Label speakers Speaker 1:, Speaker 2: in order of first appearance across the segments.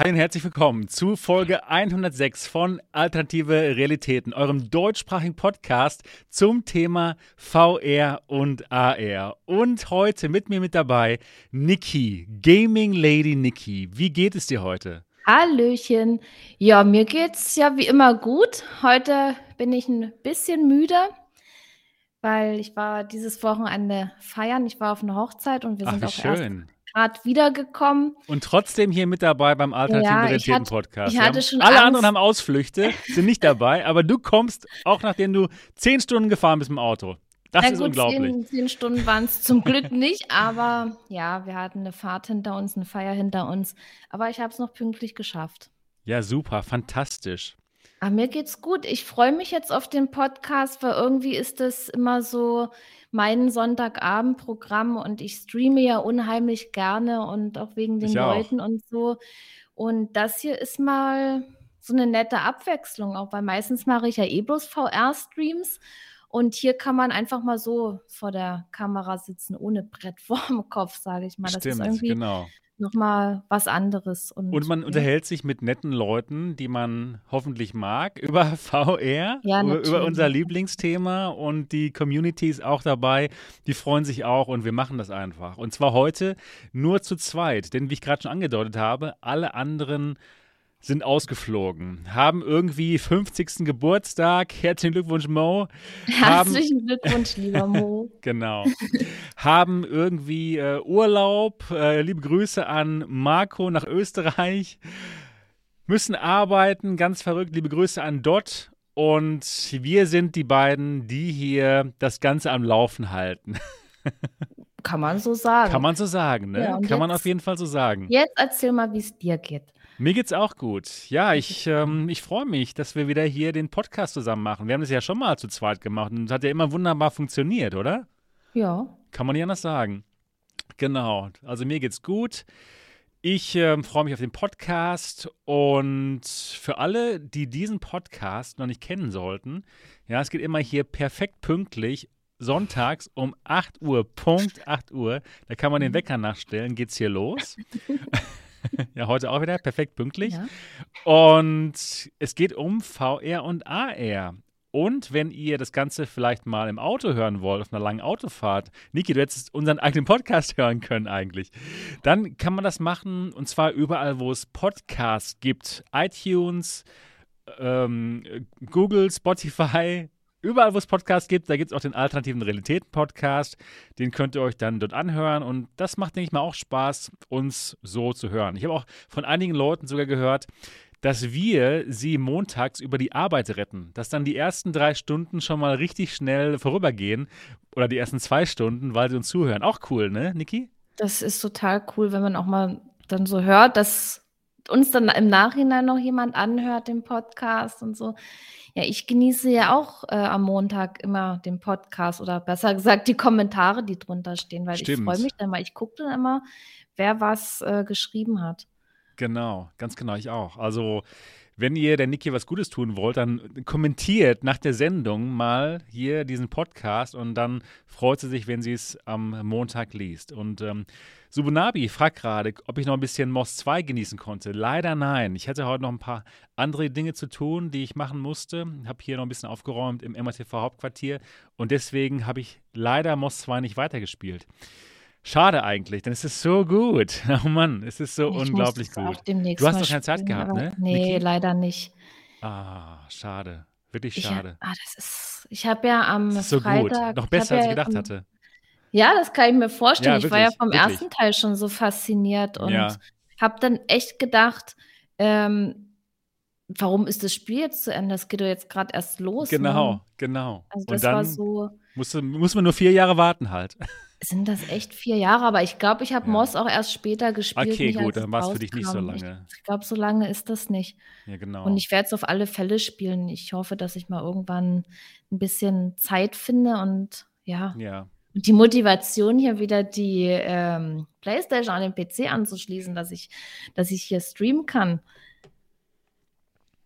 Speaker 1: hi und herzlich willkommen zu Folge 106 von Alternative Realitäten, eurem deutschsprachigen Podcast zum Thema VR und AR. Und heute mit mir mit dabei Niki, Gaming Lady Niki. Wie geht es dir heute?
Speaker 2: Hallöchen. Ja, mir geht's ja wie immer gut. Heute bin ich ein bisschen müde, weil ich war dieses Wochenende feiern. Ich war auf einer Hochzeit und wir
Speaker 1: Ach,
Speaker 2: sind auch erst
Speaker 1: schön.
Speaker 2: Gerade wiedergekommen.
Speaker 1: Und trotzdem hier mit dabei beim Alternativen
Speaker 2: Ja,
Speaker 1: Podcast.
Speaker 2: ich hatte schon
Speaker 1: Alle
Speaker 2: Angst.
Speaker 1: anderen haben Ausflüchte, sind nicht dabei, aber du kommst, auch nachdem du zehn Stunden gefahren bist im Auto. Das
Speaker 2: Na
Speaker 1: ist
Speaker 2: gut,
Speaker 1: unglaublich.
Speaker 2: Zehn, zehn Stunden waren es zum Glück nicht, aber ja, wir hatten eine Fahrt hinter uns, eine Feier hinter uns. Aber ich habe es noch pünktlich geschafft.
Speaker 1: Ja, super, fantastisch.
Speaker 2: Aber mir geht's gut. Ich freue mich jetzt auf den Podcast, weil irgendwie ist das immer so mein Sonntagabendprogramm und ich streame ja unheimlich gerne und auch wegen den
Speaker 1: Ich auch.
Speaker 2: Leuten und so. Und das hier ist mal so eine nette Abwechslung, auch weil meistens mache ich ja eh bloß VR-Streams. Und hier kann man einfach mal so vor der Kamera sitzen, ohne Brett vorm Kopf, sage ich mal. Das ist
Speaker 1: Stimmt,
Speaker 2: irgendwie
Speaker 1: genau.
Speaker 2: Nochmal was anderes. Und,
Speaker 1: Und man
Speaker 2: ja.
Speaker 1: unterhält sich mit netten Leuten, die man hoffentlich mag, über VR,
Speaker 2: Ja,
Speaker 1: über, über unser. Lieblingsthema und die Community ist auch dabei. Die freuen sich auch und wir machen das einfach. Und zwar heute nur zu zweit, denn wie ich gerade schon angedeutet habe, alle anderen sind ausgeflogen, haben irgendwie 50. Geburtstag. Herzlichen Glückwunsch, Mo. haben-
Speaker 2: Herzlichen Glückwunsch, lieber Mo.
Speaker 1: Genau. Haben irgendwie äh, Urlaub. Äh, liebe Grüße an Marco nach Österreich. Müssen arbeiten, ganz verrückt. Liebe Grüße an Dot. Und wir sind die beiden, die hier das Ganze am Laufen halten.
Speaker 2: Kann man so sagen.
Speaker 1: Kann man so sagen, ne?
Speaker 2: Ja,
Speaker 1: Kann man
Speaker 2: jetzt-
Speaker 1: auf jeden Fall so sagen.
Speaker 2: Jetzt erzähl mal, wie es dir geht.
Speaker 1: Mir geht's auch gut. Ja, ich, ähm, ich freue mich, dass wir wieder hier den Podcast zusammen machen. Wir haben das ja schon mal zu zweit gemacht und es hat ja immer wunderbar funktioniert, oder?
Speaker 2: Ja.
Speaker 1: Kann man nicht anders sagen. Genau. Also mir geht's gut. Ich ähm, freue mich auf den Podcast und für alle, die diesen Podcast noch nicht kennen sollten, ja, es geht immer hier perfekt pünktlich. Sonntags um 8 Uhr, Punkt 8 Uhr, da kann man den Wecker nachstellen, geht's hier los. ja, heute auch wieder perfekt pünktlich.
Speaker 2: ja.
Speaker 1: Und es geht um VR und AR. Und wenn ihr das Ganze vielleicht mal im Auto hören wollt, auf einer langen Autofahrt, Niki, du hättest unseren eigenen Podcast hören können eigentlich, dann kann man das machen und zwar überall, wo es Podcasts gibt. iTunes, ähm, Google, Spotify, überall, wo es Podcasts gibt, da gibt es auch den Alternativen Realitäten Podcast. Den könnt ihr euch dann dort anhören und das macht, denke ich mal, auch Spaß, uns so zu hören. Ich habe auch von einigen Leuten sogar gehört, dass wir sie montags über die Arbeit retten. Dass dann die ersten drei Stunden schon mal richtig schnell vorübergehen oder die ersten zwei Stunden, weil sie uns zuhören. Auch cool, ne, Niki?
Speaker 2: Das ist total cool, wenn man auch mal dann so hört, dass uns dann im Nachhinein noch jemand anhört, den Podcast und so. Ja, ich genieße ja auch äh, am Montag immer den Podcast oder besser gesagt die Kommentare, die drunter stehen, weil ich
Speaker 1: Stimmt.
Speaker 2: freue mich dann mal. Ich gucke dann immer, wer was äh, geschrieben hat.
Speaker 1: Genau, ganz genau, ich auch. Also, wenn ihr der Niki was Gutes tun wollt, dann kommentiert nach der Sendung mal hier diesen Podcast und dann freut sie sich, wenn sie es am Montag liest. Und ähm, Subunabi fragt gerade, ob ich noch ein bisschen Moss 2 genießen konnte. Leider nein. Ich hatte heute noch ein paar andere Dinge zu tun, die ich machen musste. Habe hier noch ein bisschen aufgeräumt im MATV Hauptquartier und deswegen habe ich leider Moss 2 nicht weitergespielt. Schade eigentlich, denn es ist so gut. Oh Mann, es ist so
Speaker 2: Ich
Speaker 1: unglaublich gut. Du hast doch keine Zeit gehabt, ne,
Speaker 2: Nee,
Speaker 1: Niki?
Speaker 2: leider nicht.
Speaker 1: Ah, schade. Wirklich
Speaker 2: Ich,
Speaker 1: schade.
Speaker 2: ah, das ist, ich habe ja am
Speaker 1: Das ist so
Speaker 2: Freitag.
Speaker 1: gut. Noch
Speaker 2: ich
Speaker 1: besser, als
Speaker 2: ja
Speaker 1: ich gedacht
Speaker 2: am-
Speaker 1: hatte.
Speaker 2: Ja, das kann ich mir vorstellen.
Speaker 1: Ja,
Speaker 2: ich war ja
Speaker 1: wirklich,
Speaker 2: vom
Speaker 1: wirklich.
Speaker 2: ersten Teil schon so fasziniert und
Speaker 1: Ja.
Speaker 2: habe dann echt gedacht, ähm, warum ist das Spiel jetzt zu Ende? Das geht doch jetzt gerade erst los.
Speaker 1: Genau,
Speaker 2: Ne?
Speaker 1: genau.
Speaker 2: Also das war so,
Speaker 1: muss, muss man nur vier Jahre warten halt.
Speaker 2: sind das echt vier Jahre, aber ich glaube, ich habe
Speaker 1: Ja.
Speaker 2: Moss auch erst später gespielt.
Speaker 1: Okay, gut, dann war es für dich nicht so lange.
Speaker 2: Ich, ich glaube, so lange ist das nicht.
Speaker 1: Ja, genau.
Speaker 2: Und ich werde es auf alle Fälle spielen. Ich hoffe, dass ich mal irgendwann ein bisschen Zeit finde und ja,
Speaker 1: ja,
Speaker 2: Und die Motivation hier wieder die ähm, Playstation an den PC anzuschließen, dass ich, dass ich hier streamen kann.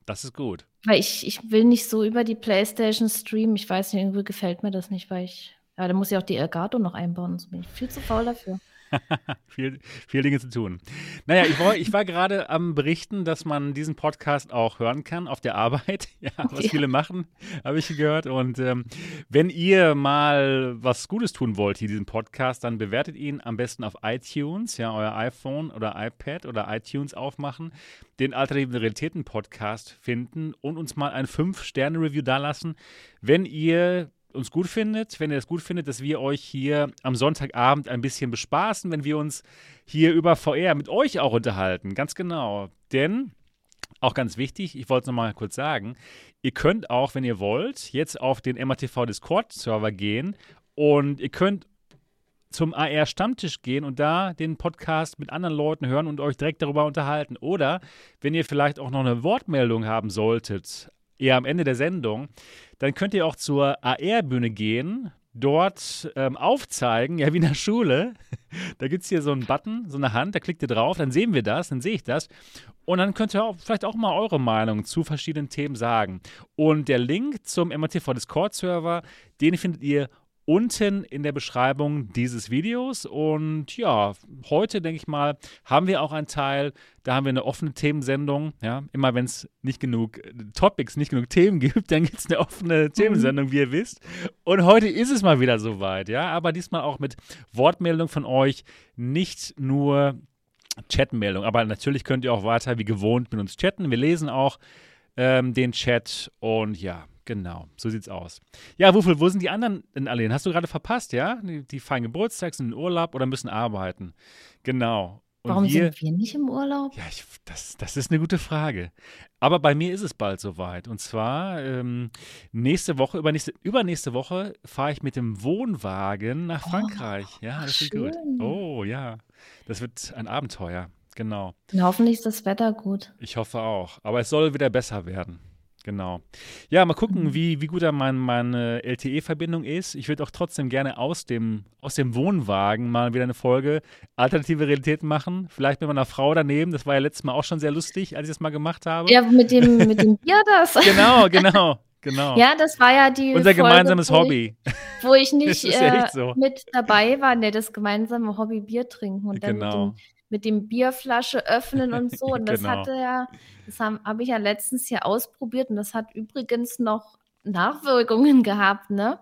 Speaker 1: das ist gut.
Speaker 2: Weil ich, ich will nicht so über die Playstation streamen. Ich weiß nicht, irgendwie gefällt mir das nicht, weil ich, ja, da muss ich auch die Elgato noch einbauen. So bin ich viel zu faul dafür.
Speaker 1: viel, viel Dinge zu tun. Naja, ich war, ich war gerade am Berichten, dass man diesen Podcast auch hören kann auf der Arbeit. Ja, was
Speaker 2: Ja.
Speaker 1: viele machen, habe ich gehört. Und ähm, wenn ihr mal was Gutes tun wollt hier diesen Podcast, dann bewertet ihn am besten auf iTunes, ja, euer iPhone oder iPad oder iTunes aufmachen, den Alternativen Realitäten Podcast finden und uns mal ein 5-Sterne-Review dalassen, wenn ihr uns gut findet, wenn ihr es gut findet, dass wir euch hier am Sonntagabend ein bisschen bespaßen, wenn wir uns hier über VR mit euch auch unterhalten. Ganz genau. Denn, auch ganz wichtig, ich wollte es nochmal kurz sagen, ihr könnt auch, wenn ihr wollt, jetzt auf den MATV Discord-Server gehen und ihr könnt zum AR-Stammtisch gehen und da den Podcast mit anderen Leuten hören und euch direkt darüber unterhalten. Oder wenn ihr vielleicht auch noch eine Wortmeldung haben solltet, eher am Ende der Sendung, dann könnt ihr auch zur AR-Bühne gehen, dort ähm, aufzeigen, ja, wie in der Schule. Da gibt es hier so einen Button, so eine Hand, da klickt ihr drauf, dann sehen wir das, dann sehe ich das. Und dann könnt ihr auch, vielleicht auch mal eure Meinung zu verschiedenen Themen sagen. Und der Link zum MRTV Discord-Server, den findet ihr unten in der Beschreibung dieses Videos. Und ja, heute, denke ich mal, haben wir auch einen Teil, da haben wir eine offene Themensendung. Ja, immer wenn es nicht genug äh, Topics, nicht genug Themen gibt, dann gibt es eine offene Themensendung, wie ihr wisst. Und heute ist es mal wieder soweit, ja, aber diesmal auch mit Wortmeldung von euch, nicht nur Chatmeldung. Aber natürlich könnt ihr auch weiter wie gewohnt mit uns chatten. Wir lesen auch ähm, den Chat und ja, genau, so sieht's aus. Ja, Wuffel, wo sind die anderen denn alle hin? Hast du gerade verpasst, ja? Die, die feiern Geburtstag, sind in Urlaub oder müssen arbeiten. Genau. Und
Speaker 2: Warum
Speaker 1: wir,
Speaker 2: sind wir nicht im Urlaub?
Speaker 1: ja, ich, das, das ist eine gute Frage. Aber bei mir ist es bald soweit. Und zwar ähm, nächste Woche, übernächste, übernächste Woche fahre ich mit dem Wohnwagen nach
Speaker 2: Oh,
Speaker 1: Frankreich. Ja, das wird gut. Oh ja, das wird ein Abenteuer. Genau.
Speaker 2: Und hoffentlich ist das Wetter gut.
Speaker 1: Ich hoffe auch. Aber es soll wieder besser werden. Genau. Ja, mal gucken,
Speaker 2: Mhm.
Speaker 1: wie, wie gut da mein, meine LTE-Verbindung ist. Ich würde auch trotzdem gerne aus dem, aus dem Wohnwagen mal wieder eine Folge Alternative Realität machen. Vielleicht mit meiner Frau daneben. Das war ja letztes Mal auch schon sehr lustig, als ich das mal gemacht habe.
Speaker 2: Ja, mit dem, mit dem Bier das.
Speaker 1: Genau, genau, genau.
Speaker 2: Ja, das war ja die
Speaker 1: Unser
Speaker 2: Folge,
Speaker 1: gemeinsames
Speaker 2: wo
Speaker 1: Hobby.
Speaker 2: Ich, wo ich nicht äh,
Speaker 1: so.
Speaker 2: mit dabei war, ne, das gemeinsame Hobby Bier trinken und dann
Speaker 1: Genau.
Speaker 2: mit, dem, mit dem Bierflasche öffnen und so. Und das
Speaker 1: Genau.
Speaker 2: hatte ja, das habe hab ich ja letztens hier ausprobiert und das hat übrigens noch Nachwirkungen gehabt, ne?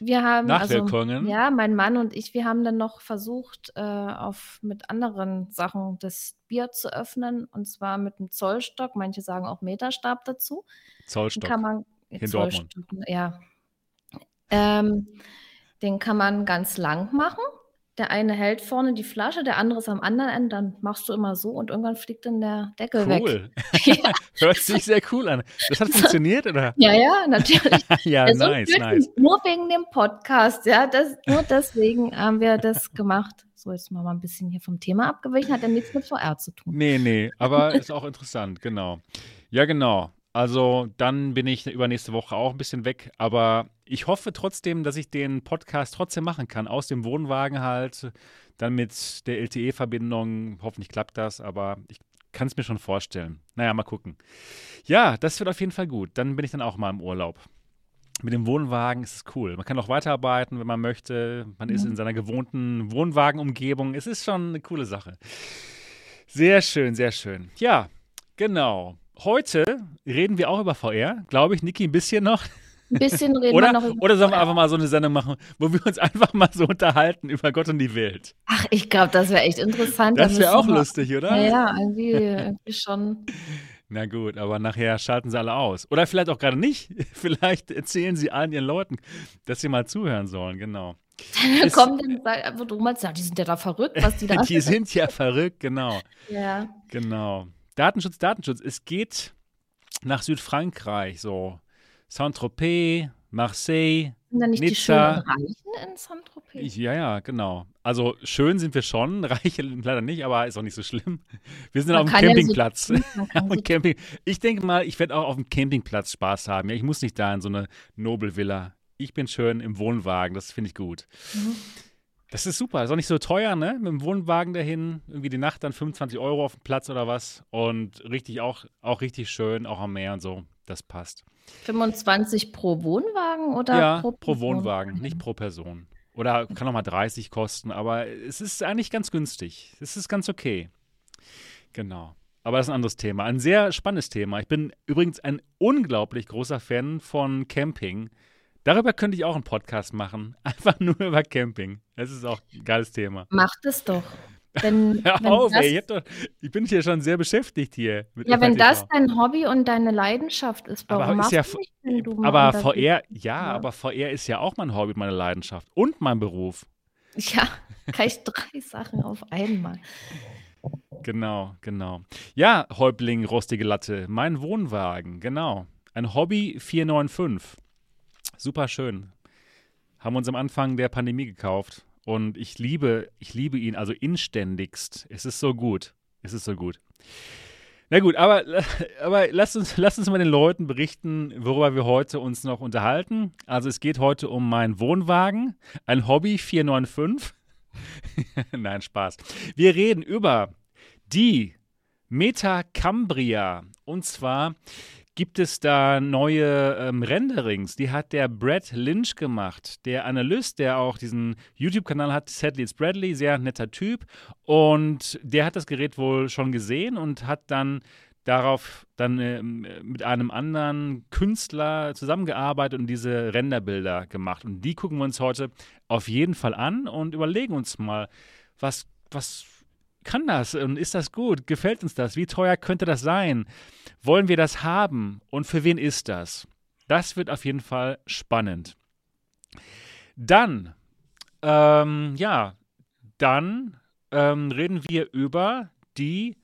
Speaker 2: Wir haben,
Speaker 1: Nachwirkungen?
Speaker 2: also, ja, mein Mann und ich, wir haben dann noch versucht, äh, auf, mit anderen Sachen das Bier zu öffnen und zwar mit einem Zollstock, manche sagen auch Meterstab dazu. Den
Speaker 1: Zollstock.
Speaker 2: kann man,
Speaker 1: in Dortmund.
Speaker 2: Zollstock, ne, ja. Ähm, den kann man ganz lang machen. Der eine hält vorne die Flasche, der andere ist am anderen Ende. Dann machst du immer so und irgendwann fliegt dann der Deckel weg.
Speaker 1: Cool.
Speaker 2: Ja,
Speaker 1: Hört sich sehr cool an. Das hat funktioniert, oder?
Speaker 2: ja, ja, natürlich.
Speaker 1: ja,
Speaker 2: Also
Speaker 1: nice, nice.
Speaker 2: Nur wegen dem Podcast, ja. Das, nur deswegen haben wir das gemacht. So, jetzt mal ein bisschen hier vom Thema abgewichen, hat ja nichts mit VR zu tun.
Speaker 1: Nee, nee, aber ist auch interessant, genau. Ja, genau. Also dann bin ich übernächste Woche auch ein bisschen weg, aber ich hoffe trotzdem, dass ich den Podcast trotzdem machen kann, aus dem Wohnwagen halt, dann mit der LTE-Verbindung. Hoffentlich klappt das, aber ich kann es mir schon vorstellen. Naja, mal gucken. Ja, das wird auf jeden Fall gut. Dann bin ich dann auch mal im Urlaub. Mit dem Wohnwagen ist es cool. Man kann auch weiterarbeiten, wenn man möchte. Man ist in seiner gewohnten Wohnwagenumgebung. Es ist schon eine coole Sache. Sehr schön, sehr schön. Ja, genau. Heute reden wir auch über VR, glaube ich, Niki, ein bisschen noch.
Speaker 2: Ein bisschen reden
Speaker 1: Oder,
Speaker 2: wir noch über
Speaker 1: oder sollen wir einfach mal so eine Sendung machen, wo wir uns einfach mal so unterhalten über Gott und die Welt?
Speaker 2: Ach, ich glaube, das wäre echt interessant. Da
Speaker 1: Das wäre auch lustig, oder?
Speaker 2: Ja, ja, irgendwie, irgendwie schon.
Speaker 1: Na gut, aber nachher schalten sie alle aus. Oder vielleicht auch gerade nicht. Vielleicht erzählen sie allen ihren Leuten, dass sie mal zuhören sollen, genau.
Speaker 2: Da
Speaker 1: Ist-
Speaker 2: kommt dann einfach du meinst, ja, die sind ja da verrückt, was die da
Speaker 1: Die sind ja verrückt, genau.
Speaker 2: Ja.
Speaker 1: Genau. Datenschutz, Datenschutz. Es geht nach Südfrankreich, so Saint-Tropez, Marseille.
Speaker 2: Sind da nicht die
Speaker 1: Nizza.
Speaker 2: schönen Reichen in Saint-Tropez?
Speaker 1: Ja, ja, genau. Also schön sind wir schon, reich leider nicht, aber ist auch nicht so schlimm. Wir sind
Speaker 2: Man
Speaker 1: auf dem
Speaker 2: kann ja so
Speaker 1: Campingplatz. Camping. Ich denke mal, ich werde auch auf dem Campingplatz Spaß haben. Ja, ich muss nicht da in so eine Nobelvilla. Ich bin schön im Wohnwagen, das finde ich gut.
Speaker 2: Mhm.
Speaker 1: Das ist super, ist auch nicht so teuer, ne? Mit dem Wohnwagen dahin, irgendwie die Nacht dann 25 Euro auf dem Platz oder was. Und richtig auch, auch richtig schön, auch am Meer und so. Das passt.
Speaker 2: 25 pro Wohnwagen oder
Speaker 1: ja,
Speaker 2: pro,
Speaker 1: pro? Wohnwagen, nicht pro Person. Oder kann auch mal 30 kosten, aber es ist eigentlich ganz günstig. Es ist ganz okay. Genau. Aber das ist ein anderes Thema. Ein sehr spannendes Thema. Ich bin übrigens ein unglaublich großer Fan von Camping. Darüber könnte ich auch einen Podcast machen. Einfach nur über Camping. Das ist auch ein geiles Thema.
Speaker 2: Macht es doch. Wenn,
Speaker 1: Hör
Speaker 2: wenn
Speaker 1: auf,
Speaker 2: das,
Speaker 1: ey. Ich, doch, ich bin hier schon sehr beschäftigt hier. Mit
Speaker 2: ja, wenn das dein Hobby und deine Leidenschaft ist, warum
Speaker 1: Aber ist ja
Speaker 2: nicht,
Speaker 1: Aber VR, ja, ja, aber VR ist ja auch mein Hobby, meine Leidenschaft und mein Beruf.
Speaker 2: Ja, gleich drei Sachen auf einmal.
Speaker 1: Genau, genau. Ja, Häuptling, rostige Latte, mein Wohnwagen, genau. Ein Hobby 495. Super schön. Haben wir uns am Anfang der Pandemie gekauft und ich liebe, ich liebe ihn also inständigst. Es ist so gut. Es ist so gut. Na gut, aber, aber lasst, uns, lasst uns mal den Leuten berichten, worüber wir heute uns noch unterhalten. Also es geht heute um meinen Wohnwagen, ein Hobby 495. Nein, Spaß. Wir reden über die Metacambria. Und zwar gibt es da neue ähm, Renderings. Die hat der Brad Lynch gemacht. Der Analyst, der auch diesen YouTube-Kanal hat, Sadly It's Bradley, sehr netter Typ. Und der hat das Gerät wohl schon gesehen und hat dann darauf dann ähm, mit einem anderen Künstler zusammengearbeitet und diese Renderbilder gemacht. Und die gucken wir uns heute auf jeden Fall an und überlegen uns mal, was, was kann das und ist das gut? Gefällt uns das? Wie teuer könnte das sein? Wollen wir das haben? Und für wen ist das? Das wird auf jeden Fall spannend. Dann, ähm, ja, dann ähm, reden wir über die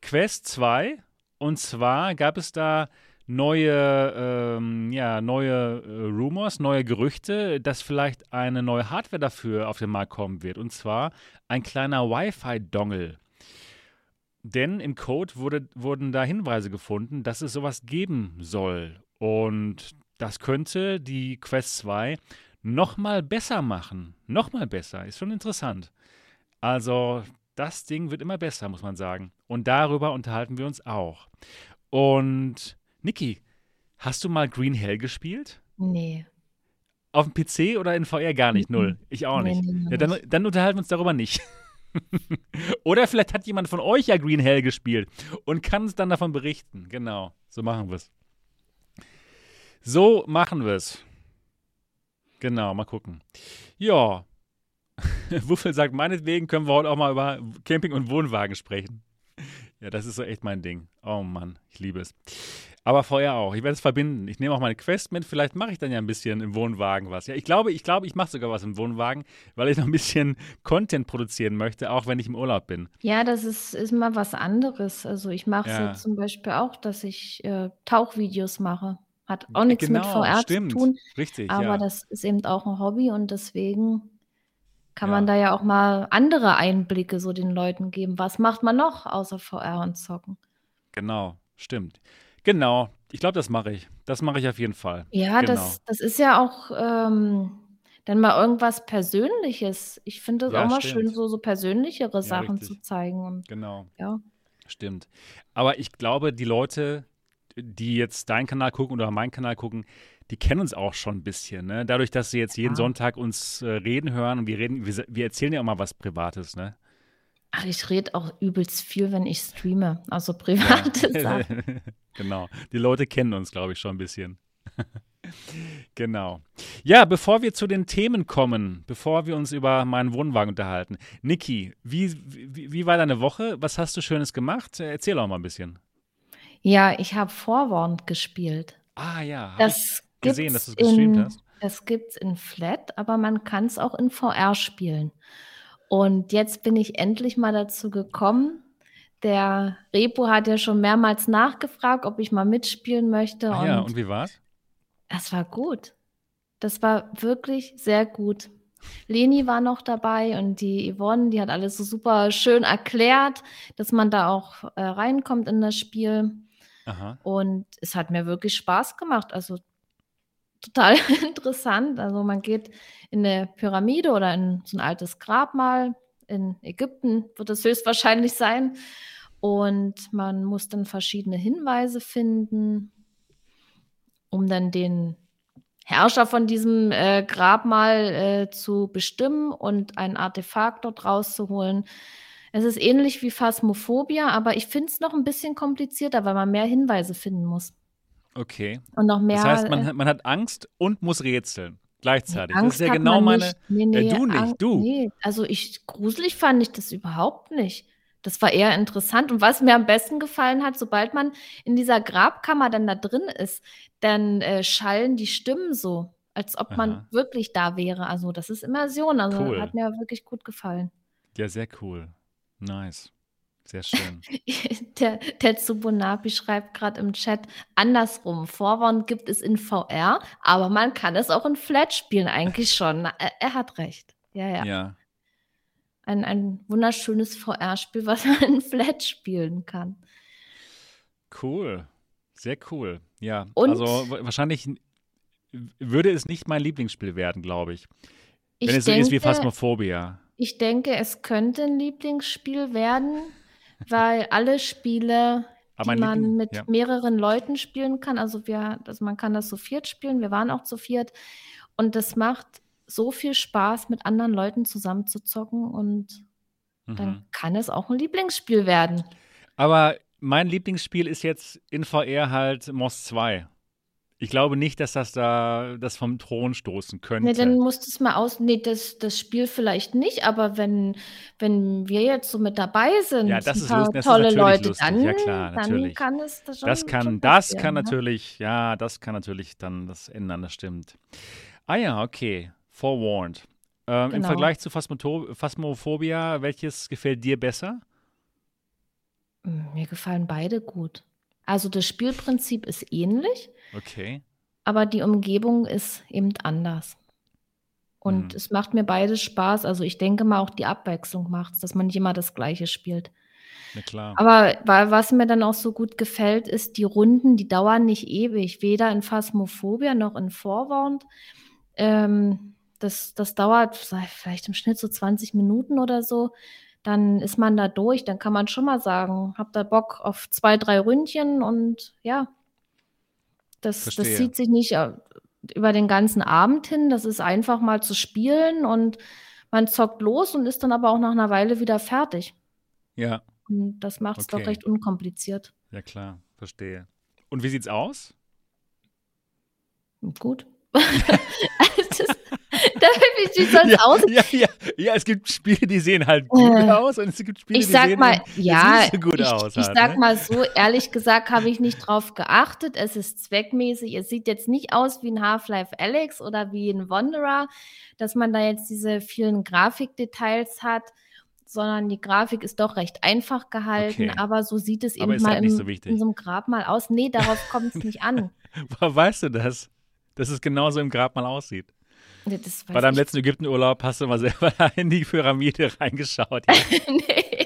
Speaker 1: Quest 2. Und zwar gab es da neue, ähm, ja, neue äh, Rumors, neue Gerüchte, dass vielleicht eine neue Hardware dafür auf den Markt kommen wird. Und zwar ein kleiner Wi-Fi-Dongle. Denn im Code wurde, wurden da Hinweise gefunden, dass es sowas geben soll. Und das könnte die Quest 2 nochmal besser machen. Nochmal besser. Ist schon interessant. Also, das Ding wird immer besser, muss man sagen. Und darüber unterhalten wir uns auch. Und Niki, hast du mal Green Hell gespielt?
Speaker 2: Nee.
Speaker 1: Auf dem PC oder in VR gar nicht? Null. Ich auch nicht.
Speaker 2: nee, nee,
Speaker 1: Ja, dann, dann unterhalten wir uns darüber nicht. oder vielleicht hat jemand von euch ja Green Hell gespielt und kann uns dann davon berichten. Genau, so machen wir es. So machen wir es. Genau, mal gucken. Ja. Wuffel sagt, meinetwegen können wir heute auch mal über Camping und Wohnwagen sprechen. Ja, das ist so echt mein Ding. Oh Mann, ich liebe es. Aber vorher auch. Ich werde es verbinden. Ich nehme auch meine Quest mit. Vielleicht mache ich dann ja ein bisschen im Wohnwagen was. Ja, ich glaube, ich glaube, ich mache sogar was im Wohnwagen, weil ich noch ein bisschen Content produzieren möchte, auch wenn ich im Urlaub bin.
Speaker 2: Ja, das ist, ist mal was anderes. Also ich mache es
Speaker 1: Ja.
Speaker 2: jetzt zum Beispiel auch, dass ich äh, Tauchvideos mache. Hat auch nichts mit
Speaker 1: Genau,
Speaker 2: VR
Speaker 1: stimmt.
Speaker 2: zu tun,
Speaker 1: Richtig,
Speaker 2: aber
Speaker 1: ja.
Speaker 2: das ist eben auch ein Hobby und deswegen kann
Speaker 1: Ja.
Speaker 2: man da ja auch mal andere Einblicke so den Leuten geben. Was macht man noch außer VR und Zocken?
Speaker 1: Genau, stimmt. Genau. Ich glaube, das mache ich. Das mache ich auf jeden Fall.
Speaker 2: Ja,
Speaker 1: Genau.
Speaker 2: das, das ist ja auch ähm, dann mal irgendwas Persönliches. Ich finde es
Speaker 1: Ja,
Speaker 2: auch mal
Speaker 1: stimmt.
Speaker 2: schön, so, so persönlichere Sachen
Speaker 1: richtig.
Speaker 2: zu zeigen. Und
Speaker 1: Genau.
Speaker 2: ja,
Speaker 1: Stimmt. Aber ich glaube, die Leute, die jetzt deinen Kanal gucken oder meinen Kanal gucken, die kennen uns auch schon ein bisschen. Ne? Dadurch, dass sie jetzt jeden
Speaker 2: Ja.
Speaker 1: Sonntag uns äh, reden hören und wir reden, wir, wir erzählen ja auch mal was Privates, ne?
Speaker 2: Ach, ich rede auch übelst viel, wenn ich streame. Also private Sachen.
Speaker 1: genau. Die Leute kennen uns, glaube ich, schon ein bisschen. genau. Ja, bevor wir zu den Themen kommen, bevor wir uns über meinen Wohnwagen unterhalten. Niki, wie, wie, wie war deine Woche? Was hast du Schönes gemacht? Äh, Erzähl auch mal ein bisschen.
Speaker 2: Ja, ich habe Vorwarned gespielt.
Speaker 1: Ah ja, hab
Speaker 2: Das
Speaker 1: ich gesehen, dass du es gestreamt
Speaker 2: in,
Speaker 1: hast.
Speaker 2: das gibt's in Flat, aber man kann es auch in VR spielen. Und jetzt bin ich endlich mal dazu gekommen. Der Repo hat ja schon mehrmals nachgefragt, ob ich mal mitspielen möchte.
Speaker 1: Ah ja,
Speaker 2: und
Speaker 1: und wie war's?
Speaker 2: das war gut. Das war wirklich sehr gut. Leni war noch dabei und die Yvonne, die hat alles so super schön erklärt, dass man da auch äh, reinkommt in das Spiel.
Speaker 1: Aha.
Speaker 2: Und es hat mir wirklich Spaß gemacht. Also total interessant. Also man geht in eine Pyramide oder in so ein altes Grabmal. In Ägypten wird es höchstwahrscheinlich sein. Und man muss dann verschiedene Hinweise finden, um dann den Herrscher von diesem äh, Grabmal äh, zu bestimmen und ein Artefakt dort rauszuholen. Es ist ähnlich wie Phasmophobia, aber ich finde es noch ein bisschen komplizierter, weil man mehr Hinweise finden muss.
Speaker 1: Okay.
Speaker 2: Und noch mehr.
Speaker 1: Das heißt, man, hat- man hat Angst und muss rätseln. Gleichzeitig. das
Speaker 2: Angst
Speaker 1: ist ja genau
Speaker 2: man
Speaker 1: meine.
Speaker 2: Nicht. Nee, nee,
Speaker 1: Ja, du nicht,
Speaker 2: Ang-
Speaker 1: du.
Speaker 2: Nee, also ich, gruselig fand ich das überhaupt nicht. Das war eher interessant. Und was mir am besten gefallen hat, sobald man in dieser Grabkammer dann da drin ist, dann äh, schallen die Stimmen so, als ob man
Speaker 1: Aha.
Speaker 2: wirklich da wäre. Also das ist Immersion. Also
Speaker 1: Cool.
Speaker 2: hat mir wirklich gut gefallen.
Speaker 1: Ja, sehr cool. Nice. Sehr schön.
Speaker 2: Der, der Tsubunabi schreibt gerade im Chat, andersrum, Vorwarn gibt es in VR, aber man kann es auch in Flat spielen, eigentlich schon. Er, er hat recht. Ja, ja.
Speaker 1: ja.
Speaker 2: Ein, ein wunderschönes VR-Spiel, was man in Flat spielen kann.
Speaker 1: Cool. Sehr cool. Ja.
Speaker 2: Und-
Speaker 1: also wa- wahrscheinlich würde es nicht mein Lieblingsspiel werden, glaube ich.
Speaker 2: Ich
Speaker 1: Wenn es so ist wie
Speaker 2: denke,
Speaker 1: Phasmophobia.
Speaker 2: ich denke, es könnte ein Lieblingsspiel werden, weil alle Spiele,
Speaker 1: Aber
Speaker 2: die man
Speaker 1: Liebling-
Speaker 2: mit
Speaker 1: ja.
Speaker 2: mehreren Leuten spielen kann, also wir, also man kann das zu viert spielen, wir waren auch zu viert und das macht so viel Spaß, mit anderen Leuten zusammen zu zocken und dann
Speaker 1: Mhm.
Speaker 2: kann es auch ein Lieblingsspiel werden.
Speaker 1: Aber mein Lieblingsspiel ist jetzt in VR halt Moss 2. Ich glaube nicht, dass das da das vom Thron stoßen könnte.
Speaker 2: Nee, dann musst du es mal aus. Nee, das, das Spiel vielleicht nicht, aber wenn, wenn wir jetzt so mit dabei sind,
Speaker 1: Ja, das
Speaker 2: ein
Speaker 1: ist
Speaker 2: paar
Speaker 1: lust- das ist
Speaker 2: tolle
Speaker 1: natürlich
Speaker 2: Leute,
Speaker 1: lustig.
Speaker 2: dann,
Speaker 1: Ja, klar,
Speaker 2: dann kann es das schon.
Speaker 1: Das kann,
Speaker 2: schon
Speaker 1: das kann
Speaker 2: ne?
Speaker 1: natürlich, ja, das kann natürlich dann das ändern, das stimmt. Ah ja, okay. Forewarned. Ähm, Im
Speaker 2: Genau.
Speaker 1: Vergleich zu Phasmoto Phasmophobia, welches gefällt dir besser?
Speaker 2: Mm, Mir gefallen beide gut. Also das Spielprinzip ist ähnlich,
Speaker 1: Okay.
Speaker 2: aber die Umgebung ist eben anders. Und
Speaker 1: Mhm.
Speaker 2: es macht mir beides Spaß. Also ich denke mal, auch die Abwechslung macht es, dass man nicht immer das Gleiche spielt.
Speaker 1: Na klar.
Speaker 2: Aber wa- was mir dann auch so gut gefällt, ist, die Runden, die dauern nicht ewig, weder in Phasmophobia noch in Forewarned. Ähm, das, das dauert vielleicht im Schnitt so 20 Minuten oder so. Dann ist man da durch, dann kann man schon mal sagen, habt ihr Bock auf zwei, drei Ründchen und ja, das, das zieht sich nicht äh, über den ganzen Abend hin. Das ist einfach mal zu spielen und man zockt los und ist dann aber auch nach einer Weile wieder fertig.
Speaker 1: Ja,
Speaker 2: Und das macht es
Speaker 1: Okay.
Speaker 2: doch recht unkompliziert.
Speaker 1: ja klar, verstehe. Und wie sieht's aus?
Speaker 2: Gut. das, da, wie sieht sonst
Speaker 1: ja,
Speaker 2: aus?
Speaker 1: ja, ja, ja, es gibt Spiele, die sehen halt gut
Speaker 2: Äh,
Speaker 1: aus und es gibt Spiele,
Speaker 2: Ich
Speaker 1: die
Speaker 2: sag
Speaker 1: sehen
Speaker 2: mal,
Speaker 1: jetzt
Speaker 2: ja,
Speaker 1: nicht so gut
Speaker 2: ich,
Speaker 1: aus.
Speaker 2: ich
Speaker 1: halt,
Speaker 2: sag
Speaker 1: ne?
Speaker 2: mal so, ehrlich gesagt habe ich nicht drauf geachtet. Es ist zweckmäßig. Es sieht jetzt nicht aus wie ein Half-Life Alex oder wie ein Wanderer, dass man da jetzt diese vielen Grafikdetails hat, sondern die Grafik ist doch recht einfach gehalten.
Speaker 1: Okay.
Speaker 2: Aber so sieht es
Speaker 1: Aber
Speaker 2: eben mal
Speaker 1: halt
Speaker 2: im,
Speaker 1: so
Speaker 2: in so einem Grabmal aus. Nee, darauf kommt es nicht an.
Speaker 1: Woher weißt du das? Dass es genauso im Grab mal aussieht.
Speaker 2: Nee,
Speaker 1: Bei deinem
Speaker 2: ich
Speaker 1: letzten Ägyptenurlaub hast du mal selber in die Pyramide reingeschaut. Ja.
Speaker 2: nee,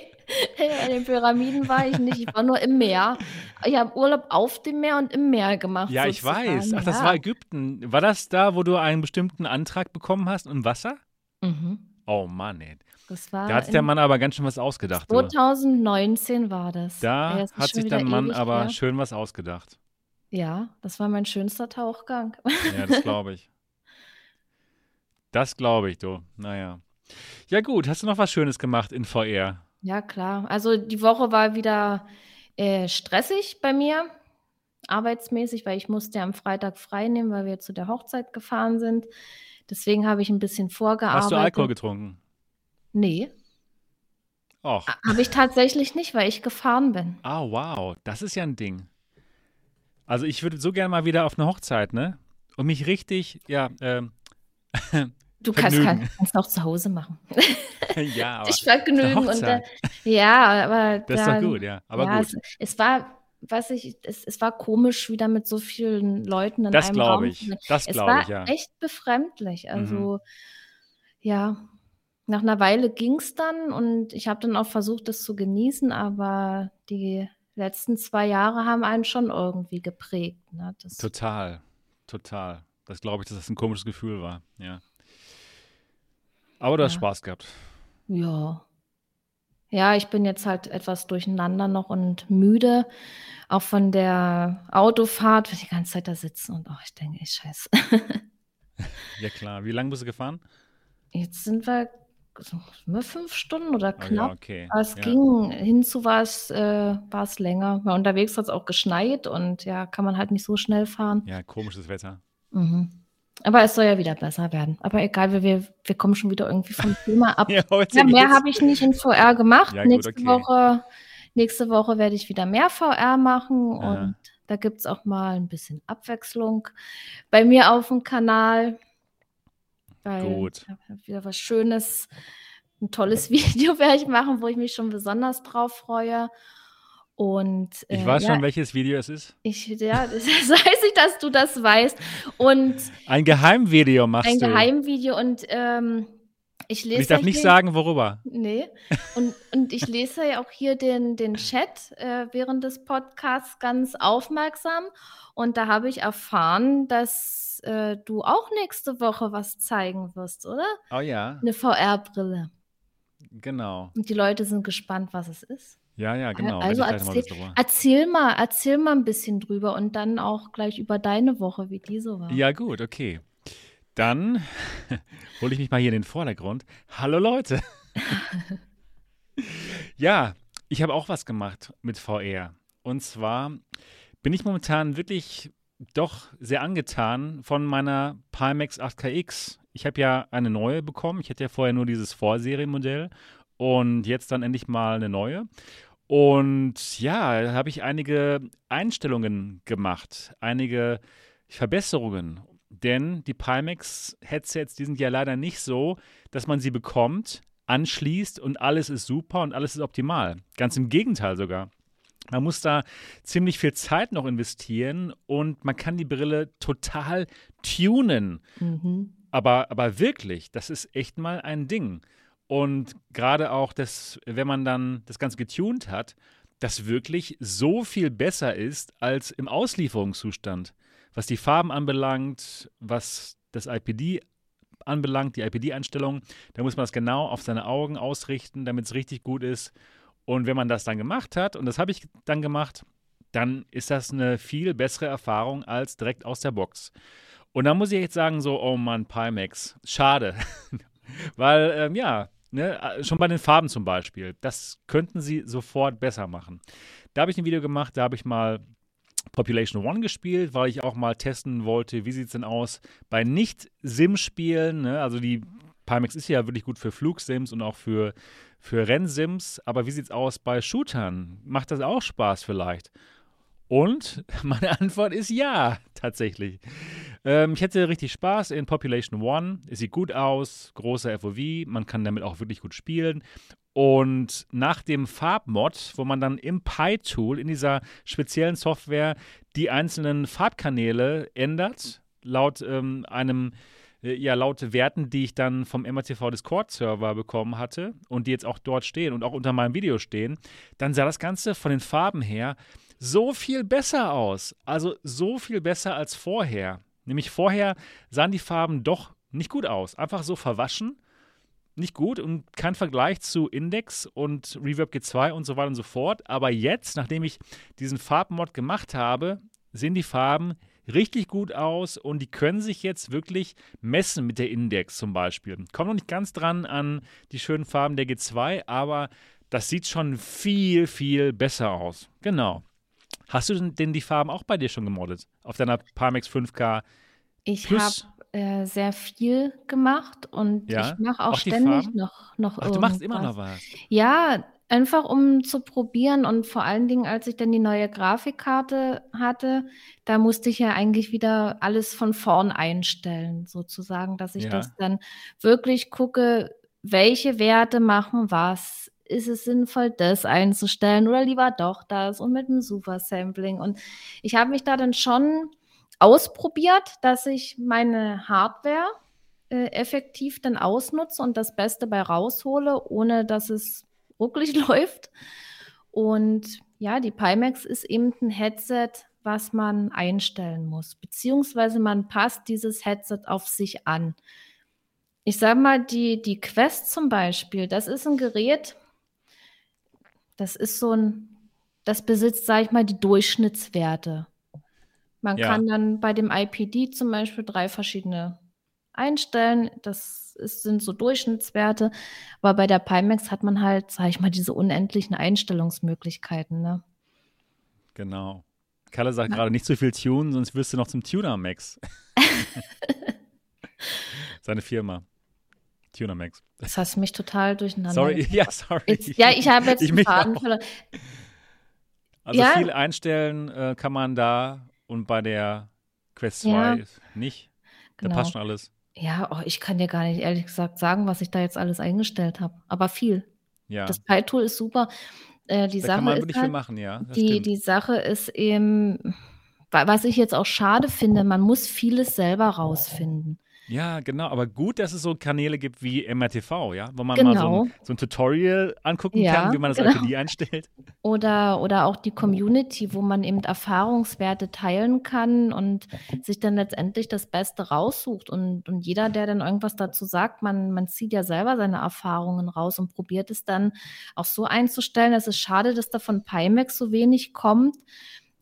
Speaker 2: in den Pyramiden war ich nicht. Ich war nur im Meer. Ich habe Urlaub auf dem Meer und im Meer gemacht.
Speaker 1: Ja, ich
Speaker 2: sozusagen.
Speaker 1: weiß. Ach, das
Speaker 2: ja.
Speaker 1: war Ägypten. War das da, wo du einen bestimmten Antrag bekommen hast im Wasser?
Speaker 2: Mhm.
Speaker 1: Oh Mann, ey. Da hat sich der Mann aber ganz schön was ausgedacht. Du.
Speaker 2: 2019 war das. Ja,
Speaker 1: Da
Speaker 2: das
Speaker 1: hat sich der Mann aber
Speaker 2: her.
Speaker 1: schön was ausgedacht.
Speaker 2: Ja, das war mein schönster Tauchgang.
Speaker 1: Ja, das glaube ich. Das glaube ich, du. Naja. Ja, gut. Hast du noch was Schönes gemacht in VR?
Speaker 2: Ja, klar. Also die Woche war wieder äh, stressig bei mir, arbeitsmäßig, weil ich musste am Freitag frei nehmen, weil wir zu der Hochzeit gefahren sind. Deswegen habe ich ein bisschen vorgearbeitet.
Speaker 1: Hast du Alkohol getrunken?
Speaker 2: Nee,
Speaker 1: Och.
Speaker 2: habe ich tatsächlich nicht, weil ich gefahren bin.
Speaker 1: Ah, wow. Das ist ja ein Ding. Also ich würde so gerne mal wieder auf eine Hochzeit, ne? Und mich richtig, ja, ähm,
Speaker 2: Du kannst, kannst, auch zu Hause machen.
Speaker 1: ja, aber
Speaker 2: Ich vergnügen und äh, ja, aber
Speaker 1: das ist
Speaker 2: da,
Speaker 1: doch gut, ja. Aber
Speaker 2: ja,
Speaker 1: gut.
Speaker 2: Es, es war, weiß ich, es, es war komisch, wieder mit so vielen Leuten in
Speaker 1: Das
Speaker 2: einem
Speaker 1: glaube
Speaker 2: Raum
Speaker 1: ich.
Speaker 2: zu sein.
Speaker 1: Das
Speaker 2: Es
Speaker 1: glaube ich, ja.
Speaker 2: echt befremdlich.
Speaker 1: Mhm.
Speaker 2: Also, ja, nach einer Weile ging es dann und ich habe dann auch versucht, das zu genießen, aber die letzten zwei Jahre haben einen schon irgendwie geprägt. Ne? Das,
Speaker 1: Total, total. Das glaube ich, dass das ein komisches Gefühl war, ja. Aber du hast
Speaker 2: Ja.
Speaker 1: Spaß gehabt.
Speaker 2: Ja. Ja, ich bin jetzt halt etwas durcheinander noch und müde, auch von der Autofahrt, weil ich die ganze Zeit da sitzen und auch ich denke, ey, scheiße.
Speaker 1: Ja, klar. Wie lange bist du gefahren?
Speaker 2: Jetzt sind wir, fünf Stunden oder
Speaker 1: Oh ja,
Speaker 2: knapp.
Speaker 1: okay.
Speaker 2: Aber es
Speaker 1: Ja.
Speaker 2: ging, hinzu war es, äh, war es länger. Weil unterwegs hat es auch geschneit und ja, kann man halt nicht so schnell fahren.
Speaker 1: Ja, komisches Wetter.
Speaker 2: Mhm. Aber es soll ja wieder besser werden. Aber egal, wir, wir, wir kommen schon wieder irgendwie vom Thema ab.
Speaker 1: Ja,
Speaker 2: Ja, mehr habe ich nicht in VR gemacht.
Speaker 1: Ja, gut,
Speaker 2: nächste,
Speaker 1: okay.
Speaker 2: Woche, nächste Woche werde ich wieder mehr VR machen und da gibt es auch mal ein bisschen Abwechslung bei mir auf dem Kanal. Weil
Speaker 1: Gut.
Speaker 2: ich habe wieder was Schönes, ein tolles Video werde ich machen, wo ich mich schon besonders drauf freue. Und
Speaker 1: Ich
Speaker 2: äh,
Speaker 1: weiß
Speaker 2: ja,
Speaker 1: schon, welches Video es ist.
Speaker 2: ich, ja, das weiß ich, dass du das weißt. Und
Speaker 1: Ein Geheimvideo machst
Speaker 2: ein
Speaker 1: du.
Speaker 2: Geheimvideo und ähm, ich lese
Speaker 1: Und ich darf nicht
Speaker 2: hier-
Speaker 1: sagen, worüber.
Speaker 2: Nee. Und, und ich lese ja auch hier den, den Chat äh, während des Podcasts ganz aufmerksam. Und da habe ich erfahren, dass äh, du auch nächste Woche was zeigen wirst, oder?
Speaker 1: Oh ja,
Speaker 2: Eine VR-Brille.
Speaker 1: genau.
Speaker 2: Und die Leute sind gespannt, was es ist.
Speaker 1: Ja, ja, genau.
Speaker 2: Also
Speaker 1: mal
Speaker 2: erzähl,
Speaker 1: drüber.
Speaker 2: erzähl mal, erzähl mal ein bisschen drüber und dann auch gleich über deine Woche, wie die so war.
Speaker 1: Ja, gut, okay. Dann hole ich mich mal hier in den Vordergrund. Hallo Leute. ja, ich habe auch was gemacht mit VR. Und zwar bin ich momentan wirklich doch sehr angetan von meiner Pimax 8KX. Ich habe ja eine neue bekommen. Ich hatte ja vorher nur dieses Vorserienmodell und jetzt dann endlich mal eine neue. Und ja, da habe ich einige Einstellungen gemacht, einige Verbesserungen. Denn die Pimax-Headsets, die sind ja leider nicht so, dass man sie bekommt, anschließt und alles ist super und alles ist optimal. Ganz im Gegenteil sogar. Man muss da ziemlich viel Zeit noch investieren und man kann die Brille total tunen.
Speaker 2: Mhm.
Speaker 1: Aber, aber wirklich, das ist echt mal ein Ding. Und gerade auch, das, wenn man dann das Ganze getunt hat, das wirklich so viel besser ist als im Auslieferungszustand. Was die Farben anbelangt, was das IPD anbelangt, die IPD-Einstellung, da muss man das genau auf seine Augen ausrichten, damit es richtig gut ist. Und wenn man das dann gemacht hat, und das habe ich dann gemacht, dann ist das eine viel bessere Erfahrung als direkt aus der Box. Und da muss ich jetzt sagen, so, oh Mann, Pimax, schade. Weil, ähm, ja, ne, äh, schon bei den Farben zum Beispiel, das könnten sie sofort besser machen. Da habe ich ein Video gemacht, da habe ich mal Population One gespielt, weil ich auch mal testen wollte, wie sieht es denn aus bei Nicht-Sim-Spielen. Ne? Also die Pimax ist ja wirklich gut für Flugsims und auch für, für Rennsims, aber wie sieht es aus bei Shootern? Macht das auch Spaß vielleicht? Und meine Antwort ist ja, tatsächlich. Ähm, ich hätte richtig Spaß in Population One. Es sieht gut aus, großer FOV, man kann damit auch wirklich gut spielen. Und nach dem Farbmod, wo man dann im Pi-Tool, in dieser speziellen Software, die einzelnen Farbkanäle ändert, laut ähm, einem, äh, ja, laut Werten, die ich dann vom MRTV Discord-Server bekommen hatte und die jetzt auch dort stehen und auch unter meinem Video stehen, dann sah das Ganze von den Farben her so viel besser aus. Also so viel besser als vorher. Nämlich vorher sahen die Farben doch nicht gut aus. Einfach so verwaschen. Nicht gut und kein Vergleich zu Index und Reverb G2 und so weiter und so fort. Aber jetzt, nachdem ich diesen Farbmod gemacht habe, sehen die Farben richtig gut aus und die können sich jetzt wirklich messen mit der Index zum Beispiel. Kommt noch nicht ganz dran an die schönen Farben der G2, aber das sieht schon viel, viel besser aus. Genau. Hast du denn- die Farben auch bei dir schon gemoddet? Auf deiner Pimax 5K?
Speaker 2: Ich habe äh, sehr viel gemacht und
Speaker 1: Ja?
Speaker 2: ich mache auch,
Speaker 1: Auch
Speaker 2: ständig noch, noch
Speaker 1: Ach, du machst immer
Speaker 2: irgendwas.
Speaker 1: noch was.
Speaker 2: Ja, einfach um zu probieren und vor allen Dingen, als ich dann die neue Grafikkarte hatte, da musste ich ja eigentlich wieder alles von vorn einstellen, sozusagen, dass ich
Speaker 1: Ja.
Speaker 2: das dann wirklich gucke, welche Werte machen was. Ist es sinnvoll, das einzustellen oder lieber doch das und mit dem Super-Sampling? Und ich habe mich da dann schon ausprobiert, dass ich meine Hardware äh, effektiv dann ausnutze und das Beste bei raushole, ohne dass es ruckelig läuft. Und ja, die Pimax ist eben ein Headset, was man einstellen muss, beziehungsweise man passt dieses Headset auf sich an. Ich sage mal, die, die Quest zum Beispiel, das ist ein Gerät, das ist so ein, das besitzt, sage ich mal, die Durchschnittswerte. Man
Speaker 1: Ja.
Speaker 2: kann dann bei dem IPD zum Beispiel drei verschiedene einstellen. Das ist, sind so Durchschnittswerte. Aber bei der Pimax hat man halt, sag ich mal, diese unendlichen Einstellungsmöglichkeiten. Ne?
Speaker 1: Genau. Kalle sagt ja. gerade nicht zu viel Tune, sonst wirst du noch zum Tuner Max. Seine Firma. Tuner Max.
Speaker 2: Das hast mich total durcheinander.
Speaker 1: Sorry, ja, sorry.
Speaker 2: Jetzt, ja, ich habe jetzt
Speaker 1: ich
Speaker 2: einen Faden
Speaker 1: verloren. Also ja. viel einstellen äh, kann man da und bei der Quest 2 ja. nicht. Genau. Da passt schon alles.
Speaker 2: Ja, oh, ich kann dir gar nicht ehrlich gesagt sagen, was ich da jetzt alles eingestellt habe. Aber viel.
Speaker 1: Ja.
Speaker 2: Das Pi-Tool ist super. Äh, die
Speaker 1: da
Speaker 2: Sache
Speaker 1: kann man
Speaker 2: ist
Speaker 1: wirklich
Speaker 2: halt,
Speaker 1: viel machen, ja.
Speaker 2: Die,
Speaker 1: stimmt.
Speaker 2: die Sache ist eben, was ich jetzt auch schade finde, man muss vieles selber rausfinden.
Speaker 1: Ja, genau, aber gut, dass es so Kanäle gibt wie MRTV, ja, wo man
Speaker 2: genau.
Speaker 1: mal so ein, so ein, Tutorial angucken
Speaker 2: ja,
Speaker 1: kann, wie man das
Speaker 2: genau.
Speaker 1: IPD einstellt.
Speaker 2: Oder, oder auch die Community, wo man eben Erfahrungswerte teilen kann und sich dann letztendlich das Beste raussucht. Und, und jeder, der dann irgendwas dazu sagt, man, man zieht ja selber seine Erfahrungen raus und probiert es dann auch so einzustellen. Es ist schade, dass da von Pimax so wenig kommt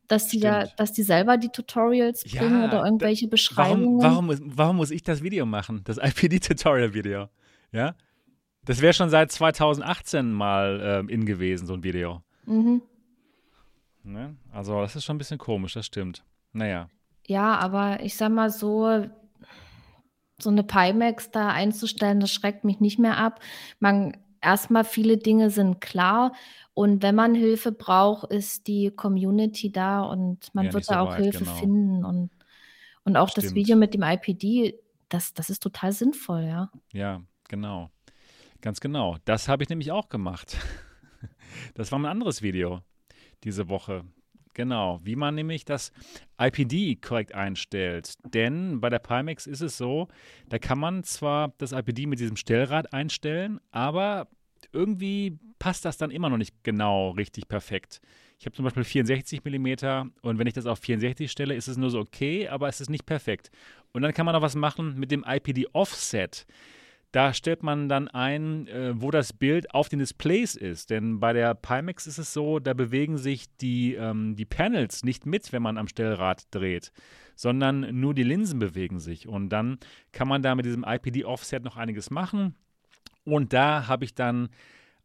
Speaker 2: dass die da, dass die selber die Tutorials bringen ja, oder irgendwelche Beschreibungen.
Speaker 1: Warum, warum, warum, muss ich das Video machen? Das IPD-Tutorial-Video. Ja? Das wäre schon seit 2018 mal ähm, in gewesen, so ein Video.
Speaker 2: Mhm.
Speaker 1: Ne? Also, das ist schon ein bisschen komisch, das stimmt. Naja.
Speaker 2: Ja, aber ich sag mal so, so eine Pimax da einzustellen, das schreckt mich nicht mehr ab. Man, erstmal viele Dinge sind klar und wenn man Hilfe braucht, ist die Community da und man
Speaker 1: Ja,
Speaker 2: wird
Speaker 1: nicht so
Speaker 2: da auch
Speaker 1: weit,
Speaker 2: Hilfe
Speaker 1: genau.
Speaker 2: finden. Und, und auch das
Speaker 1: Stimmt.
Speaker 2: Video mit dem IPD, das, das ist total sinnvoll, ja.
Speaker 1: Ja, genau. Ganz genau. Das habe ich nämlich auch gemacht. Das war mein anderes Video diese Woche. Genau, wie man nämlich das IPD korrekt einstellt. Denn bei der Pimax ist es so, da kann man zwar das IPD mit diesem Stellrad einstellen, aber irgendwie passt das dann immer noch nicht genau richtig perfekt. Ich habe zum Beispiel 64 mm und wenn ich das auf 64 stelle, ist es nur so okay, aber es ist nicht perfekt. Und dann kann man noch was machen mit dem IPD Offset. Da stellt man dann ein, äh, wo das Bild auf den Displays ist. Denn bei der Pimax ist es so, da bewegen sich die, ähm, die Panels nicht mit, wenn man am Stellrad dreht, sondern nur die Linsen bewegen sich. Und dann kann man da mit diesem IPD Offset noch einiges machen. Und da habe ich dann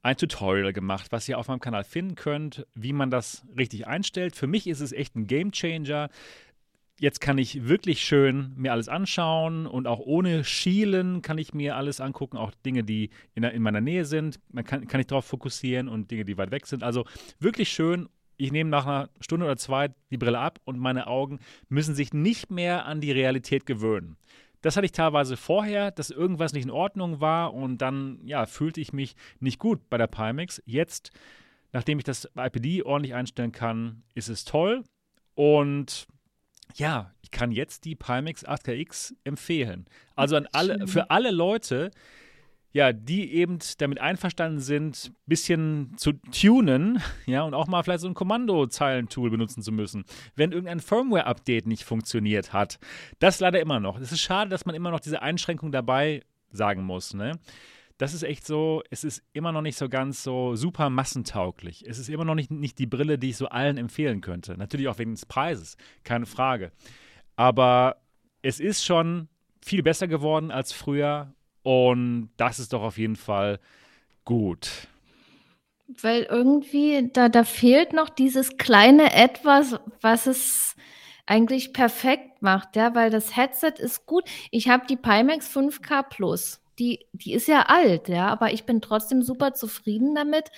Speaker 1: ein Tutorial gemacht, was ihr auf meinem Kanal finden könnt, wie man das richtig einstellt. Für mich ist es echt ein Game Changer. Jetzt kann ich wirklich schön mir alles anschauen und auch ohne Schielen kann ich mir alles angucken, auch Dinge, die in, der, in meiner Nähe sind. Man kann, kann ich darauf fokussieren und Dinge, die weit weg sind. Also wirklich schön. Ich nehme nach einer Stunde oder zwei die Brille ab und meine Augen müssen sich nicht mehr an die Realität gewöhnen. Das hatte ich teilweise vorher, dass irgendwas nicht in Ordnung war und dann ja, fühlte ich mich nicht gut bei der Pimax. Jetzt, nachdem ich das IPD ordentlich einstellen kann, ist es toll und ja, ich kann jetzt die Pimax 8KX empfehlen. Also an alle, für alle Leute, ja, die eben damit einverstanden sind, ein bisschen zu tunen, ja, und auch mal vielleicht so ein Kommandozeilentool benutzen zu müssen, wenn irgendein Firmware-Update nicht funktioniert hat. Das leider immer noch. Es ist schade, dass man immer noch diese Einschränkung dabei sagen muss, ne? Das ist echt so, es ist immer noch nicht so ganz so super massentauglich. Es ist immer noch nicht, nicht die Brille, die ich so allen empfehlen könnte. Natürlich auch wegen des Preises, keine Frage. Aber es ist schon viel besser geworden als früher und das ist doch auf jeden Fall gut.
Speaker 2: Weil irgendwie, da, da fehlt noch dieses kleine Etwas, was es eigentlich perfekt macht, ja, weil das Headset ist gut. Ich habe die Pimax 5K Plus. Die, die ist ja alt, ja, aber ich bin trotzdem super zufrieden damit.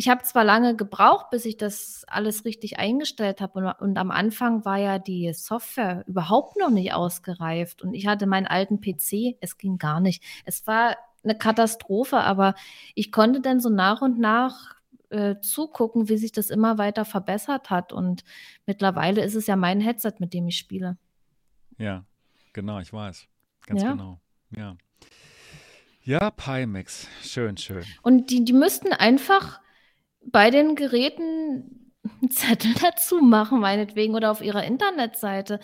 Speaker 2: Ich habe zwar lange gebraucht, bis ich das alles richtig eingestellt habe und, und am Anfang war ja die Software überhaupt noch nicht ausgereift und ich hatte meinen alten PC, es ging gar nicht. Es war eine Katastrophe, aber ich konnte dann so nach und nach äh, zugucken, wie sich das immer weiter verbessert hat und mittlerweile ist es ja mein Headset, mit dem ich spiele.
Speaker 1: Ja, genau, ich weiß. Ganz
Speaker 2: Ja.
Speaker 1: genau. Ja. Ja, Pimax. Schön, schön.
Speaker 2: Und die, die müssten einfach bei den Geräten einen Zettel dazu machen, meinetwegen, oder auf ihrer Internetseite.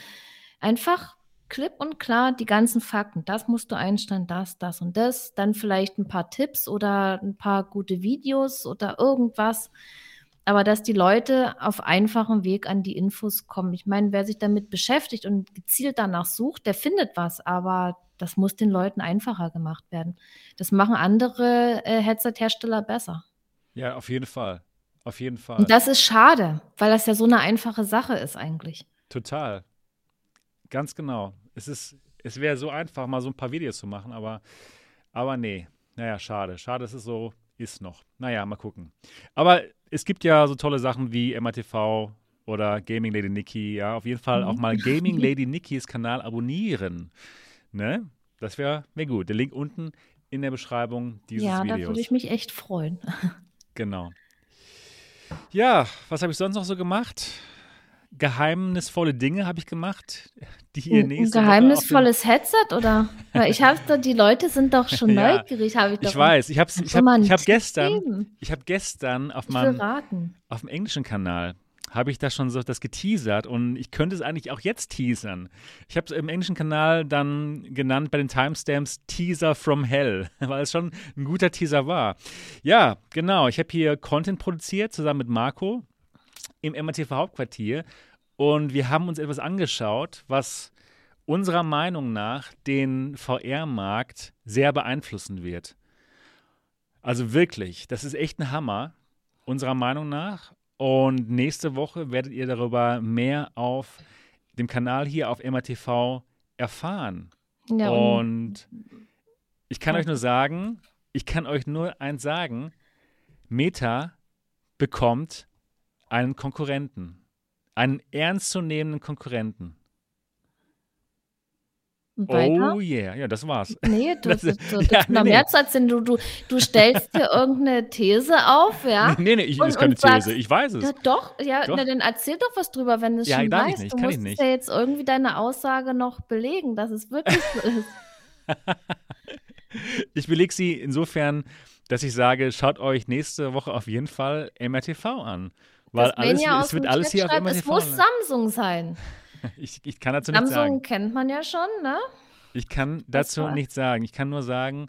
Speaker 2: Einfach klipp und klar die ganzen Fakten. Das musst du einstellen, das, das und das. Dann vielleicht ein paar Tipps oder ein paar gute Videos oder irgendwas. aber dass die Leute auf einfachem Weg an die Infos kommen. Ich meine, wer sich damit beschäftigt und gezielt danach sucht, der findet was, aber das muss den Leuten einfacher gemacht werden. Das machen andere äh, Headset-Hersteller besser.
Speaker 1: Ja, auf jeden Fall. Auf jeden Fall.
Speaker 2: Und das ist schade, weil das ja so eine einfache Sache ist eigentlich.
Speaker 1: Total. Ganz genau. Es ist, es wäre so einfach, mal so ein paar Videos zu machen, aber, aber nee. Naja, schade. Schade, dass es so ist noch. Naja, mal gucken. Aber es gibt ja so tolle Sachen wie MATV oder Gaming Lady Nikki. Ja, auf jeden Fall auch mal Gaming Lady Nikkis Kanal abonnieren. Ne? Das wäre wär gut. Der Link unten in der Beschreibung dieses
Speaker 2: ja,
Speaker 1: Videos.
Speaker 2: da würde ich mich echt freuen.
Speaker 1: Genau. Ja, was habe ich sonst noch so gemacht? Geheimnisvolle Dinge habe ich gemacht, die ihr nächste
Speaker 2: geheimnisvolles Headset oder? Weil ich habe die Leute sind doch schon
Speaker 1: Ja,
Speaker 2: neugierig, habe ich doch.
Speaker 1: Ich weiß, ich habe ich hab, ich hab gestern, ich habe gestern auf meinem auf dem englischen Kanal habe ich da schon so das geteasert und ich könnte es eigentlich auch jetzt teasern. Ich habe es im englischen Kanal dann genannt bei den Timestamps Teaser from Hell, weil es schon ein guter Teaser war. Ja, genau. Ich habe hier Content produziert zusammen mit Marco im MRTV Hauptquartier und wir haben uns etwas angeschaut, was unserer Meinung nach den VR-Markt sehr beeinflussen wird. Also wirklich, das ist echt ein Hammer, unserer Meinung nach. Und nächste Woche werdet ihr darüber mehr auf dem Kanal hier auf MRTV erfahren.
Speaker 2: Ja, und
Speaker 1: Und ich kann euch nur sagen, ich kann euch nur eins sagen, Meta bekommt einen Konkurrenten. Einen ernstzunehmenden Konkurrenten.
Speaker 2: Weiter?
Speaker 1: Oh yeah, ja, das war's.
Speaker 2: Nee, du,
Speaker 1: Das
Speaker 2: du,
Speaker 1: ist-
Speaker 2: du,
Speaker 1: ja,
Speaker 2: du noch
Speaker 1: nee,
Speaker 2: mehr
Speaker 1: nee.
Speaker 2: zu erzählen. Du, du, du stellst dir irgendeine These auf, ja?
Speaker 1: Nee, nee, ich,
Speaker 2: Und-
Speaker 1: ist keine
Speaker 2: und sagst-
Speaker 1: These, ich weiß es.
Speaker 2: Ja, doch, ja,
Speaker 1: Doch.
Speaker 2: Na, dann erzähl doch was drüber, wenn du es
Speaker 1: Ja,
Speaker 2: schon
Speaker 1: darf ich
Speaker 2: weißt.
Speaker 1: nicht,
Speaker 2: du
Speaker 1: kann ich
Speaker 2: musst
Speaker 1: nicht.
Speaker 2: ja jetzt irgendwie deine Aussage noch belegen, dass es wirklich so ist.
Speaker 1: Ich belege sie insofern, dass ich sage, schaut euch nächste Woche auf jeden Fall MRTV an. Weil
Speaker 2: Das
Speaker 1: alles, es wird alles hier auf MRTV.
Speaker 2: Es muss. Samsung sein.
Speaker 1: Ich, ich kann dazu nichts
Speaker 2: Samsung
Speaker 1: sagen.
Speaker 2: kennt man ja schon, ne?
Speaker 1: Ich kann dazu nichts sagen. Ich kann nur sagen,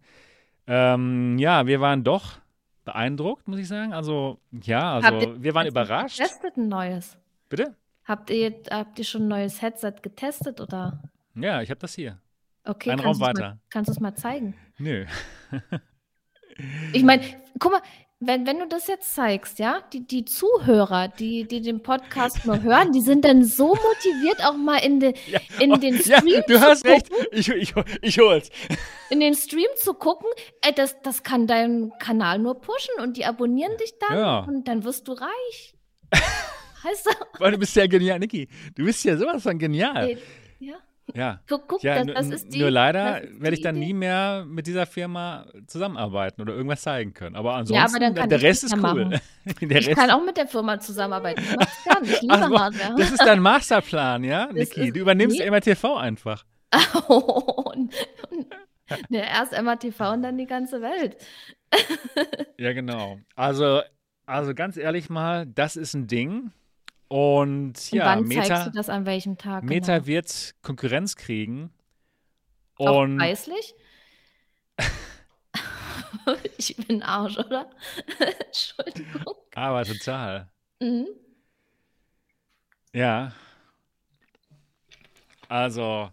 Speaker 1: ähm, ja, wir waren doch beeindruckt, muss ich sagen. Also, ja, also
Speaker 2: ihr
Speaker 1: wir waren überrascht.
Speaker 2: Getestet ein neues.
Speaker 1: Bitte?
Speaker 2: Habt ihr, habt ihr schon ein neues Headset getestet oder?
Speaker 1: Ja, ich habe das hier.
Speaker 2: Okay,
Speaker 1: Ein Raum weiter.
Speaker 2: Mal, kannst du es mal zeigen?
Speaker 1: Nö.
Speaker 2: Ich meine, guck mal, wenn, wenn du das jetzt zeigst, ja, die, die Zuhörer, die, die den Podcast nur hören, die sind dann so motiviert, auch mal in, de,
Speaker 1: Ja,
Speaker 2: in den
Speaker 1: ja,
Speaker 2: Stream
Speaker 1: du
Speaker 2: zu
Speaker 1: hast recht.
Speaker 2: gucken,
Speaker 1: Ich, ich, ich hol's.
Speaker 2: in den Stream zu gucken, ey, das, das kann deinen Kanal nur pushen und die abonnieren dich dann
Speaker 1: Ja.
Speaker 2: und dann wirst du reich. Heißt du?
Speaker 1: Weil du bist ja genial, Niki. Du bist ja sowas von genial.
Speaker 2: Ey, Ja,
Speaker 1: Ja.
Speaker 2: guck, guck,
Speaker 1: Ja,
Speaker 2: das,
Speaker 1: nur,
Speaker 2: das ist die.
Speaker 1: nur leider werde ich dann
Speaker 2: Idee.
Speaker 1: nie mehr mit dieser Firma zusammenarbeiten oder irgendwas zeigen können. Aber
Speaker 2: Ja,
Speaker 1: ansonsten,
Speaker 2: aber dann kann
Speaker 1: der
Speaker 2: ich
Speaker 1: Rest ist
Speaker 2: ja
Speaker 1: cool. der
Speaker 2: Ich kann auch mit der Firma zusammenarbeiten. Ich mach's gern. Ich liebe
Speaker 1: Ach so,
Speaker 2: Hardware.
Speaker 1: das ist dein Masterplan, ja, Niki? Du übernimmst
Speaker 2: nee.
Speaker 1: MRTV einfach.
Speaker 2: und, ja, erst MATV und dann die ganze Welt.
Speaker 1: Ja, genau. Also, also ganz ehrlich mal, das ist ein Ding. Und
Speaker 2: Und
Speaker 1: ja,
Speaker 2: wann zeigst
Speaker 1: Meta,
Speaker 2: du das an welchem Tag?
Speaker 1: Meta
Speaker 2: genau?
Speaker 1: wird Konkurrenz kriegen.
Speaker 2: Auch
Speaker 1: Und
Speaker 2: preislich? ich bin Arsch, oder? Entschuldigung.
Speaker 1: aber total.
Speaker 2: Mhm.
Speaker 1: Ja. Also,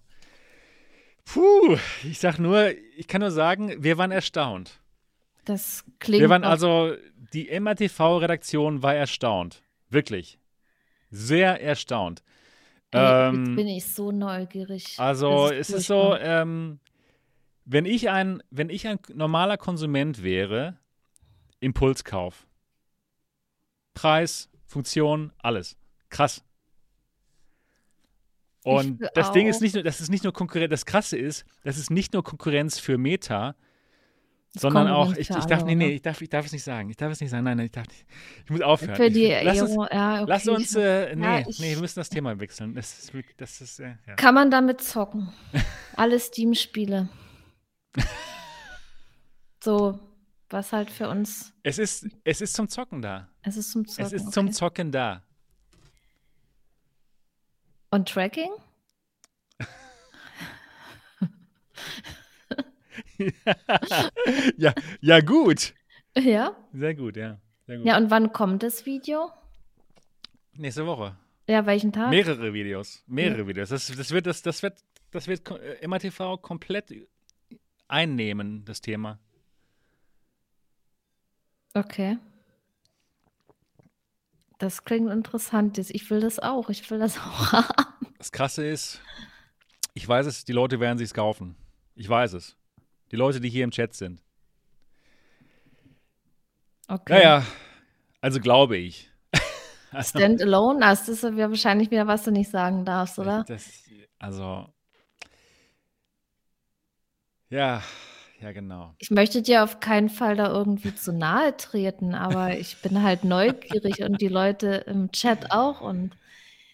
Speaker 1: puh, ich sag nur, ich kann nur sagen, wir waren erstaunt.
Speaker 2: Das klingt.
Speaker 1: Wir waren also, die MRTV-Redaktion war erstaunt. Wirklich. Sehr erstaunt.
Speaker 2: Ey, jetzt
Speaker 1: ähm,
Speaker 2: bin ich so neugierig.
Speaker 1: Also es ist so, ähm, wenn ich ein, wenn ich ein normaler Konsument wäre, Impulskauf. Preis, Funktion, alles. Krass. Und das Ding ist
Speaker 2: auch.
Speaker 1: nicht nur, das ist nicht nur Konkurrenz, das Krasse ist, das ist nicht nur Konkurrenz für Meta, sondern auch, ich, ich darf,
Speaker 2: alle,
Speaker 1: nee, nee, ich darf, ich darf es nicht sagen. Ich darf es nicht sagen. Nein, nein, ich darf nicht. Ich muss aufhören.
Speaker 2: Für die
Speaker 1: ich, lass uns,
Speaker 2: Euro, ja, okay.
Speaker 1: lass uns, äh, nee,
Speaker 2: Ja,
Speaker 1: nee,
Speaker 2: ich-
Speaker 1: wir müssen das Thema wechseln. Das ist, das ist, äh, ja.
Speaker 2: Kann man damit zocken? Alle Steam-Spiele. so, was halt für uns.
Speaker 1: Es ist, es ist zum Zocken da.
Speaker 2: Es ist zum Zocken.
Speaker 1: Es ist zum
Speaker 2: okay.
Speaker 1: Zocken da.
Speaker 2: Und Tracking?
Speaker 1: ja, ja, gut.
Speaker 2: Ja.
Speaker 1: Sehr gut, ja. Sehr gut.
Speaker 2: Ja, und wann kommt das Video?
Speaker 1: Nächste Woche.
Speaker 2: Ja, welchen Tag?
Speaker 1: Mehrere Videos. Mehrere Videos. Das, das wird, das, das wird, das wird äh, MATV komplett einnehmen, das Thema.
Speaker 2: Okay. Das klingt interessant. Ich will das auch. Ich will das auch haben.
Speaker 1: Das Krasse ist, ich weiß es, die Leute werden sich's kaufen. Ich weiß es. Die Leute, die hier im Chat sind.
Speaker 2: Okay.
Speaker 1: Naja, also glaube ich.
Speaker 2: Standalone, das ist ja wahrscheinlich wieder, was du nicht sagen darfst, oder?
Speaker 1: Das, also. Ja, ja, genau.
Speaker 2: Ich möchte dir auf keinen Fall da irgendwie zu nahe treten, aber ich bin halt neugierig und die Leute im Chat auch und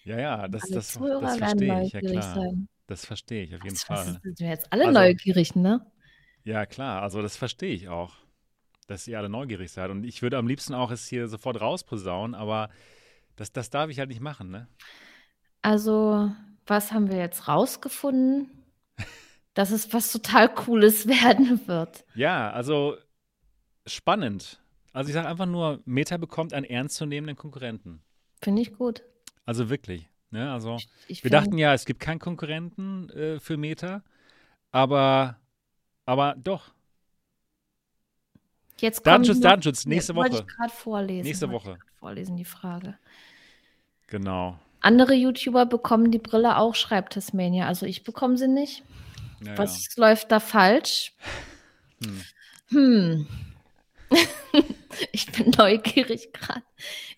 Speaker 1: Ja, ja, das, das, das verstehe ich, ja klar.
Speaker 2: sein.
Speaker 1: Das verstehe ich auf jeden
Speaker 2: Was,
Speaker 1: Fall.
Speaker 2: was sind wir jetzt alle
Speaker 1: Also-
Speaker 2: neugierig, ne?
Speaker 1: Ja, klar, also das verstehe ich auch, dass ihr alle neugierig seid. Und ich würde am liebsten auch es hier sofort rausposaunen, aber das, das darf ich halt nicht machen, ne?
Speaker 2: Also, was haben wir jetzt rausgefunden? Dass es was total Cooles werden wird.
Speaker 1: Ja, also spannend. Also ich sage einfach nur, Meta bekommt einen ernstzunehmenden Konkurrenten.
Speaker 2: Finde ich gut.
Speaker 1: Also wirklich. Ne? Also
Speaker 2: Ich
Speaker 1: wir
Speaker 2: find-
Speaker 1: dachten ja, es gibt keinen Konkurrenten äh, für Meta, aber, aber doch.
Speaker 2: jetzt
Speaker 1: Datenschutz,
Speaker 2: noch-
Speaker 1: Datenschutz, nächste
Speaker 2: Wollte
Speaker 1: Woche.
Speaker 2: ich gerade vorlesen.
Speaker 1: Nächste
Speaker 2: wollte ich
Speaker 1: Woche.
Speaker 2: Vorlesen, die Frage.
Speaker 1: Genau.
Speaker 2: Andere YouTuber bekommen die Brille auch, schreibt Tasmania. Also ich bekomme sie nicht.
Speaker 1: Ja,
Speaker 2: Was läuft da falsch?
Speaker 1: Hm.
Speaker 2: Hm. ich bin neugierig gerade.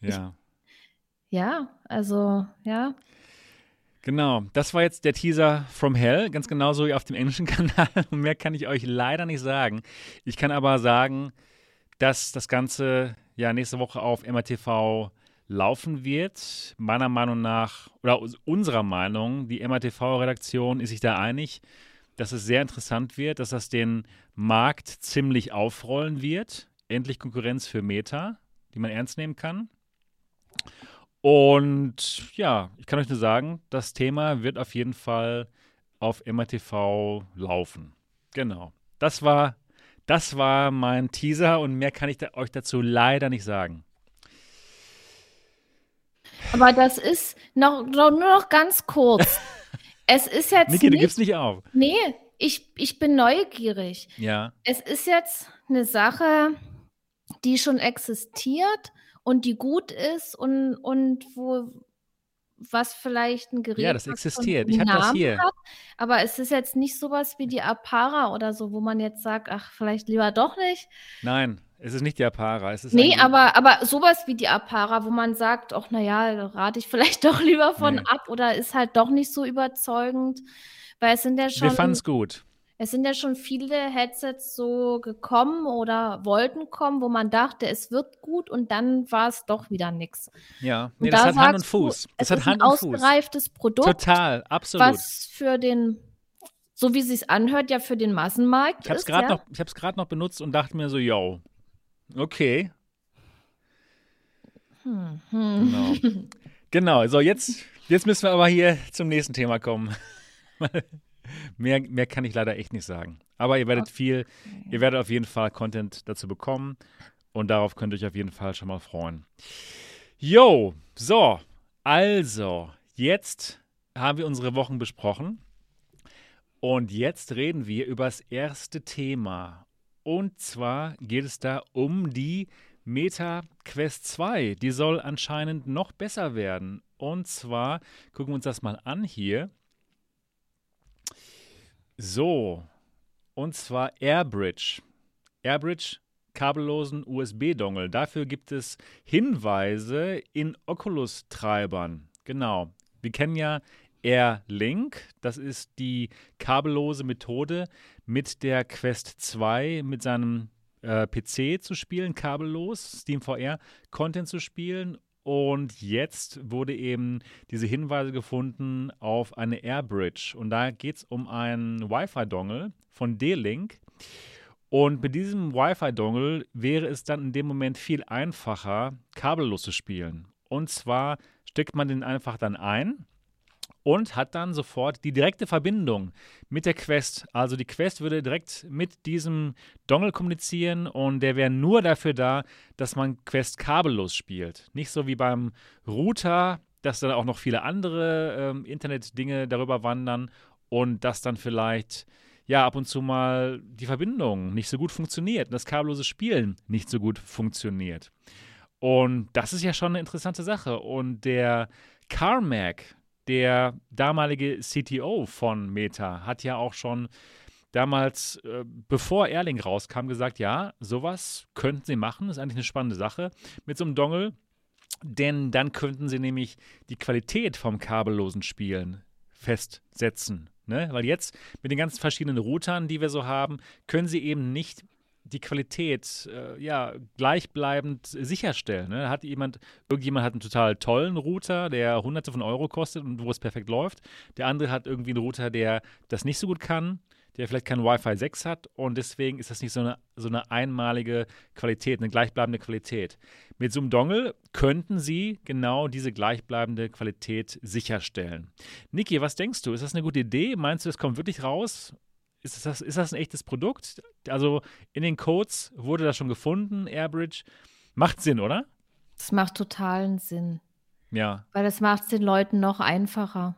Speaker 1: ja.
Speaker 2: Ja, also, ja.
Speaker 1: Genau, das war jetzt der Teaser from Hell, ganz genauso wie auf dem englischen Kanal. Und mehr kann ich euch leider nicht sagen. Ich kann aber sagen, dass das Ganze ja nächste Woche auf MRTV laufen wird. Meiner Meinung nach, oder unserer Meinung, die MRTV-Redaktion ist sich da einig, dass es sehr interessant wird, dass das den Markt ziemlich aufrollen wird. Endlich Konkurrenz für Meta, die man ernst nehmen kann. Und ja, ich kann euch nur sagen, das Thema wird auf jeden Fall auf MRTV laufen. Genau. Das war, das war mein Teaser und mehr kann ich da, euch dazu leider nicht sagen.
Speaker 2: Aber das ist noch, noch nur noch ganz kurz. es ist jetzt
Speaker 1: Niki, du
Speaker 2: nicht,
Speaker 1: gibst nicht auf.
Speaker 2: nee, ich, ich bin neugierig.
Speaker 1: Ja,
Speaker 2: Es ist jetzt eine Sache, die schon existiert und die gut ist und, und wo was vielleicht ein Gerät
Speaker 1: Ja, das existiert. Ich hab das hier.
Speaker 2: Hat, aber es ist jetzt nicht sowas wie die Apara oder so, wo man jetzt sagt, ach, vielleicht lieber doch nicht.
Speaker 1: nein, es ist nicht die Apara. Es ist
Speaker 2: Nee, aber, aber sowas wie die Apara, wo man sagt, ach naja, da rate ich vielleicht doch lieber von
Speaker 1: Nee.
Speaker 2: ab oder ist halt doch nicht so überzeugend. Weil es sind ja
Speaker 1: wir
Speaker 2: schon,
Speaker 1: fanden es gut.
Speaker 2: Es sind ja schon viele Headsets so gekommen oder wollten kommen, wo man dachte, es wird gut und dann war es doch wieder nix.
Speaker 1: Ja, nee, das
Speaker 2: da
Speaker 1: hat Hand und
Speaker 2: sagst du,
Speaker 1: Fuß. Das
Speaker 2: es
Speaker 1: hat
Speaker 2: ist
Speaker 1: Hand
Speaker 2: ein
Speaker 1: und Fuß.
Speaker 2: ausgereiftes Produkt,
Speaker 1: Total, absolut.
Speaker 2: was für den, so wie es sich anhört, ja für den Massenmarkt
Speaker 1: Ich habe es
Speaker 2: ist.
Speaker 1: gerade
Speaker 2: ja.
Speaker 1: noch, ich hab's gerade noch benutzt und dachte mir so, yo, okay,
Speaker 2: Hm, hm.
Speaker 1: genau. genau, so jetzt, jetzt müssen wir aber hier zum nächsten Thema kommen. mehr, mehr kann ich leider echt nicht sagen. Aber ihr werdet viel, ihr werdet auf jeden Fall Content dazu bekommen und darauf könnt ihr euch auf jeden Fall schon mal freuen. Jo, so, also, jetzt haben wir unsere Wochen besprochen und jetzt reden wir über das erste Thema. Und zwar geht es da um die Meta Quest 2. Die soll anscheinend noch besser werden. Und zwar gucken wir uns das mal an hier. So, und zwar AirBridge. AirBridge kabellosen USB-Dongle. Dafür gibt es Hinweise in Oculus-Treibern. Genau. Wir kennen ja AirLink. Das ist die kabellose Methode, mit der Quest 2 mit seinem äh, PC zu spielen, kabellos, SteamVR Content zu spielen. Und jetzt wurde eben diese Hinweise gefunden auf eine AirBridge. Und da geht es um einen Wi-Fi-Dongle von D-Link. Und mit diesem Wi-Fi-Dongle wäre es dann in dem Moment viel einfacher, kabellos zu spielen. Und zwar steckt man den einfach dann ein und hat dann sofort die direkte Verbindung mit der Quest. Also die Quest würde direkt mit diesem Dongle kommunizieren und der wäre nur dafür da, dass man Quest kabellos spielt. Nicht so wie beim Router, dass dann auch noch viele andere ähm, Internet-Dinge darüber wandern und dass dann vielleicht ja ab und zu mal die Verbindung nicht so gut funktioniert und das kabellose Spielen nicht so gut funktioniert. Und das ist ja schon eine interessante Sache. Und der Carmack, der damalige CTO von Meta, hat ja auch schon damals, äh, bevor Erling rauskam, gesagt, ja, sowas könnten sie machen, ist eigentlich eine spannende Sache mit so einem Dongle, denn dann könnten sie nämlich die Qualität vom kabellosen Spielen festsetzen. Ne? Weil jetzt mit den ganzen verschiedenen Routern, die wir so haben, können sie eben nicht die Qualität äh, ja gleichbleibend sicherstellen. Ne? Hat jemand, irgendjemand hat einen total tollen Router, der hunderte von Euro kostet und wo es perfekt läuft. Der andere hat irgendwie einen Router, der das nicht so gut kann, der vielleicht kein Wi-Fi 6 hat und deswegen ist das nicht so eine, so eine einmalige Qualität, eine gleichbleibende Qualität. Mit so einem Dongle könnten Sie genau diese gleichbleibende Qualität sicherstellen. Niki, was denkst du? Ist das eine gute Idee? Meinst du, es kommt wirklich raus? Ist das, ist das ein echtes Produkt? Also in den Codes wurde das schon gefunden, Airbridge. Macht Sinn, oder?
Speaker 2: Das macht totalen Sinn.
Speaker 1: Ja.
Speaker 2: Weil das macht es den Leuten noch einfacher.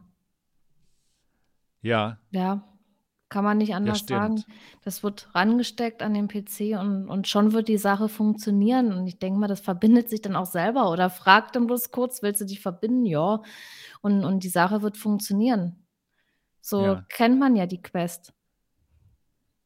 Speaker 1: Ja.
Speaker 2: Ja. Kann man nicht anders
Speaker 1: ja,
Speaker 2: sagen. Das wird rangesteckt an den PC und, und schon wird die Sache funktionieren. Und ich denke mal, das verbindet sich dann auch selber oder fragt dann bloß kurz, willst du dich verbinden? Ja. Und, und die Sache wird funktionieren. So
Speaker 1: Ja.
Speaker 2: kennt man ja die Quest.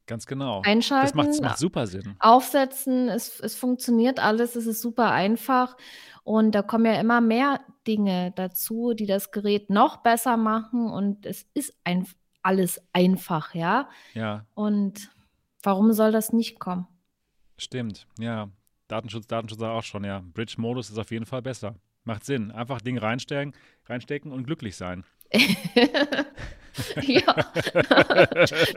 Speaker 1: Ganz genau.
Speaker 2: Einschalten,
Speaker 1: Das macht, das macht super Sinn.
Speaker 2: aufsetzen, es, es funktioniert alles, es ist super einfach. Und da kommen ja immer mehr Dinge dazu, die das Gerät noch besser machen. Und es ist ein, alles einfach, ja.
Speaker 1: Ja,
Speaker 2: Und warum soll das nicht kommen?
Speaker 1: stimmt. Ja. Datenschutz, Datenschutz auch schon, ja. Bridge-Modus ist auf jeden Fall besser. Macht Sinn. Einfach Dinge reinstecken, reinstecken und glücklich sein.
Speaker 2: ja.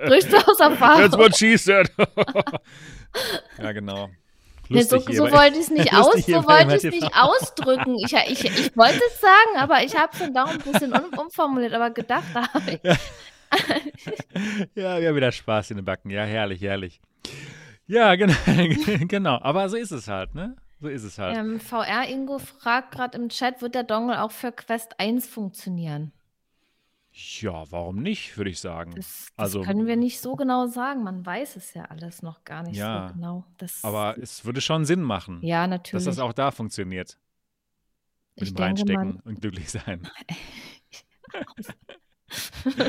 Speaker 2: Du aus
Speaker 1: That's
Speaker 2: Erfahrung?
Speaker 1: what she said. ja, genau.
Speaker 2: Nee, so, so wollte ich es nicht, aus, so wollte ich nicht ausdrücken. Ich, ich, ich wollte es sagen, aber ich habe es dann doch ein bisschen um, umformuliert, aber gedacht habe ich.
Speaker 1: Ja, wir haben wieder Spaß in den Backen. Ja, herrlich, herrlich. Ja, genau, genau. Aber so ist es halt, ne? So ist es halt.
Speaker 2: Ähm, VR Ingo fragt gerade im Chat, wird der Dongle auch für Quest 1 funktionieren?
Speaker 1: Ja, warum nicht, würde ich sagen.
Speaker 2: Das, das
Speaker 1: Also-
Speaker 2: können wir nicht so genau sagen. Man weiß es ja alles noch gar nicht
Speaker 1: Ja,
Speaker 2: so genau. Das,
Speaker 1: Aber es würde schon Sinn machen,
Speaker 2: ja,
Speaker 1: dass
Speaker 2: natürlich.
Speaker 1: das auch da funktioniert. Mit
Speaker 2: Ich
Speaker 1: dem Reinstecken und glücklich sein.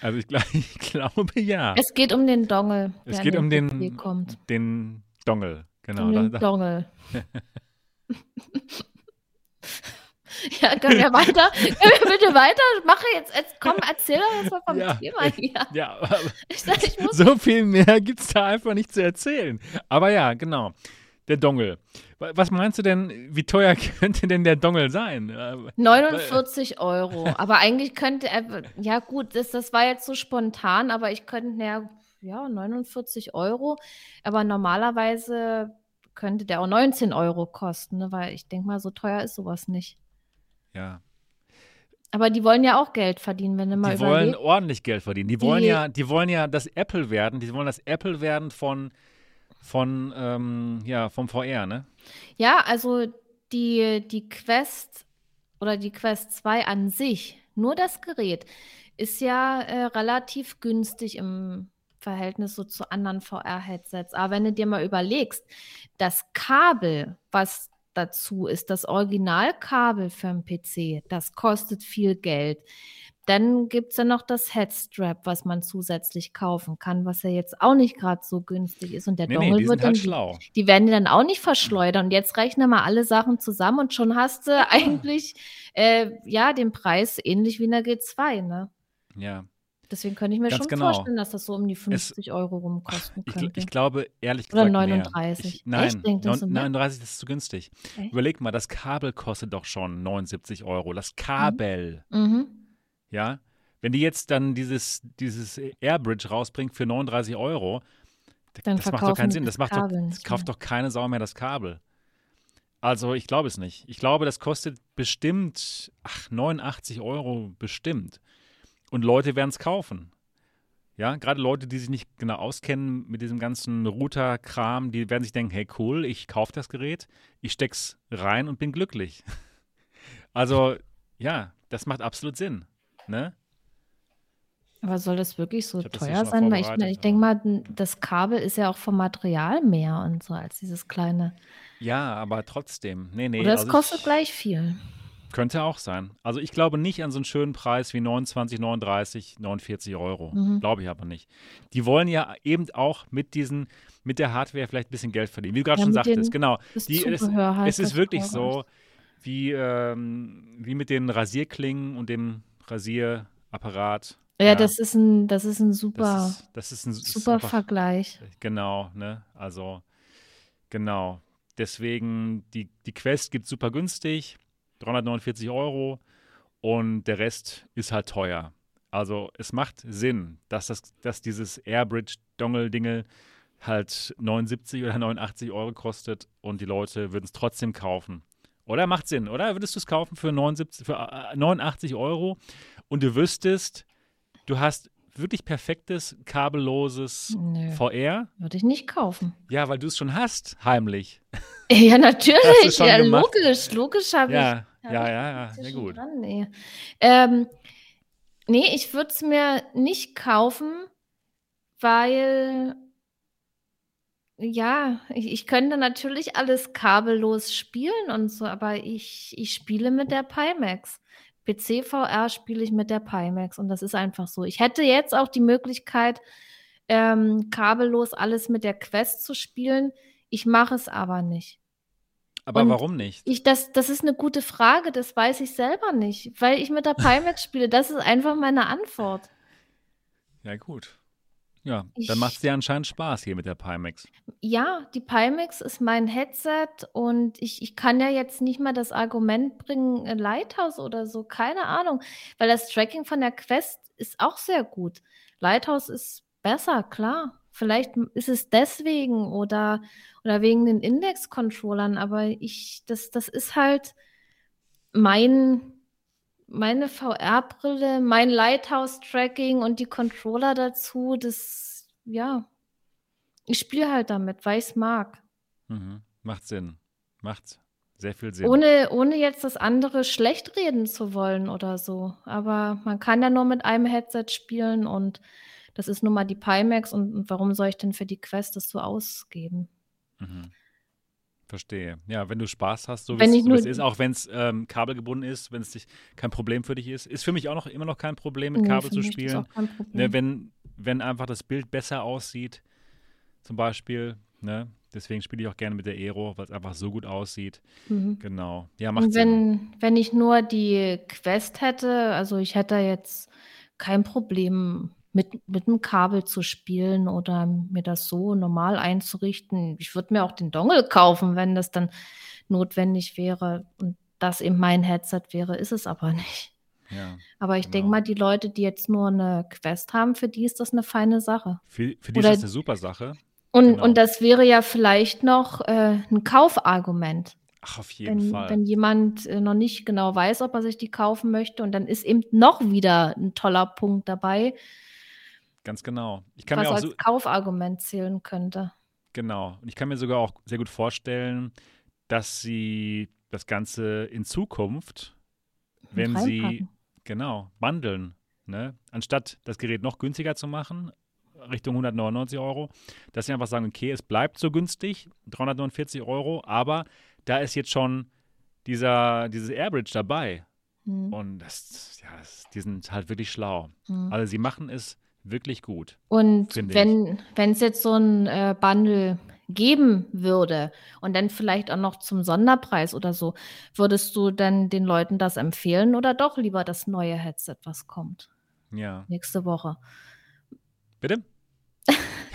Speaker 1: also ich, ich glaube ja.
Speaker 2: es geht um den Dongle,
Speaker 1: Es geht um den,
Speaker 2: kommt.
Speaker 1: den Dongle. Genau.
Speaker 2: um den
Speaker 1: da,
Speaker 2: Dongle. ja, können wir weiter? Können wir bitte weiter? Mache jetzt, jetzt komm, erzähl doch jetzt mal vom
Speaker 1: Ja.
Speaker 2: Thema hier.
Speaker 1: ja, aber
Speaker 2: Ich, sag, ich
Speaker 1: so viel mehr gibt es da einfach nicht zu erzählen. Aber ja, genau. Der Dongle. Wa- Was meinst du denn, wie teuer könnte denn der Dongle sein? Äh,
Speaker 2: 49 Euro. Aber eigentlich könnte er, ja gut, das, das war jetzt so spontan, aber ich könnte, ja, ja, 49 Euro. Aber normalerweise könnte der auch 19 Euro kosten, ne? weil ich denke mal, so teuer ist sowas nicht.
Speaker 1: Ja,
Speaker 2: Aber die wollen ja auch Geld verdienen, wenn du mal
Speaker 1: die wollen
Speaker 2: überlegst.
Speaker 1: ordentlich Geld verdienen. Die wollen
Speaker 2: Die-
Speaker 1: ja, die wollen ja das Apple werden. Die wollen das Apple werden von, von ähm, ja, vom VR, ne?
Speaker 2: Ja, also die, die Quest oder die Quest 2 an sich, nur das Gerät, ist ja äh, relativ günstig im Verhältnis so zu anderen VR-Headsets. Aber wenn du dir mal überlegst, das Kabel, was dazu ist, das Originalkabel für einen PC, das kostet viel Geld. Dann gibt es ja noch das Headstrap, was man zusätzlich kaufen kann, was ja jetzt auch nicht gerade so günstig ist. Und der
Speaker 1: Nee, nee,
Speaker 2: Dongle
Speaker 1: die
Speaker 2: wird
Speaker 1: halt
Speaker 2: dann
Speaker 1: schlau.
Speaker 2: die werden dann auch nicht verschleudern. Und jetzt rechne mal alle Sachen zusammen und schon hast du eigentlich äh, ja den Preis ähnlich wie in der G2. Ne?
Speaker 1: Ja.
Speaker 2: Deswegen könnte ich mir
Speaker 1: Ganz
Speaker 2: schon
Speaker 1: genau.
Speaker 2: vorstellen, dass das so um die 50 Euro rum kosten
Speaker 1: Ich,
Speaker 2: könnte.
Speaker 1: ich glaube, ehrlich
Speaker 2: Oder
Speaker 1: gesagt,
Speaker 2: 39.
Speaker 1: Mehr. Ich, nein,
Speaker 2: Echt?
Speaker 1: Neun-
Speaker 2: mehr?
Speaker 1: 39 das ist zu günstig.
Speaker 2: Echt?
Speaker 1: Überleg mal, das Kabel kostet doch schon 79 Euro. Das Kabel,
Speaker 2: Mhm.
Speaker 1: ja? Wenn die jetzt dann dieses, dieses Airbridge rausbringt für 39 Euro,
Speaker 2: Dann
Speaker 1: das macht doch keinen Sinn.
Speaker 2: das
Speaker 1: macht doch, das kauft doch keine Sau mehr das Kabel. Also ich glaube es nicht. Ich glaube, das kostet bestimmt ach, 89 Euro bestimmt. Und Leute werden es kaufen. Ja, gerade Leute, die sich nicht genau auskennen mit diesem ganzen Router-Kram, die werden sich denken, hey cool, ich kaufe das Gerät, ich steck's rein und bin glücklich. Also ja, das macht absolut Sinn. Ne?
Speaker 2: Aber soll das wirklich so teuer sein? Weil ich, ich denke mal, das Kabel ist ja auch vom Material mehr und so als dieses kleine.
Speaker 1: Ja, aber trotzdem. Nee, nee.
Speaker 2: Oder es
Speaker 1: also
Speaker 2: kostet
Speaker 1: ich,
Speaker 2: gleich viel.
Speaker 1: Könnte auch sein. Also ich glaube nicht an so einen schönen Preis wie 29, 39, 49 Euro.
Speaker 2: Mhm.
Speaker 1: Glaube ich aber nicht. Die wollen ja eben auch mit diesen, mit der Hardware vielleicht ein bisschen Geld verdienen. Wie du gerade
Speaker 2: Ja,
Speaker 1: schon sagtest, genau. Die, es,
Speaker 2: halt.
Speaker 1: es ist wirklich so,
Speaker 2: ist.
Speaker 1: wie, ähm, wie mit den Rasierklingen und dem Rasierapparat.
Speaker 2: Ja, das ist ein, das ist ein super,
Speaker 1: das ist, das ist ein ist
Speaker 2: super
Speaker 1: einfach-
Speaker 2: Vergleich.
Speaker 1: Genau, ne? Also, genau. Deswegen, die, die Quest gibt super günstig, 349 Euro und der Rest ist halt teuer. Also, es macht Sinn, dass, das, dass dieses Airbridge-Dongle-Dingel halt 79 oder 89 Euro kostet und die Leute würden es trotzdem kaufen. Oder macht Sinn, oder? Würdest du es kaufen für, 79, für äh, 89 Euro und du wüsstest, du hast wirklich perfektes, kabelloses
Speaker 2: Nö,
Speaker 1: VR?
Speaker 2: würde ich nicht kaufen.
Speaker 1: Ja, weil du es schon hast, heimlich.
Speaker 2: Ja, natürlich. Ja,
Speaker 1: gemacht?
Speaker 2: logisch. Logisch habe ich.
Speaker 1: Ja, ja, ja, ja, ja, gut.
Speaker 2: Dran, nee. Ähm, nee, ich würde es mir nicht kaufen, weil ja, ich, ich könnte natürlich alles kabellos spielen und so, aber ich, ich spiele mit der Pimax. PC VR spiele ich mit der Pimax und das ist einfach so. Ich hätte jetzt auch die Möglichkeit, ähm, kabellos alles mit der Quest zu spielen. Ich mache es aber nicht.
Speaker 1: Aber
Speaker 2: Und
Speaker 1: warum nicht?
Speaker 2: Ich, das, das ist eine gute Frage, das weiß ich selber nicht, weil ich mit der Pimax spiele. Das ist einfach meine Antwort.
Speaker 1: Ja, gut. Ja,
Speaker 2: Ich-
Speaker 1: dann macht es dir anscheinend Spaß hier mit der Pimax.
Speaker 2: Ja, die Pimax ist mein Headset und ich, ich kann ja jetzt nicht mal das Argument bringen, äh, Lighthouse oder so, keine Ahnung, weil das Tracking von der Quest ist auch sehr gut. Lighthouse ist besser, klar. Vielleicht ist es deswegen oder, oder wegen den Index-Controllern, aber ich, das, das ist halt mein, meine VR-Brille, mein Lighthouse-Tracking und die Controller dazu, das, ja, ich spiele halt damit, weil ich es mag.
Speaker 1: Mhm. Macht Sinn. Macht sehr viel Sinn.
Speaker 2: Ohne, ohne jetzt das andere schlecht reden zu wollen oder so. Aber man kann ja nur mit einem Headset spielen und das ist nun mal die Pimax und, und warum soll ich denn für die Quest das so ausgeben?
Speaker 1: Mhm. Verstehe. Ja, wenn du Spaß hast, so wie
Speaker 2: Wenn
Speaker 1: es wie ist, auch wenn es ähm, kabelgebunden ist, wenn es dich kein Problem für dich ist, ist für mich auch noch immer noch kein Problem, mit
Speaker 2: Nee,
Speaker 1: Kabel zu spielen. Ne, wenn, wenn einfach das Bild besser aussieht, zum Beispiel, ne? Deswegen spiele ich auch gerne mit der Aero, weil es einfach so gut aussieht.
Speaker 2: Mhm.
Speaker 1: Genau. Ja, macht
Speaker 2: Und
Speaker 1: Sinn.
Speaker 2: wenn, wenn ich nur die Quest hätte, also ich hätte jetzt kein Problem mit, mit dem Kabel zu spielen oder mir das so normal einzurichten. Ich würde mir auch den Dongle kaufen, wenn das dann notwendig wäre und das eben mein Headset wäre, ist es aber nicht.
Speaker 1: Ja.
Speaker 2: Aber ich denke
Speaker 1: Genau.
Speaker 2: mal, die Leute, die jetzt nur eine Quest haben, für die ist das eine feine Sache.
Speaker 1: Für, für die
Speaker 2: Oder-
Speaker 1: ist das eine super Sache.
Speaker 2: Und,
Speaker 1: Genau.
Speaker 2: und das wäre ja vielleicht noch äh, ein Kaufargument.
Speaker 1: Ach, auf jeden
Speaker 2: wenn,
Speaker 1: Fall.
Speaker 2: wenn jemand äh, noch nicht genau weiß, ob er sich die kaufen möchte. Und dann ist eben noch wieder ein toller Punkt dabei,
Speaker 1: Ganz genau. Ich kann
Speaker 2: was
Speaker 1: mir auch
Speaker 2: als
Speaker 1: so,
Speaker 2: Kaufargument zählen könnte.
Speaker 1: genau. Und ich kann mir sogar auch sehr gut vorstellen, dass sie das Ganze in Zukunft, wenn sie,
Speaker 2: reinpacken.
Speaker 1: genau, bundeln, ne? Anstatt das Gerät noch günstiger zu machen, Richtung 199 Euro, dass sie einfach sagen, okay, es bleibt so günstig, 349 Euro, aber da ist jetzt schon dieser, dieses Airbridge dabei.
Speaker 2: Hm.
Speaker 1: Und das, ja, das, die sind halt wirklich schlau.
Speaker 2: Hm.
Speaker 1: Also sie machen es wirklich gut.
Speaker 2: Und wenn es jetzt so ein äh, Bundle geben würde und dann vielleicht auch noch zum Sonderpreis oder so, würdest du dann den Leuten das empfehlen oder doch lieber das neue Headset, was kommt
Speaker 1: Ja.
Speaker 2: nächste Woche?
Speaker 1: Bitte?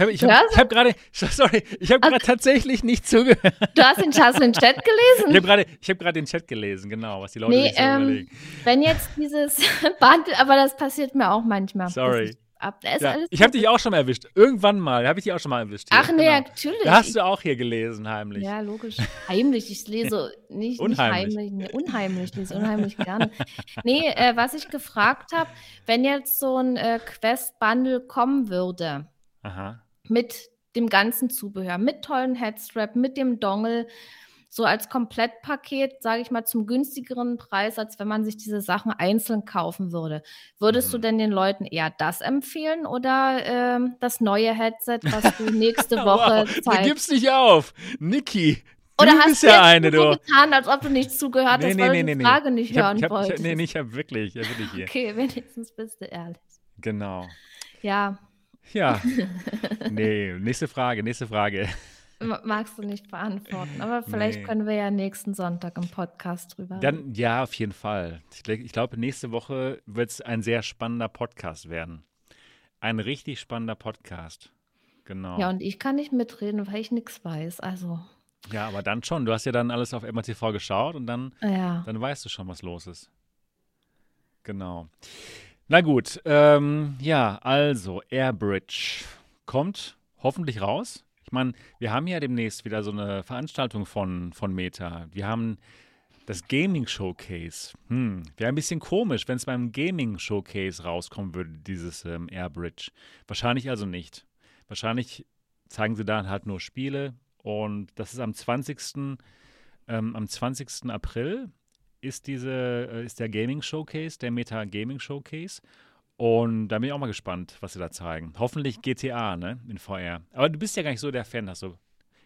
Speaker 1: Ich habe hab, hab gerade, sorry, ich habe gerade tatsächlich nicht zugehört.
Speaker 2: Du hast den, hast den Chat
Speaker 1: Ich
Speaker 2: gelesen?
Speaker 1: habe gerade ich hab gerade den Chat gelesen, genau, was die Leute
Speaker 2: Nee,
Speaker 1: sich so
Speaker 2: ähm,
Speaker 1: überlegen.
Speaker 2: Wenn jetzt dieses Bundle, aber das passiert mir auch manchmal.
Speaker 1: Sorry.
Speaker 2: Ich, ab. Da ist
Speaker 1: Ja,
Speaker 2: alles
Speaker 1: ich habe dich auch schon mal erwischt. Irgendwann mal habe ich dich auch schon mal erwischt. hier.
Speaker 2: Ach nee,
Speaker 1: Genau.
Speaker 2: natürlich.
Speaker 1: Da hast du auch hier gelesen, heimlich.
Speaker 2: Ja, logisch. Heimlich. Ich lese nicht, nicht
Speaker 1: Unheimlich.
Speaker 2: heimlich, nee, unheimlich. Ich lese unheimlich gerne. Nee, äh, was ich gefragt habe, wenn jetzt so ein äh, Quest-Bundle kommen würde,
Speaker 1: Aha.
Speaker 2: mit dem ganzen Zubehör, mit tollen Headstrap, mit dem Dongle, so als Komplettpaket, sage ich mal, zum günstigeren Preis, als wenn man sich diese Sachen einzeln kaufen würde. Würdest du
Speaker 1: Mhm.
Speaker 2: denn den Leuten eher das empfehlen oder ähm, das neue Headset, was du nächste Woche
Speaker 1: wow, du
Speaker 2: zeigst?
Speaker 1: gibst nicht auf. Niki, du
Speaker 2: Oder hast
Speaker 1: bist
Speaker 2: du
Speaker 1: ja eine,
Speaker 2: so
Speaker 1: du.
Speaker 2: getan, als ob du nicht zugehört hast, weil du die Frage nicht
Speaker 1: Ich hab,
Speaker 2: hören
Speaker 1: ich hab, ich hab,
Speaker 2: wolltest?
Speaker 1: nee, nee, ich habe wirklich, ja, wirklich hier.
Speaker 2: Okay, wenigstens bist du ehrlich.
Speaker 1: Genau.
Speaker 2: Ja,
Speaker 1: Ja. nee, nächste Frage, nächste Frage.
Speaker 2: Ma- magst du nicht beantworten, aber vielleicht
Speaker 1: Nee.
Speaker 2: können wir ja nächsten Sonntag im Podcast drüber.
Speaker 1: Dann, ja, auf jeden Fall. Ich, ich glaube, nächste Woche wird es ein sehr spannender Podcast werden. Ein richtig spannender Podcast. Genau.
Speaker 2: Ja, und ich kann nicht mitreden, weil ich nichts weiß. Also,
Speaker 1: Ja, aber dann schon. Du hast ja dann alles auf MATV geschaut und dann,
Speaker 2: ja.
Speaker 1: dann weißt du schon, was los ist. Genau. Na gut, ähm, ja, also Airbridge kommt hoffentlich raus. Ich meine, wir haben ja demnächst wieder so eine Veranstaltung von, von Meta. Wir haben das Gaming Showcase. Hm, wäre ein bisschen komisch, wenn es beim Gaming Showcase rauskommen würde, dieses ähm, Airbridge. Wahrscheinlich also nicht. Wahrscheinlich zeigen sie dann halt nur Spiele und das ist am 20. Ähm, am 20. April ist diese äh, ist der Gaming Showcase, der Meta Gaming Showcase. Und da bin ich auch mal gespannt, was sie da zeigen. Hoffentlich GTA, ne, in VR. Aber du bist ja gar nicht so der Fan, hast du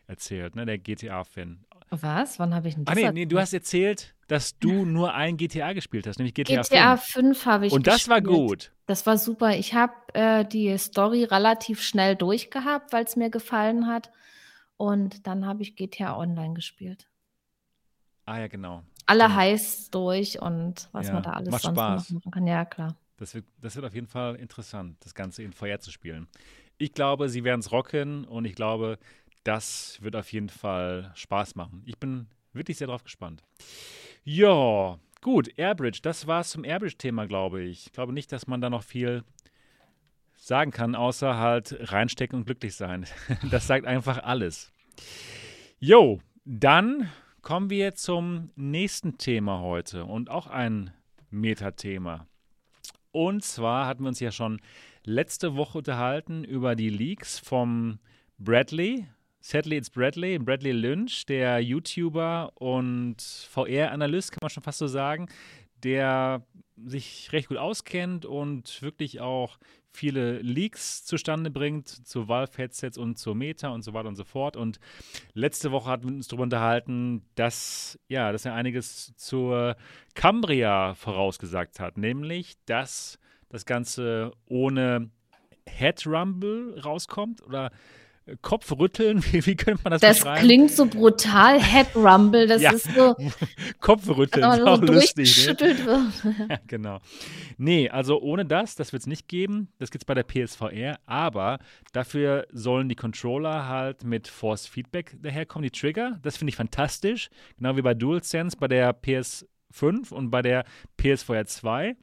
Speaker 1: erzählt, ne, der GTA-Fan.
Speaker 2: Was? Wann habe ich denn das
Speaker 1: Ah nee, nee, du hast erzählt, dass du nur ein GTA gespielt hast, nämlich GTA,
Speaker 2: GTA
Speaker 1: 5.
Speaker 2: 5 habe ich
Speaker 1: Und das war
Speaker 2: gespielt.
Speaker 1: gut.
Speaker 2: Das war super. Ich habe äh, die Story relativ schnell durchgehabt, weil es mir gefallen hat. Und dann habe ich GTA Online gespielt.
Speaker 1: Ah ja, genau.
Speaker 2: Alle
Speaker 1: Stimmt.
Speaker 2: Heists durch und was
Speaker 1: Ja,
Speaker 2: man da alles
Speaker 1: macht
Speaker 2: sonst
Speaker 1: Spaß.
Speaker 2: machen kann. Ja, klar.
Speaker 1: Das wird, das wird auf jeden Fall interessant, das Ganze in VR zu spielen. Ich glaube, sie werden es rocken und ich glaube, das wird auf jeden Fall Spaß machen. Ich bin wirklich sehr drauf gespannt. Ja, gut, Airbridge, das war's zum Airbridge-Thema, glaube ich. Ich glaube nicht, dass man da noch viel sagen kann, außer halt reinstecken und glücklich sein. Das sagt einfach alles. Jo, dann kommen wir zum nächsten Thema heute und auch ein Metathema. Und zwar hatten wir uns ja schon letzte Woche unterhalten über die Leaks vom Bradley. Sadly it's Bradley, Bradley Lynch, der YouTuber und VR-Analyst, kann man schon fast so sagen, der sich recht gut auskennt und wirklich auch viele Leaks zustande bringt zu Valve-Headsets und zur Meta und so weiter und so fort. Und letzte Woche hatten wir uns darüber unterhalten, dass, ja, dass er einiges zur Cambria vorausgesagt hat, nämlich, dass das Ganze ohne Head Rumble rauskommt oder Kopfrütteln, wie, wie könnte man das,
Speaker 2: Das
Speaker 1: beschreiben?
Speaker 2: klingt so brutal. Head Rumble, das
Speaker 1: Ja.
Speaker 2: ist so,
Speaker 1: Kopfrütteln, ist auch
Speaker 2: so
Speaker 1: lustig. Ne?
Speaker 2: durchgeschüttelt wird.
Speaker 1: Ja, genau. Nee, also ohne das, das wird es nicht geben. Das gibt es bei der PSVR, aber dafür sollen die Controller halt mit Force Feedback daherkommen, die Trigger. Das finde ich fantastisch. Genau wie bei DualSense bei der PS5 und bei der PSVR 2.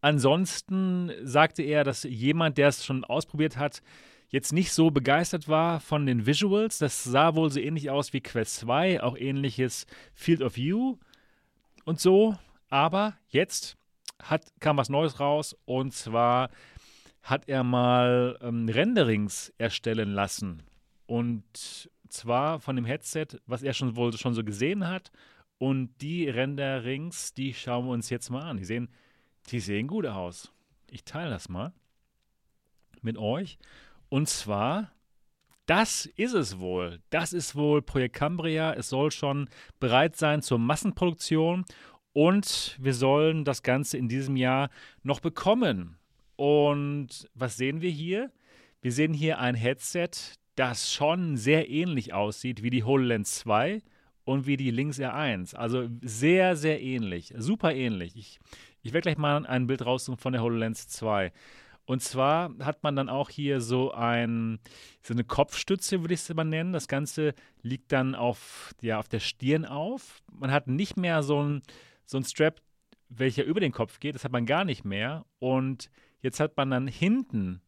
Speaker 1: Ansonsten sagte er, dass jemand, der es schon ausprobiert hat, jetzt nicht so begeistert war von den Visuals. Das sah wohl so ähnlich aus wie Quest 2, auch ähnliches Field of View und so. Aber jetzt hat, kam was Neues raus und zwar hat er mal ähm, Renderings erstellen lassen. Und zwar von dem Headset, was er schon wohl schon so gesehen hat. Und die Renderings, die schauen wir uns jetzt mal an. Die sehen, die sehen gut aus. Ich teile das mal mit euch. Und zwar, das ist es wohl. Das ist wohl Projekt Cambria. Es soll schon bereit sein zur Massenproduktion. Und wir sollen das Ganze in diesem Jahr noch bekommen. Und was sehen wir hier? Wir sehen hier ein Headset, das schon sehr ähnlich aussieht wie die HoloLens 2 und wie die Lynx R1. Also sehr, sehr ähnlich. Super ähnlich. Ich, ich werde gleich mal ein Bild raussuchen von der HoloLens 2. Und zwar hat man dann auch hier so, ein, so eine Kopfstütze, würde ich es mal nennen. Das Ganze liegt dann auf, ja, auf der Stirn auf. Man hat nicht mehr so ein, so ein Strap, welcher über den Kopf geht. Das hat man gar nicht mehr. Und Jetzt hat man dann hinten,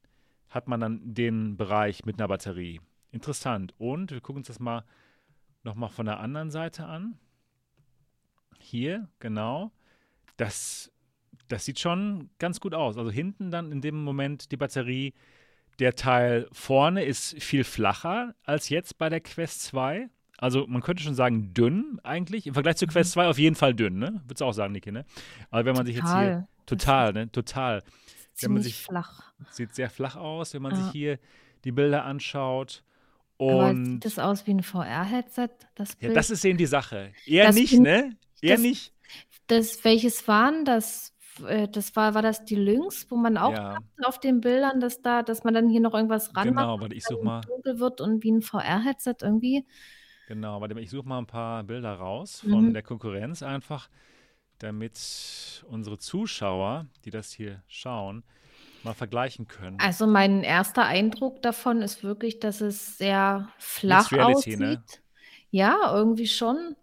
Speaker 1: hat man dann den Bereich mit einer Batterie. Interessant. Und wir gucken uns das mal nochmal von der anderen Seite an. Hier, genau. Das, das sieht schon ganz gut aus. Also hinten dann in dem Moment die Batterie. Der Teil vorne ist viel flacher als jetzt bei der Quest 2. Also man könnte schon sagen dünn eigentlich. Im Vergleich zur Quest 2 auf jeden Fall dünn, ne? Würdest du auch sagen, Niki, ne? Aber wenn man sich jetzt hier. Total, ne? Total.
Speaker 2: Wenn man sich flach.
Speaker 1: Sieht sehr flach aus, wenn man ja. sich hier die Bilder anschaut. Und
Speaker 2: Aber sieht das aus wie ein VR-Headset? Das,
Speaker 1: ja, das ist eben die Sache. Eher das nicht, ne? Eher
Speaker 2: das,
Speaker 1: nicht.
Speaker 2: Das, welches waren das? Äh, das war, war das die Lynx, wo man auch ja. auf den Bildern, dass da, dass man dann hier noch irgendwas ran
Speaker 1: genau, warte, ich such mal.
Speaker 2: dunkel wird und wie ein VR-Headset irgendwie.
Speaker 1: Genau, warte, ich suche mal ein paar Bilder raus von mhm. der Konkurrenz einfach, damit unsere Zuschauer, die das hier schauen, mal vergleichen können.
Speaker 2: Also mein erster Eindruck davon ist wirklich, dass es sehr flach Reality, aussieht. Ne? Ja, irgendwie schon.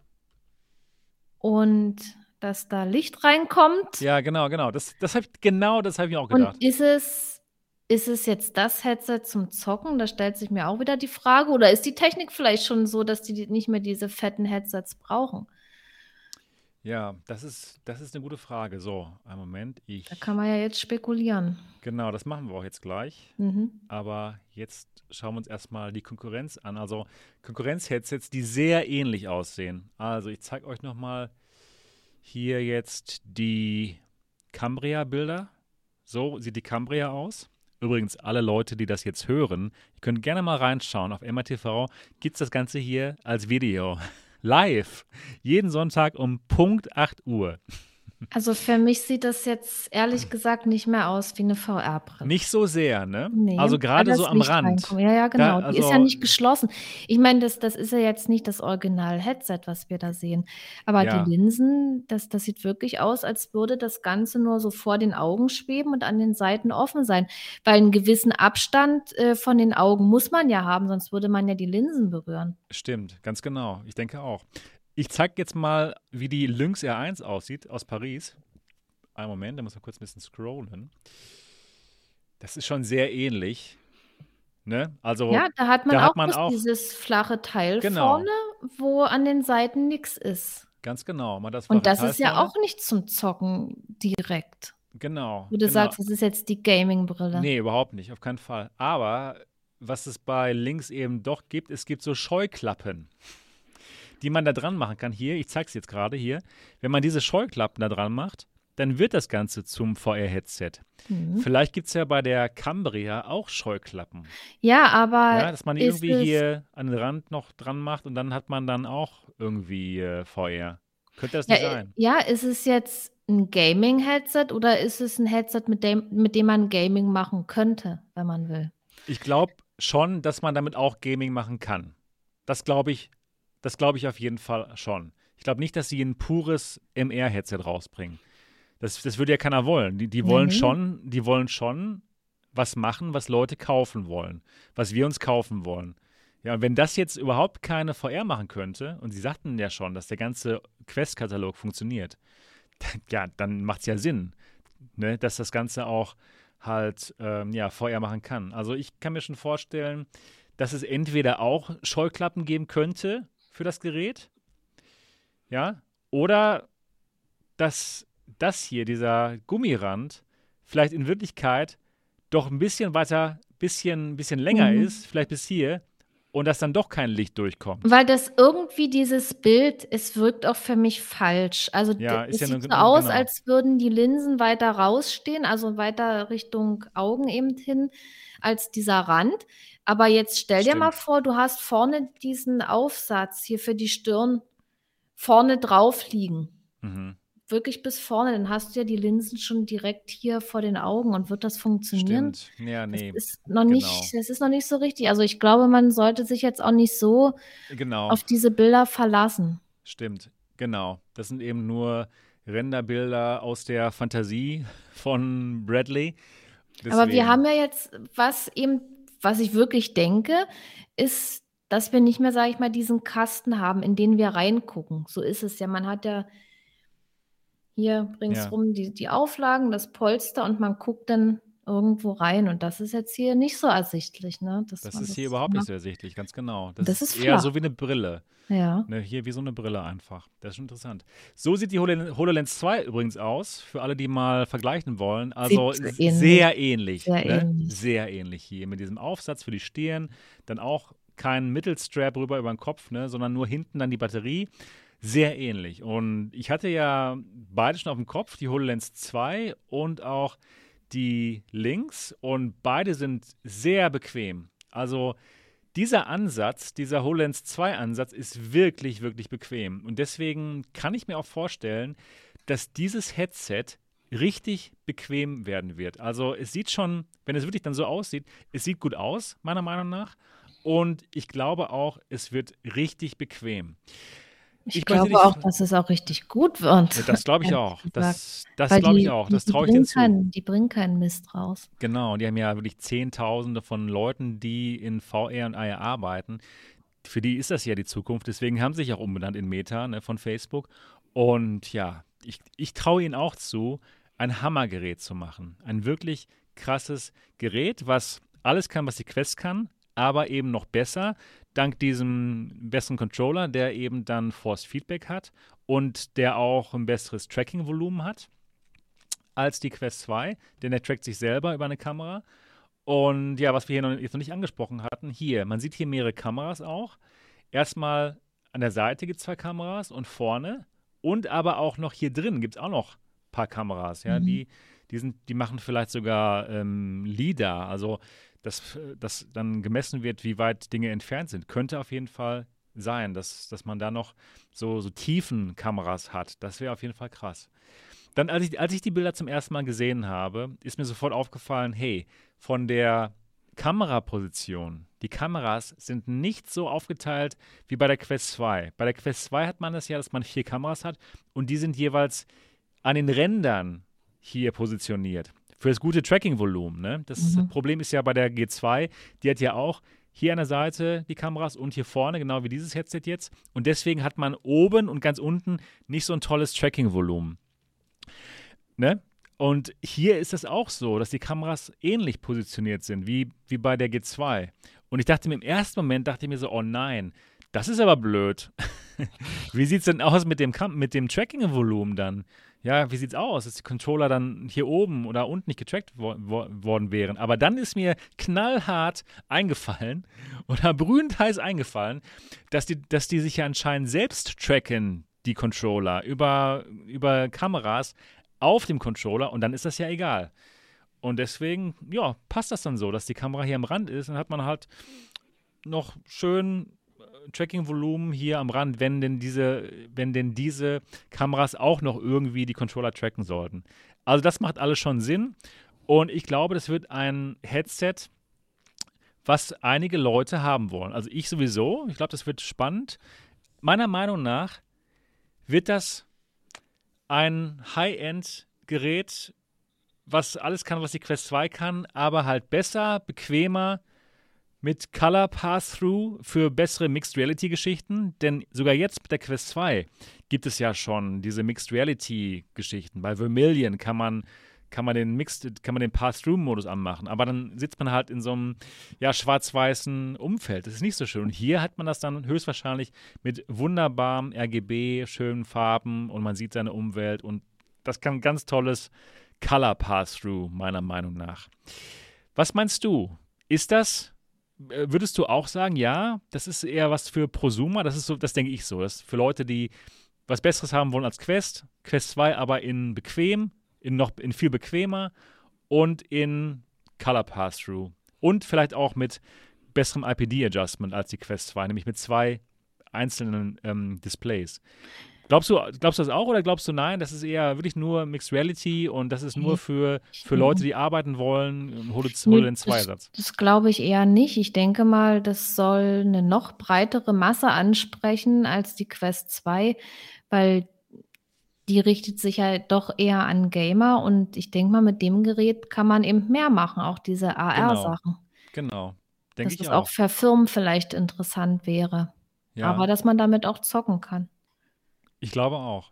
Speaker 2: Und dass da Licht reinkommt.
Speaker 1: Ja, genau, genau. Das, das hab, genau das habe ich mir auch gedacht.
Speaker 2: Und ist es, ist es jetzt das Headset zum Zocken? Da stellt sich mir auch wieder die Frage. Oder ist die Technik vielleicht schon so, dass die nicht mehr diese fetten Headsets brauchen?
Speaker 1: Ja, das ist, das ist eine gute Frage. So, einen Moment. Ich,
Speaker 2: da kann man ja jetzt spekulieren.
Speaker 1: Genau, das machen wir auch jetzt gleich.
Speaker 2: Mhm.
Speaker 1: Aber jetzt schauen wir uns erstmal die Konkurrenz an. Also Konkurrenz-Headsets, die sehr ähnlich aussehen. Also ich zeige euch nochmal hier jetzt die Cambria-Bilder. So sieht die Cambria aus. Übrigens, alle Leute, die das jetzt hören, ihr könnt gerne mal reinschauen. Auf MRTV gibt es das Ganze hier als Video live. Jeden Sonntag um Punkt 8 Uhr.
Speaker 2: Also für mich sieht das jetzt ehrlich gesagt nicht mehr aus wie eine VR-Brille.
Speaker 1: Nicht so sehr, ne? Nee, also gerade so am Licht Rand.
Speaker 2: Reinkommt. Ja, ja, genau. Da, also die ist ja nicht geschlossen. Ich meine, das, das ist ja jetzt nicht das Original-Headset, was wir da sehen. Aber ja. die Linsen, das, das sieht wirklich aus, als würde das Ganze nur so vor den Augen schweben und an den Seiten offen sein. Weil einen gewissen Abstand äh, von den Augen muss man ja haben, sonst würde man ja die Linsen berühren.
Speaker 1: Stimmt, ganz genau. Ich denke auch. Ich zeige jetzt mal, wie die Lynx R1 aussieht aus Paris. Einen Moment, da muss man kurz ein bisschen scrollen. Das ist schon sehr ähnlich. Ne? Also,
Speaker 2: ja, da hat man da auch, hat man auch dieses flache Teil genau. vorne, wo an den Seiten nichts ist.
Speaker 1: Ganz genau.
Speaker 2: Das Und das Teil ist ja auch nicht zum Zocken direkt.
Speaker 1: Genau.
Speaker 2: Wo du
Speaker 1: genau.
Speaker 2: sagst, das ist jetzt die Gaming-Brille.
Speaker 1: Nee, überhaupt nicht, auf keinen Fall. Aber was es bei Links eben doch gibt, es gibt so Scheuklappen die man da dran machen kann. Hier, ich zeige es jetzt gerade hier. Wenn man diese Scheuklappen da dran macht, dann wird das Ganze zum VR-Headset. Mhm. Vielleicht gibt es ja bei der Cambria auch Scheuklappen.
Speaker 2: Ja, aber. Ja,
Speaker 1: dass man irgendwie hier an den Rand noch dran macht und dann hat man dann auch irgendwie äh, VR. Könnte das nicht
Speaker 2: ja,
Speaker 1: sein?
Speaker 2: Ja, ist es jetzt ein Gaming-Headset oder ist es ein Headset, mit dem, mit dem man Gaming machen könnte, wenn man will?
Speaker 1: Ich glaube schon, dass man damit auch Gaming machen kann. Das glaube ich das glaube ich auf jeden Fall schon. Ich glaube nicht, dass sie ein pures MR-Headset rausbringen. Das, das würde ja keiner wollen. Die, die wollen mhm. schon, die wollen schon was machen, was Leute kaufen wollen, was wir uns kaufen wollen. Ja, und wenn das jetzt überhaupt keine VR machen könnte, und sie sagten ja schon, dass der ganze Quest-Katalog funktioniert, ja, dann macht es ja Sinn, ne, dass das Ganze auch halt ähm, ja, VR machen kann. Also ich kann mir schon vorstellen, dass es entweder auch Scheuklappen geben könnte, für das Gerät. Ja. Oder dass das hier, dieser Gummirand, vielleicht in Wirklichkeit doch ein bisschen weiter, bisschen, bisschen länger mhm. ist, vielleicht bis hier, und dass dann doch kein Licht durchkommt.
Speaker 2: Weil das irgendwie dieses Bild, es wirkt auch für mich falsch. Also ja, es ja sieht so aus, genau. als würden die Linsen weiter rausstehen, also weiter Richtung Augen eben hin, als dieser Rand. Aber jetzt stell Stimmt. dir mal vor, du hast vorne diesen Aufsatz hier für die Stirn vorne drauf liegen. Mhm. Wirklich bis vorne, dann hast du ja die Linsen schon direkt hier vor den Augen und wird das funktionieren?
Speaker 1: Stimmt. Ja, nee.
Speaker 2: Das ist noch genau. nicht, das ist noch nicht so richtig. Also ich glaube, man sollte sich jetzt auch nicht so
Speaker 1: genau.
Speaker 2: auf diese Bilder verlassen.
Speaker 1: Stimmt, genau. Das sind eben nur Renderbilder aus der Fantasie von Bradley.
Speaker 2: Deswegen. Aber wir haben ja jetzt was eben was ich wirklich denke, ist, dass wir nicht mehr, sage ich mal, diesen Kasten haben, in den wir reingucken. So ist es ja. Man hat ja hier ringsrum ja. die, die Auflagen, das Polster und man guckt dann irgendwo rein. Und das ist jetzt hier nicht so ersichtlich. Ne?
Speaker 1: Das ist hier überhaupt nicht so ersichtlich, ganz genau. Das,
Speaker 2: Das
Speaker 1: ist
Speaker 2: ist
Speaker 1: eher so wie eine Brille.
Speaker 2: Ja.
Speaker 1: Ne, hier wie so eine Brille einfach. Das ist schon interessant. So sieht die Holo- HoloLens 2 übrigens aus, für alle, die mal vergleichen wollen. Also
Speaker 2: ähnlich.
Speaker 1: sehr ähnlich.
Speaker 2: Sehr
Speaker 1: ne?
Speaker 2: ähnlich.
Speaker 1: Sehr ähnlich hier. Mit diesem Aufsatz für die Stirn, dann auch kein Mittelstrap rüber über den Kopf, ne, sondern nur hinten dann die Batterie. Sehr ähnlich. Und ich hatte ja beide schon auf dem Kopf, die HoloLens 2 und auch die Links. Und beide sind sehr bequem. Also dieser Ansatz, dieser HoloLens 2 Ansatz ist wirklich, wirklich bequem. Und deswegen kann ich mir auch vorstellen, dass dieses Headset richtig bequem werden wird. Also es sieht schon, wenn es wirklich dann so aussieht, es sieht gut aus, meiner Meinung nach. Und ich glaube auch, es wird richtig bequem.
Speaker 2: Ich, glaube
Speaker 1: nicht,
Speaker 2: auch, dass es auch richtig gut wird.
Speaker 1: Ja, Das glaube ich auch. Das, das glaube ich auch. Das traue ich denen zu.
Speaker 2: keinen- Die bringen keinen Mist raus.
Speaker 1: Genau, die haben ja wirklich Zehntausende von Leuten, die in VR und AR arbeiten. Für die ist das ja die Zukunft. Deswegen haben sie sich auch umbenannt in Meta ne, von Facebook. Und ja, ich, ich traue ihnen auch zu, ein Hammergerät zu machen. Ein wirklich krasses Gerät, was alles kann, was die Quest kann, aber eben noch besser, dank diesem besseren Controller, der eben dann Force Feedback hat und der auch ein besseres Tracking-Volumen hat als die Quest 2, denn der trackt sich selber über eine Kamera. Und ja, was wir hier noch, jetzt noch nicht angesprochen hatten, hier, man sieht hier mehrere Kameras auch. Erstmal an der Seite gibt es zwei Kameras und vorne und aber auch noch hier drin gibt es auch noch ein paar Kameras, ja,
Speaker 2: Mhm.
Speaker 1: die, die, sind, die machen vielleicht sogar ähm, LIDAR, also dass, dass dann gemessen wird, wie weit Dinge entfernt sind. Könnte auf jeden Fall sein, dass, dass man da noch so, so tiefen Kameras hat. Das wäre auf jeden Fall krass. Dann, als ich, als ich die Bilder zum ersten Mal gesehen habe, ist mir sofort aufgefallen, hey, von der Kameraposition, die Kameras sind nicht so aufgeteilt wie bei der Quest 2. Bei der Quest 2 hat man das ja, dass man vier Kameras hat und die sind jeweils an den Rändern hier positioniert. Für das gute Tracking-Volumen. Ne? Das
Speaker 2: Mhm.
Speaker 1: Problem ist ja bei der G2, die hat ja auch hier an der Seite die Kameras und hier vorne, genau wie dieses Headset jetzt. Und deswegen hat man oben und ganz unten nicht so ein tolles Tracking-Volumen. Ne? Und hier ist es auch so, dass die Kameras ähnlich positioniert sind wie, wie bei der G2. Und ich dachte mir im ersten Moment, dachte ich mir so, oh nein, das ist aber blöd. wie sieht es denn aus mit dem, Kam mit dem Tracking-Volumen dann? Ja, wie sieht's aus, dass die Controller dann hier oben oder unten nicht getrackt wo wo worden wären? Aber dann ist mir knallhart eingefallen oder brühend heiß eingefallen, dass die, dass die sich ja anscheinend selbst tracken, die Controller, über, über Kameras auf dem Controller und dann ist das ja egal. Und deswegen, ja, passt das dann so, dass die Kamera hier am Rand ist. Dann hat man halt noch schön Tracking-Volumen hier am Rand, wenn denn diese, wenn denn diese Kameras auch noch irgendwie die Controller tracken sollten. Also das macht alles schon Sinn. Und ich glaube, das wird ein Headset, was einige Leute haben wollen. Also ich sowieso. Ich glaube, das wird spannend. Meiner Meinung nach wird das ein High-End-Gerät, was alles kann, was die Quest 2 kann, aber halt besser, bequemer, mit Color Pass-Through für bessere Mixed Reality Geschichten, denn sogar jetzt mit der Quest 2 gibt es ja schon diese Mixed Reality Geschichten. Bei Vermilion kann man kann man den Mixed, kann man den Pass-Through-Modus anmachen, aber dann sitzt man halt in so einem ja, schwarz-weißen Umfeld. Das ist nicht so schön. Und hier hat man das dann höchstwahrscheinlich mit wunderbarem RGB, schönen Farben und man sieht seine Umwelt und das kann ganz tolles Color Pass-Through, meiner Meinung nach. Was meinst du? Ist das würdest du auch sagen, ja, das ist eher was für Prosumer, das ist so, das denke ich so, das ist für Leute, die was Besseres haben wollen als Quest, Quest 2 aber in bequem, in noch in viel bequemer und in Color Pass-Through und vielleicht auch mit besserem IPD-Adjustment als die Quest 2, nämlich mit zwei einzelnen ähm, Displays. Glaubst du, glaubst du das auch oder glaubst du nein, das ist eher wirklich nur Mixed Reality und das ist nur für, für Leute, die arbeiten wollen, hol hol den Zweisatz?
Speaker 2: Das, das glaube ich eher nicht. Ich denke mal, das soll eine noch breitere Masse ansprechen als die Quest 2, weil die richtet sich ja doch eher an Gamer und ich denke mal, mit dem Gerät kann man eben mehr machen, auch diese AR-Sachen.
Speaker 1: Genau, denke
Speaker 2: Dass
Speaker 1: ich
Speaker 2: das
Speaker 1: auch.
Speaker 2: auch für Firmen vielleicht interessant wäre.
Speaker 1: Ja,
Speaker 2: Aber dass man damit auch zocken kann.
Speaker 1: Ich glaube auch.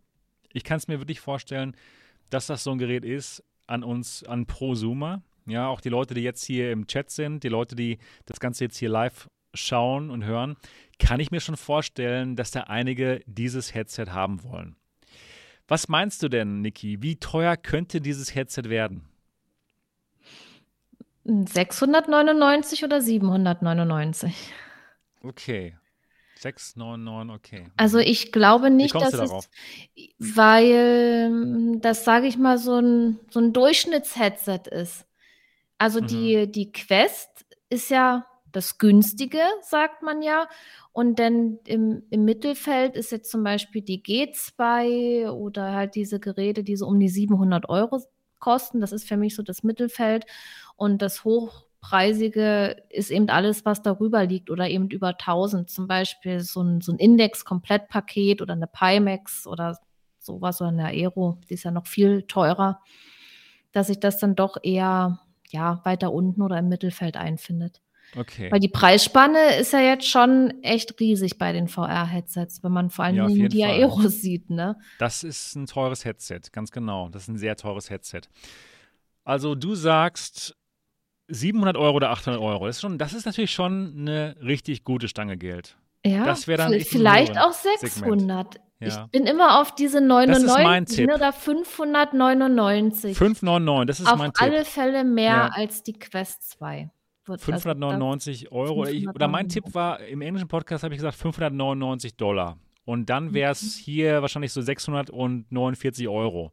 Speaker 1: Ich kann es mir wirklich vorstellen, dass das so ein Gerät ist an uns, an Prosumer, ja, auch die Leute, die jetzt hier im Chat sind, die Leute, die das Ganze jetzt hier live schauen und hören, kann ich mir schon vorstellen, dass da einige dieses Headset haben wollen. Was meinst du denn, Niki? Wie teuer könnte dieses Headset werden?
Speaker 2: 699 oder 799?
Speaker 1: Okay. 699, okay.
Speaker 2: Also ich glaube nicht, dass es, weil das, sage ich mal, so ein, so ein Durchschnittsheadset ist. Also mhm. die, die Quest ist ja das Günstige, sagt man ja. Und dann im, im Mittelfeld ist jetzt zum Beispiel die G2 oder halt diese Geräte, die so um die 700 Euro kosten. Das ist für mich so das Mittelfeld. Und das Hochpreisige ist eben alles, was darüber liegt oder eben über 1000. Zum Beispiel so ein, so ein Index-Komplettpaket oder eine Pimax oder sowas oder eine Aero, die ist ja noch viel teurer, dass sich das dann doch eher ja, weiter unten oder im Mittelfeld einfindet.
Speaker 1: Okay.
Speaker 2: Weil die Preisspanne ist ja jetzt schon echt riesig bei den VR-Headsets, wenn man vor allem ja, die Aeros sieht, ne?
Speaker 1: Das ist ein teures Headset, ganz genau. Das ist ein sehr teures Headset. Also du sagst 700 Euro oder 800 Euro. Das ist, schon, das ist natürlich schon eine richtig gute Stange Geld.
Speaker 2: Ja, das dann vielleicht auch 600. Ja. Ich bin immer auf diese 99 das ist mein Tipp. oder 599.
Speaker 1: 599, das ist auf mein Tipp.
Speaker 2: Auf alle Fälle mehr ja. als die Quest 2
Speaker 1: wird 599 also Euro. 599. Oder mein Tipp war, im englischen Podcast habe ich gesagt 599 Dollar. Und dann wäre es mhm. hier wahrscheinlich so 649 Euro.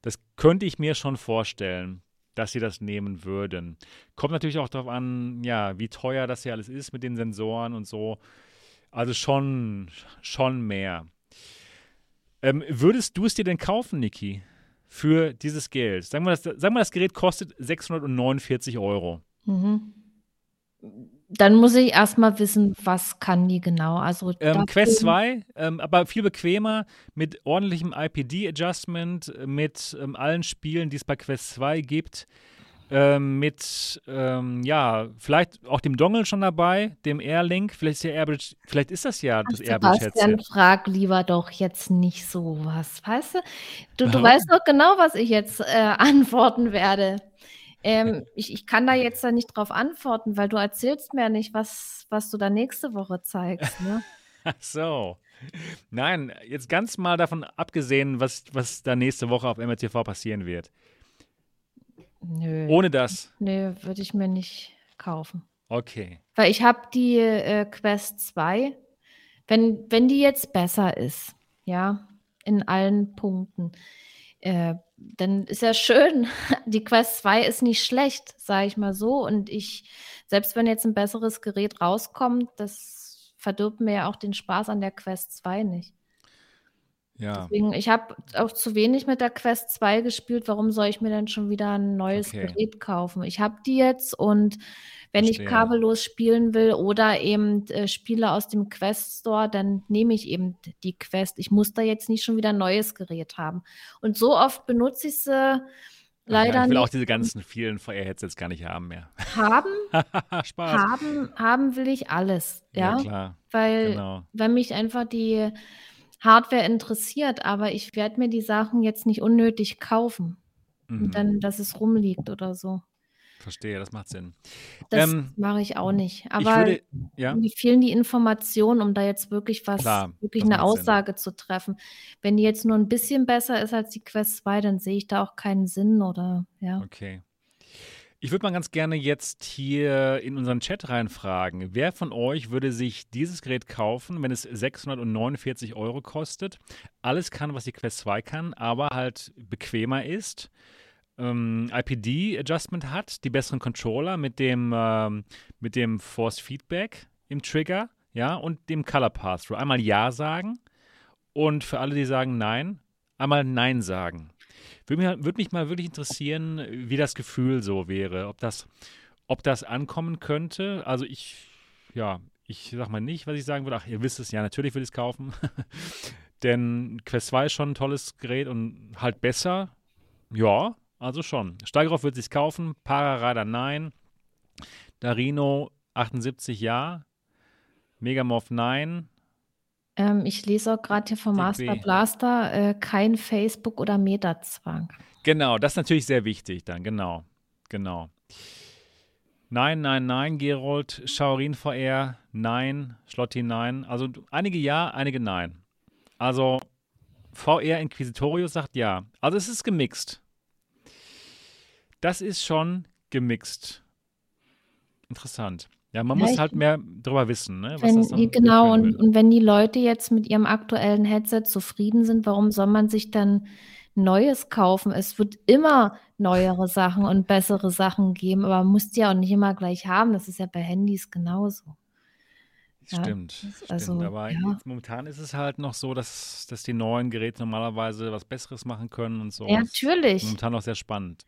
Speaker 1: Das könnte ich mir schon vorstellen, dass sie das nehmen würden. Kommt natürlich auch darauf an, ja, wie teuer das hier alles ist mit den Sensoren und so. Also schon, schon mehr. Ähm, würdest du es dir denn kaufen, Niki? Für dieses Geld? Sagen wir, das, sagen wir, das Gerät kostet 649 Euro. Mhm.
Speaker 2: Dann muss ich erstmal wissen, was kann die genau. Also
Speaker 1: ähm, Quest 2, ähm, aber viel bequemer, mit ordentlichem IPD-Adjustment, mit ähm, allen Spielen, die es bei Quest 2 gibt. Ähm, mit, ähm, ja, vielleicht auch dem Dongle schon dabei, dem Airlink. Vielleicht ist, ja Airbridge, vielleicht ist das ja das Airbridge-Headset.
Speaker 2: frag lieber doch jetzt nicht sowas, weißt du? Du, du weißt doch genau, was ich jetzt äh, antworten werde. Ähm, ich, ich kann da jetzt da nicht drauf antworten, weil du erzählst mir nicht, was, was du da nächste Woche zeigst. Ne?
Speaker 1: Ach so. Nein, jetzt ganz mal davon abgesehen, was, was da nächste Woche auf MRTV passieren wird.
Speaker 2: Nö.
Speaker 1: Ohne das?
Speaker 2: Nö, würde ich mir nicht kaufen.
Speaker 1: Okay.
Speaker 2: Weil ich habe die äh, Quest 2. Wenn, wenn die jetzt besser ist, ja, in allen Punkten, äh, dann ist ja schön. Die Quest 2 ist nicht schlecht, sage ich mal so. Und ich, selbst wenn jetzt ein besseres Gerät rauskommt, das verdirbt mir ja auch den Spaß an der Quest 2 nicht.
Speaker 1: Ja.
Speaker 2: Deswegen, ich habe auch zu wenig mit der Quest 2 gespielt. Warum soll ich mir dann schon wieder ein neues okay. Gerät kaufen? Ich habe die jetzt und wenn Verstehe. ich kabellos spielen will oder eben äh, Spiele aus dem Quest Store, dann nehme ich eben die Quest. Ich muss da jetzt nicht schon wieder ein neues Gerät haben. Und so oft benutze ich sie leider ja,
Speaker 1: ich will
Speaker 2: nicht.
Speaker 1: auch diese ganzen vielen VR-Headsets gar nicht haben mehr.
Speaker 2: Haben?
Speaker 1: Spaß.
Speaker 2: Haben, haben will ich alles. Ja,
Speaker 1: ja klar.
Speaker 2: Weil,
Speaker 1: genau.
Speaker 2: wenn mich einfach die Hardware interessiert, aber ich werde mir die Sachen jetzt nicht unnötig kaufen. Mhm. Dann, dass es rumliegt oder so.
Speaker 1: Verstehe, das macht Sinn.
Speaker 2: Das ähm, mache ich auch nicht. Aber würde, ja? mir fehlen die Informationen, um da jetzt wirklich was, Klar, wirklich eine Aussage Sinn. zu treffen. Wenn die jetzt nur ein bisschen besser ist als die Quest 2, dann sehe ich da auch keinen Sinn oder ja.
Speaker 1: Okay. Ich würde mal ganz gerne jetzt hier in unseren Chat reinfragen. Wer von euch würde sich dieses Gerät kaufen, wenn es 649 Euro kostet? Alles kann, was die Quest 2 kann, aber halt bequemer ist. Ähm, IPD-Adjustment hat, die besseren Controller mit dem, ähm, mit dem Force Feedback im Trigger, ja, und dem Color Pass-Through. Einmal Ja sagen und für alle, die sagen Nein, einmal Nein sagen. Würde mich, würde mich mal wirklich interessieren, wie das Gefühl so wäre, ob das, ob das ankommen könnte. Also ich, ja, ich sag mal nicht, was ich sagen würde. Ach, ihr wisst es, ja, natürlich will ich es kaufen. Denn Quest 2 ist schon ein tolles Gerät und halt besser. Ja, also schon. Steigerhoff wird sich kaufen, Pararader nein. Darino 78 ja. Megamorph nein.
Speaker 2: Ähm, ich lese auch gerade hier vom Master Blaster, äh, kein Facebook- oder Metazwang.
Speaker 1: Genau, das ist natürlich sehr wichtig dann, genau. Genau. Nein, nein, nein, Gerold. Schaurin VR, nein. Schlotti, nein. Also einige ja, einige nein. Also VR Inquisitorius sagt ja. Also es ist gemixt. Das ist schon gemixt. Interessant. Ja, man ja, muss halt mehr darüber wissen, ne?
Speaker 2: Wenn, genau, und, und, wenn die Leute jetzt mit ihrem aktuellen Headset zufrieden sind, warum soll man sich dann Neues kaufen? Es wird immer neuere Sachen und bessere Sachen geben, aber man muss die ja auch nicht immer gleich haben. Das ist ja bei Handys genauso.
Speaker 1: Stimmt, ja, also, stimmt. Aber ja. momentan ist es halt noch so, dass, dass die neuen Geräte normalerweise was Besseres machen können und so.
Speaker 2: Ja, natürlich.
Speaker 1: Momentan noch sehr spannend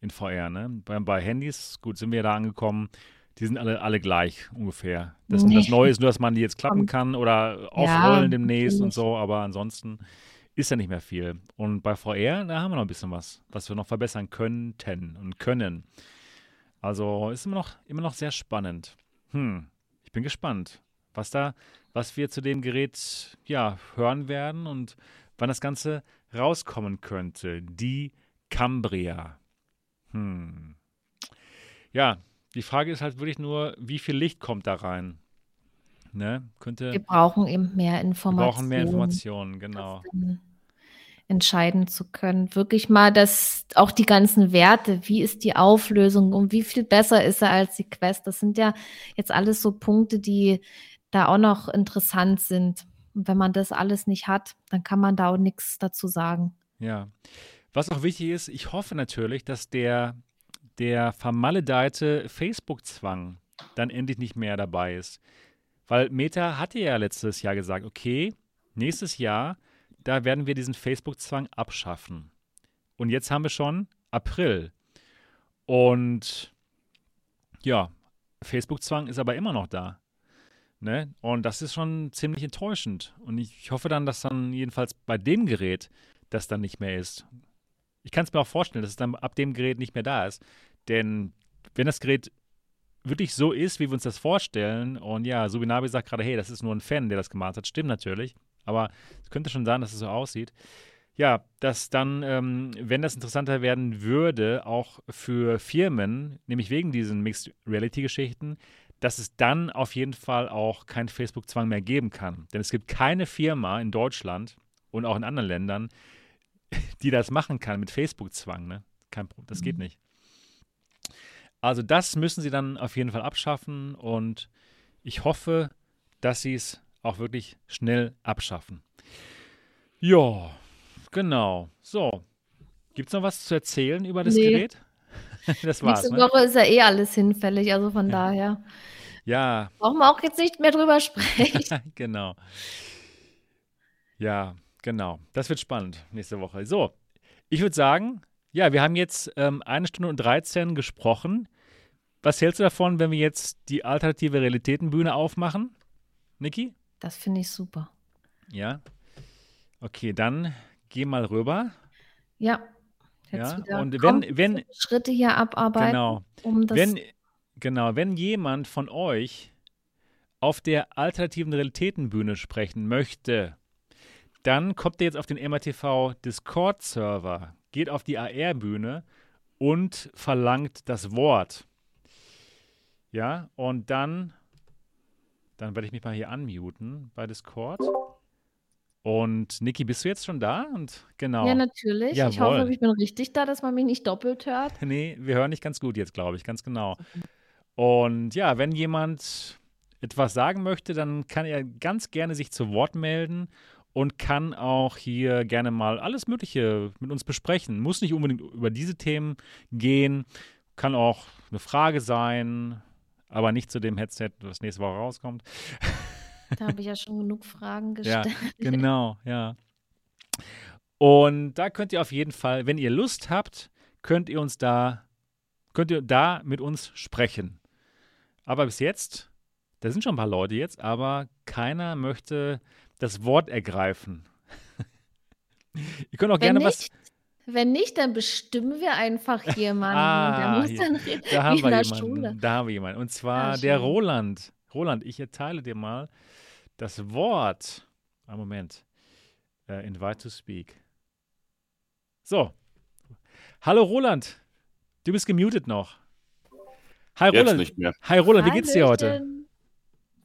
Speaker 1: in VR, ne? Bei, bei Handys, gut, sind wir da angekommen. Die sind alle, alle gleich ungefähr. Das, nee. das Neue ist nur, dass man die jetzt klappen kann oder aufrollen ja, demnächst und so, aber ansonsten ist ja nicht mehr viel. Und bei VR, da haben wir noch ein bisschen was, was wir noch verbessern könnten und können. Also ist immer noch, immer noch sehr spannend. Hm, ich bin gespannt, was da, was wir zu dem Gerät ja hören werden und wann das Ganze rauskommen könnte. Die Cambria. Hm. Ja, die Frage ist halt wirklich nur, wie viel Licht kommt da rein? Ne? Könnte,
Speaker 2: wir brauchen eben mehr Informationen. Wir
Speaker 1: brauchen mehr Informationen, genau.
Speaker 2: Entscheiden zu können. Wirklich mal das, auch die ganzen Werte, wie ist die Auflösung und wie viel besser ist er als die Quest. Das sind ja jetzt alles so Punkte, die da auch noch interessant sind. Und wenn man das alles nicht hat, dann kann man da auch nichts dazu sagen.
Speaker 1: Ja. Was auch wichtig ist, ich hoffe natürlich, dass der der vermaledeite Facebook-Zwang dann endlich nicht mehr dabei ist. Weil Meta hatte ja letztes Jahr gesagt, okay, nächstes Jahr, da werden wir diesen Facebook-Zwang abschaffen. Und jetzt haben wir schon April. Und ja, Facebook-Zwang ist aber immer noch da. Ne? Und das ist schon ziemlich enttäuschend. Und ich hoffe dann, dass dann jedenfalls bei dem Gerät das dann nicht mehr ist. Ich kann es mir auch vorstellen, dass es dann ab dem Gerät nicht mehr da ist. Denn wenn das Gerät wirklich so ist, wie wir uns das vorstellen, und ja, Subinabi sagt gerade, hey, das ist nur ein Fan, der das gemacht hat, stimmt natürlich, aber es könnte schon sein, dass es so aussieht. Ja, dass dann, ähm, wenn das interessanter werden würde, auch für Firmen, nämlich wegen diesen Mixed Reality-Geschichten, dass es dann auf jeden Fall auch keinen Facebook-Zwang mehr geben kann. Denn es gibt keine Firma in Deutschland und auch in anderen Ländern, die das machen kann mit Facebook-Zwang. Ne? Kein, das geht mhm. nicht. Also das müssen sie dann auf jeden Fall abschaffen und ich hoffe, dass sie es auch wirklich schnell abschaffen. Ja, genau. So, gibt es noch was zu erzählen über das nee. Gerät?
Speaker 2: das war's. Nächste ne? Woche ist ja eh alles hinfällig, also von ja. daher.
Speaker 1: Ja.
Speaker 2: Brauchen wir auch jetzt nicht mehr drüber sprechen.
Speaker 1: genau. Ja, genau. Das wird spannend nächste Woche. So, ich würde sagen, ja, wir haben jetzt ähm, eine Stunde und 13 gesprochen. Was hältst du davon, wenn wir jetzt die alternative Realitätenbühne aufmachen, Niki?
Speaker 2: Das finde ich super.
Speaker 1: Ja. Okay, dann geh mal rüber.
Speaker 2: Ja.
Speaker 1: Jetzt ja. Und wenn, wenn
Speaker 2: Schritte hier abarbeiten,
Speaker 1: genau, um das wenn, genau, wenn jemand von euch auf der alternativen Realitätenbühne sprechen möchte, dann kommt ihr jetzt auf den MRTV Discord Server, geht auf die AR-Bühne und verlangt das Wort. Ja, und dann, dann werde ich mich mal hier unmuten bei Discord. Und Niki, bist du jetzt schon da? Und genau.
Speaker 2: Ja, natürlich. Jawohl. Ich hoffe, ich bin richtig da, dass man mich nicht doppelt hört.
Speaker 1: Nee, wir hören dich ganz gut jetzt, glaube ich, ganz genau. Und ja, wenn jemand etwas sagen möchte, dann kann er ganz gerne sich zu Wort melden und kann auch hier gerne mal alles Mögliche mit uns besprechen. Muss nicht unbedingt über diese Themen gehen, kann auch eine Frage sein, aber nicht zu dem Headset, das nächste Woche rauskommt.
Speaker 2: Da habe ich ja schon genug Fragen gestellt. Ja,
Speaker 1: genau, ja. Und da könnt ihr auf jeden Fall, wenn ihr Lust habt, könnt ihr uns da, könnt ihr da mit uns sprechen. Aber bis jetzt, da sind schon ein paar Leute jetzt, aber keiner möchte das Wort ergreifen. ihr könnt auch wenn gerne nicht, was.
Speaker 2: Wenn nicht, dann bestimmen wir einfach jemanden. ah, der muss dann
Speaker 1: reden, da haben wir jemanden. Schule. Da haben wir jemanden. Und zwar ah, der Roland. Roland, ich erteile dir mal das Wort. Einen Moment. Uh, invite to speak. So. Hallo Roland. Du bist gemutet noch. Hi
Speaker 3: Jetzt
Speaker 1: Roland.
Speaker 3: nicht mehr.
Speaker 1: Hi Roland, wie geht's dir heute?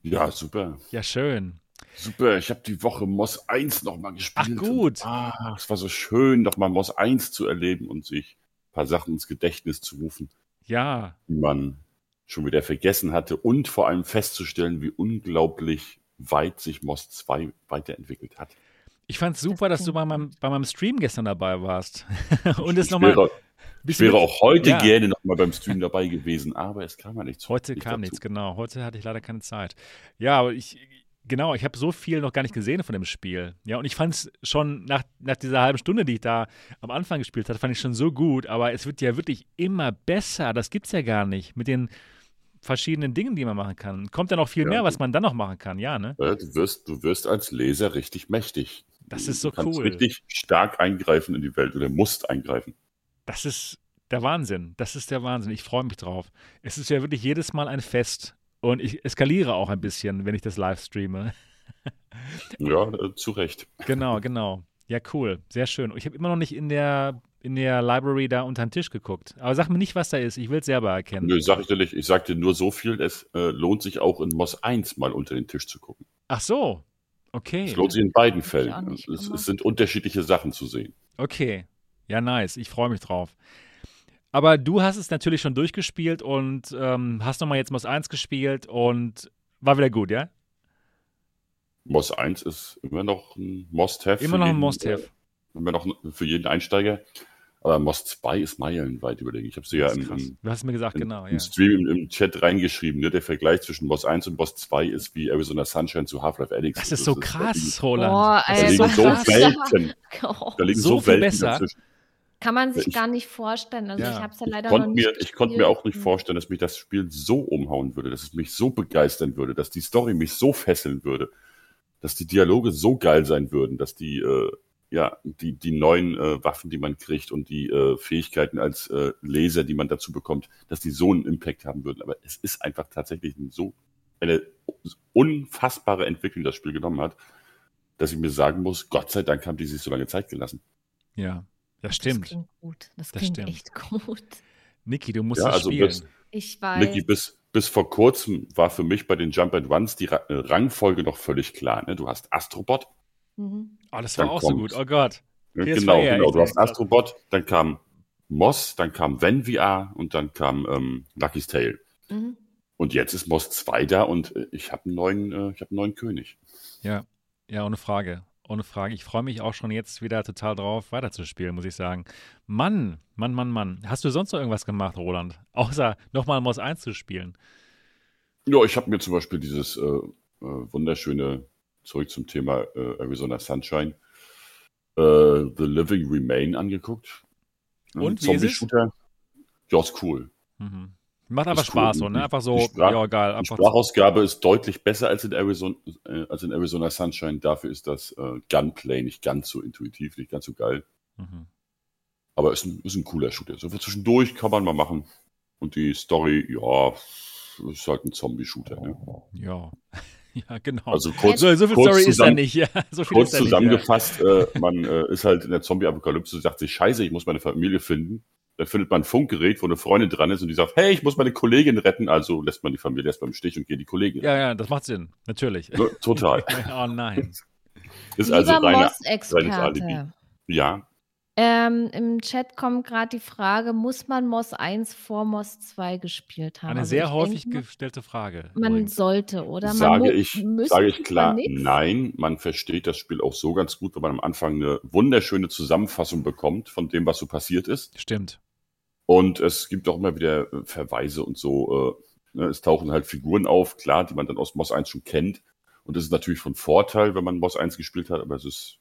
Speaker 3: Ja, super.
Speaker 1: Ja, schön.
Speaker 3: Super. Ich habe die Woche Moss 1 nochmal gespielt.
Speaker 1: Ach, gut.
Speaker 3: Und, ah, es war so schön, nochmal Moss 1 zu erleben und sich ein paar Sachen ins Gedächtnis zu rufen,
Speaker 1: Ja,
Speaker 3: die man schon wieder vergessen hatte und vor allem festzustellen, wie unglaublich weit sich Moss 2 weiterentwickelt hat.
Speaker 1: ich fand's super, dass du bei meinem, bei meinem Stream gestern dabei warst. und es
Speaker 3: ich
Speaker 1: nochmal.
Speaker 3: wäre, ich wäre auch heute
Speaker 1: Ja.
Speaker 3: gerne nochmal beim Stream dabei gewesen, aber es kam ja nichts.
Speaker 1: Heute
Speaker 3: nicht
Speaker 1: kam
Speaker 3: dazu.
Speaker 1: nichts, genau. Heute hatte ich leider keine Zeit. Ja, aber ich, genau, ich habe so viel noch gar nicht gesehen von dem Spiel. Ja, und ich fand es schon nach, nach dieser halben Stunde, die ich da am Anfang gespielt hatte, fand ich schon so gut. Aber es wird ja wirklich immer besser. Das gibt's ja gar nicht. Mit den verschiedenen Dingen, die man machen kann. Kommt ja noch viel
Speaker 3: Ja.
Speaker 1: mehr, was man dann noch machen kann, ja, ne?
Speaker 3: Du wirst, du wirst als Leser richtig mächtig.
Speaker 1: Das ist so
Speaker 3: du
Speaker 1: cool.
Speaker 3: richtig stark eingreifen in die Welt oder musst eingreifen.
Speaker 1: Das ist der Wahnsinn. Das ist der Wahnsinn. Ich freue mich drauf. Es ist ja wirklich jedes Mal ein Fest. Und ich eskaliere auch ein bisschen, wenn ich das live streame.
Speaker 3: Ja, äh, zu Recht.
Speaker 1: Genau, genau. Ja, cool. Sehr schön. Ich habe immer noch nicht in der, in der Library da unter den Tisch geguckt. Aber sag mir nicht, was da ist. Ich will es selber erkennen.
Speaker 3: Nö, sag ich dir nicht. Ich sag dir nur so viel, es äh, lohnt sich auch in Moss 1 mal unter den Tisch zu gucken.
Speaker 1: Ach so. Okay.
Speaker 3: Es lohnt sich in beiden Fällen. Es, es sind unterschiedliche Sachen zu sehen.
Speaker 1: Okay. Ja, nice. Ich freue mich drauf. Aber du hast es natürlich schon durchgespielt und ähm, hast nochmal jetzt Moss 1 gespielt und war wieder gut, ja?
Speaker 3: Moss 1 ist immer noch ein Must-Have.
Speaker 1: Immer noch ein Must-Have.
Speaker 3: äh, Immer noch für jeden Einsteiger. Aber Moss 2 ist meilenweit überlegen. Ich habe sie ja
Speaker 1: Das ist
Speaker 3: im, im,
Speaker 1: Du hast mir gesagt,
Speaker 3: im,
Speaker 1: genau,
Speaker 3: im
Speaker 1: ja.
Speaker 3: Stream, im, im Chat reingeschrieben. Ne? Der Vergleich zwischen Moss 1 und Moss 2 ist wie Arizona Sunshine zu Half-Life Alyx.
Speaker 1: Das ist so krass, Roland.
Speaker 2: Boah,
Speaker 1: das
Speaker 3: Da
Speaker 1: ist
Speaker 3: liegen
Speaker 1: so
Speaker 3: so
Speaker 1: krass.
Speaker 3: Welten. Da liegen
Speaker 1: So
Speaker 3: so,
Speaker 1: viel
Speaker 3: Welten
Speaker 1: besser.
Speaker 3: dazwischen.
Speaker 2: Kann man sich
Speaker 3: Ich-
Speaker 2: gar nicht vorstellen. Also
Speaker 1: Ja.
Speaker 2: ich habe es ja
Speaker 3: Ich
Speaker 2: leider noch
Speaker 3: konnte
Speaker 2: nicht
Speaker 3: mir, ich konnte mir auch nicht vorstellen, dass mich das Spiel so umhauen würde, dass es mich so begeistern würde, dass die Story mich so fesseln würde, dass die Dialoge so geil sein würden, dass die, äh, ja, die, die neuen äh, Waffen, die man kriegt und die äh, Fähigkeiten als äh, Leser, die man dazu bekommt, dass die so einen Impact haben würden. Aber es ist einfach tatsächlich so eine unfassbare Entwicklung, die das Spiel genommen hat, dass ich mir sagen muss, Gott sei Dank haben die sich so lange Zeit gelassen.
Speaker 1: Ja, das
Speaker 2: Das
Speaker 1: stimmt.
Speaker 2: klingt gut. Das,
Speaker 1: Das
Speaker 2: klingt
Speaker 1: stimmt.
Speaker 2: echt gut.
Speaker 1: Niki, du musst
Speaker 3: Ja,
Speaker 1: es
Speaker 3: also
Speaker 1: spielen.
Speaker 3: bis-
Speaker 2: Ich weiß.
Speaker 3: Niki, bis, bis vor kurzem war für mich bei den Jump and Runs die Ra äh, Rangfolge noch völlig klar. Ne? Du hast Astrobot.
Speaker 2: Mhm.
Speaker 1: Oh, das war auch so
Speaker 3: kommt-
Speaker 1: gut. Oh Gott. PS4,
Speaker 3: Genau,
Speaker 1: ja,
Speaker 3: genau.
Speaker 1: echt,
Speaker 3: Du hast. Astrobot, dann kam Moss, dann kam Ven VR und dann kam ähm, Lucky's Tale.
Speaker 2: Mhm.
Speaker 3: Und jetzt ist Moss 2 da und äh, ich habe einen neuen, äh, ich habe einen neuen König.
Speaker 1: Ja, ja, ohne Frage. Ohne Frage. Ich freue mich auch schon jetzt wieder total drauf, weiterzuspielen, muss ich sagen. Mann, Mann, Mann, Mann. Hast du sonst noch irgendwas gemacht, Roland? Außer nochmal Moss 1 zu spielen.
Speaker 3: Ja, ich habe mir zum Beispiel dieses äh, äh, wunderschöne, zurück zum Thema äh, Arizona Sunshine, äh, The Living Remain angeguckt.
Speaker 1: Und, wie ist es?
Speaker 3: Zombie-Shooter. Ja, ist cool.
Speaker 1: Mhm. Macht einfach
Speaker 3: Ist cool.
Speaker 1: Spaß, so, ne? Einfach so,
Speaker 3: Sprach-
Speaker 1: ja, geil.
Speaker 3: Die Sprachausgabe ist deutlich besser als in Arizona, äh, als in Arizona Sunshine. Dafür ist das äh, Gunplay nicht ganz so intuitiv, nicht ganz so geil.
Speaker 1: Mhm.
Speaker 3: Aber ist ein, ist ein cooler Shooter. So für zwischendurch kann man mal machen. Und die Story, ja, ist halt ein Zombie-Shooter. Ne?
Speaker 1: Ja. ja, genau.
Speaker 3: Also kurz,
Speaker 1: so, so viel
Speaker 3: kurz
Speaker 1: Story ist da
Speaker 3: zusammen-
Speaker 1: nicht. Ja, so
Speaker 3: kurz
Speaker 1: ist da nicht,
Speaker 3: zusammengefasst, äh, man äh, ist halt in der Zombie-Apokalypse, sagt sich, scheiße, ich muss meine Familie finden. Dann findet man ein Funkgerät, wo eine Freundin dran ist und die sagt, hey, ich muss meine Kollegin retten. Also lässt man die Familie erstmal im Stich und geht die Kollegin.
Speaker 1: Ja, ja, das macht Sinn. Natürlich.
Speaker 3: So, total.
Speaker 1: oh nein.
Speaker 3: Ist
Speaker 2: Lieber
Speaker 3: also reine, reines
Speaker 2: Moss-Experte.
Speaker 3: Alibi. Ja,
Speaker 2: Ähm, Im Chat kommt gerade die Frage, muss man Moss 1 vor Moss 2 gespielt haben?
Speaker 1: Eine
Speaker 2: Also
Speaker 1: sehr häufig
Speaker 2: denke,
Speaker 1: gestellte Frage.
Speaker 2: Man
Speaker 1: übrigens.
Speaker 2: sollte, oder? Man
Speaker 3: sage ich, sage ich klar,
Speaker 2: man
Speaker 3: nein, man versteht das Spiel auch so ganz gut, wenn man am Anfang eine wunderschöne Zusammenfassung bekommt von dem, was so passiert ist.
Speaker 1: Stimmt.
Speaker 3: Und es gibt auch immer wieder äh, Verweise und so. Äh, ne, es tauchen halt Figuren auf, klar, die man dann aus Moss 1 schon kennt. Und das ist natürlich von Vorteil, wenn man Moss 1 gespielt hat, aber es ist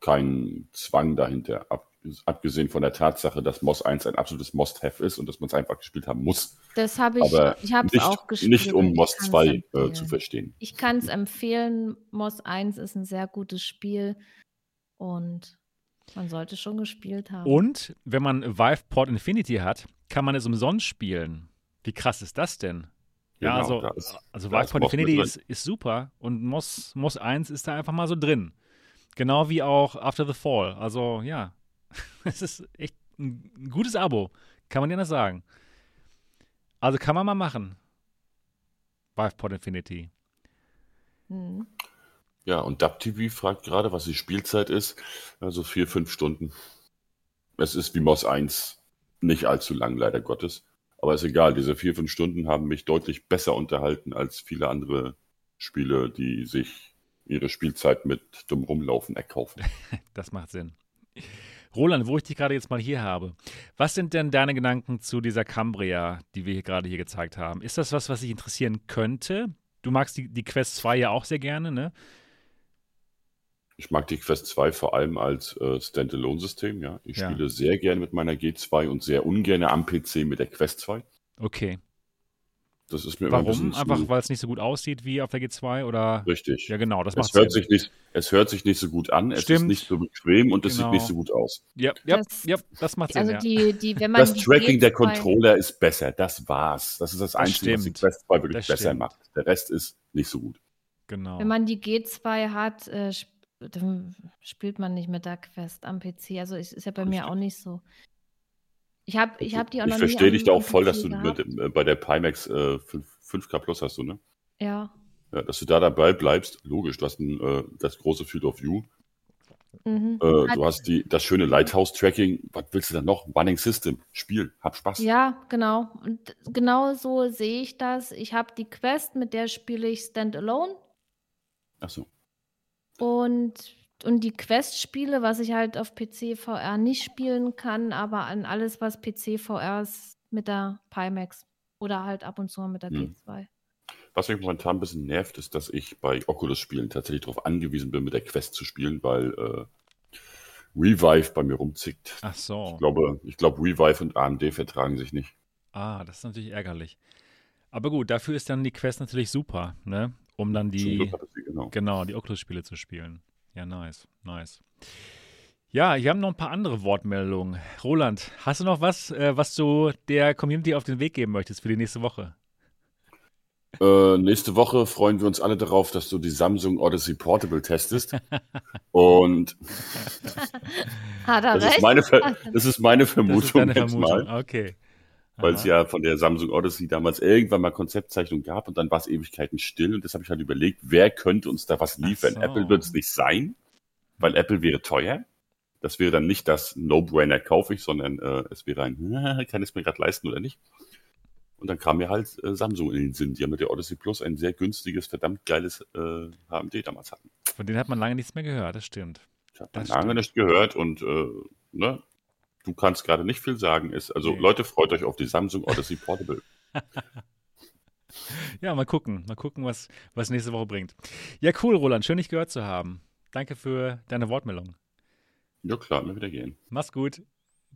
Speaker 3: kein Zwang dahinter. Ab, abgesehen von der Tatsache, dass Moss 1 ein absolutes Must-Have ist und dass man es einfach gespielt haben muss.
Speaker 2: Das habe ich,
Speaker 3: Aber
Speaker 2: ich habe es auch gespielt.
Speaker 3: nicht um Moss
Speaker 2: kann's
Speaker 3: 2 äh, zu verstehen.
Speaker 2: Ich kann es empfehlen. Moss 1 ist ein sehr gutes Spiel und man sollte schon gespielt haben.
Speaker 1: Und wenn man Vive Port Infinity hat, kann man es umsonst spielen. Wie krass ist das denn? Ja,
Speaker 3: Genau,
Speaker 1: also,
Speaker 3: ist-
Speaker 1: also
Speaker 3: da
Speaker 1: Vive Port Infinity ist, ist super und Moss, Moss 1 ist da einfach mal so drin. Genau wie auch After the Fall. Also ja, es ist echt ein, gutes Abo, kann man ja nicht sagen. Also kann man mal machen. Vivepod Infinity.
Speaker 2: Hm.
Speaker 3: Ja, und DubTV fragt gerade, was die Spielzeit ist. Also vier, fünf Stunden. Es ist wie Moss 1 nicht allzu lang, leider Gottes. Aber ist egal, diese vier, fünf Stunden haben mich deutlich besser unterhalten als viele andere Spiele, die sich ihre Spielzeit mit dumm rumlaufen erkaufen.
Speaker 1: Das macht Sinn. Roland, wo ich dich gerade jetzt mal hier habe, was sind denn deine Gedanken zu dieser Cambria, die wir hier gerade hier gezeigt haben? Ist das was, was dich interessieren könnte? Du magst die, die Quest 2 ja auch sehr gerne, ne?
Speaker 3: Ich mag die Quest 2 vor allem als äh, Standalone-System, ja. Ich
Speaker 1: Ja.
Speaker 3: spiele sehr gerne mit meiner G2 und sehr ungern am PC mit der Quest 2.
Speaker 1: Okay.
Speaker 3: Das ist mir immer ein
Speaker 1: Warum?
Speaker 3: bisschen
Speaker 1: Einfach, weil es nicht so gut aussieht wie auf der G2 oder?
Speaker 3: richtig.
Speaker 1: Ja, genau, das
Speaker 3: Es
Speaker 1: macht
Speaker 3: hört,
Speaker 1: Sinn.
Speaker 3: sich nicht, es hört sich nicht so gut an, es
Speaker 1: Stimmt.
Speaker 3: ist nicht so bequem und es
Speaker 1: Genau.
Speaker 3: sieht nicht so gut aus.
Speaker 1: Ja, ja,
Speaker 2: Das-
Speaker 1: ja, das macht Sinn,
Speaker 2: Also
Speaker 1: ja.
Speaker 2: die, die, wenn man
Speaker 3: Das
Speaker 2: die
Speaker 3: Tracking der
Speaker 2: G2
Speaker 3: Controller ist besser, das war's. Das ist das, Einzige, was die
Speaker 1: stimmt.
Speaker 3: Quest 2 wirklich
Speaker 1: Das
Speaker 3: besser
Speaker 1: stimmt.
Speaker 3: macht. Der Rest ist nicht so gut.
Speaker 1: Genau.
Speaker 2: Wenn man die G2 hat, äh, dann spielt man nicht mit der Quest am PC. Also es ist ja bei mir
Speaker 3: Richtig.
Speaker 2: auch nicht so. Ich habe ich hab die auch
Speaker 3: ich
Speaker 2: noch
Speaker 3: verstehe
Speaker 2: nie
Speaker 3: dich da auch voll,
Speaker 2: PC
Speaker 3: dass du mit, äh, bei der Pimax äh, 5, 5K Plus hast du, ne?
Speaker 2: Ja.
Speaker 3: Ja, dass du da dabei bleibst, logisch. Du hast ein, äh, das große Field of View.
Speaker 2: Mhm.
Speaker 3: Äh, du hast die, das schöne Lighthouse-Tracking. Was willst du dann noch? Running System. Spiel. Hab Spaß.
Speaker 2: Ja, genau. Und genau so sehe ich das. Ich habe die Quest, mit der spiele ich Standalone.
Speaker 3: Achso.
Speaker 2: Und, und die Quest-Spiele, was ich halt auf PC VR nicht spielen kann, aber an alles, was PC VR ist, mit der Pimax. Oder halt ab und zu mal mit der
Speaker 3: Hm.
Speaker 2: G2.
Speaker 3: Was mich momentan ein bisschen nervt, ist, dass ich bei Oculus-Spielen tatsächlich darauf angewiesen bin, mit der Quest zu spielen, weil äh, Revive bei mir rumzickt.
Speaker 1: Ach so.
Speaker 3: Ich glaube, ich glaube, Revive und AMD vertragen sich nicht.
Speaker 1: Ah, das ist natürlich ärgerlich. Aber gut, dafür ist dann die Quest natürlich super, ne? Um dann die,
Speaker 3: genau.
Speaker 1: genau, die Oculus-Spiele zu spielen. Ja, nice, nice. Ja, hier haben noch ein paar andere Wortmeldungen. Roland, hast du noch was, äh, was du der Community auf den Weg geben möchtest für die nächste Woche?
Speaker 3: Äh, nächste Woche freuen wir uns alle darauf, dass du die Samsung Odyssey Portable testest. Und
Speaker 2: Hat er
Speaker 3: das ist
Speaker 2: recht?
Speaker 3: meine, Ver das ist meine
Speaker 1: Das ist
Speaker 3: Vermutung
Speaker 1: deine Vermutung.
Speaker 3: mal,
Speaker 1: Okay.
Speaker 3: Weil es ja von der Samsung Odyssey damals irgendwann mal Konzeptzeichnung gab und dann war es Ewigkeiten still. Und das habe ich halt überlegt, wer könnte uns da was liefern?
Speaker 1: so.
Speaker 3: Apple wird es nicht sein, weil Apple wäre teuer. Das wäre dann nicht das No-Brainer kaufe ich, sondern äh, es wäre ein, kann ich es mir gerade leisten oder nicht. Und dann kam mir halt äh, Samsung in den Sinn, die ja mit der Odyssey Plus ein sehr günstiges, verdammt geiles äh, HMD damals hatten.
Speaker 1: Von denen hat man lange nichts mehr gehört, das stimmt.
Speaker 3: Ich habe
Speaker 1: Das
Speaker 3: lange
Speaker 1: stimmt.
Speaker 3: nicht gehört und äh, ne, du kannst gerade nicht viel sagen. Ist, also
Speaker 1: Nee.
Speaker 3: Leute, freut euch auf die Samsung Odyssey Portable.
Speaker 1: Ja, mal gucken, mal gucken, was, was nächste Woche bringt. Ja, cool, Roland, schön, dich gehört zu haben. Danke für deine Wortmeldung.
Speaker 3: ja klar, mir wieder gehen.
Speaker 1: Mach's gut.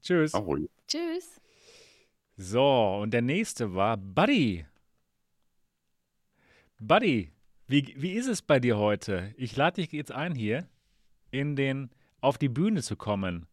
Speaker 1: Tschüss.
Speaker 3: Ahoi.
Speaker 2: Tschüss.
Speaker 1: So, und der nächste war Buddy. Buddy, wie, wie ist es bei dir heute? Ich lade dich jetzt ein, hier in den, auf die Bühne zu kommen.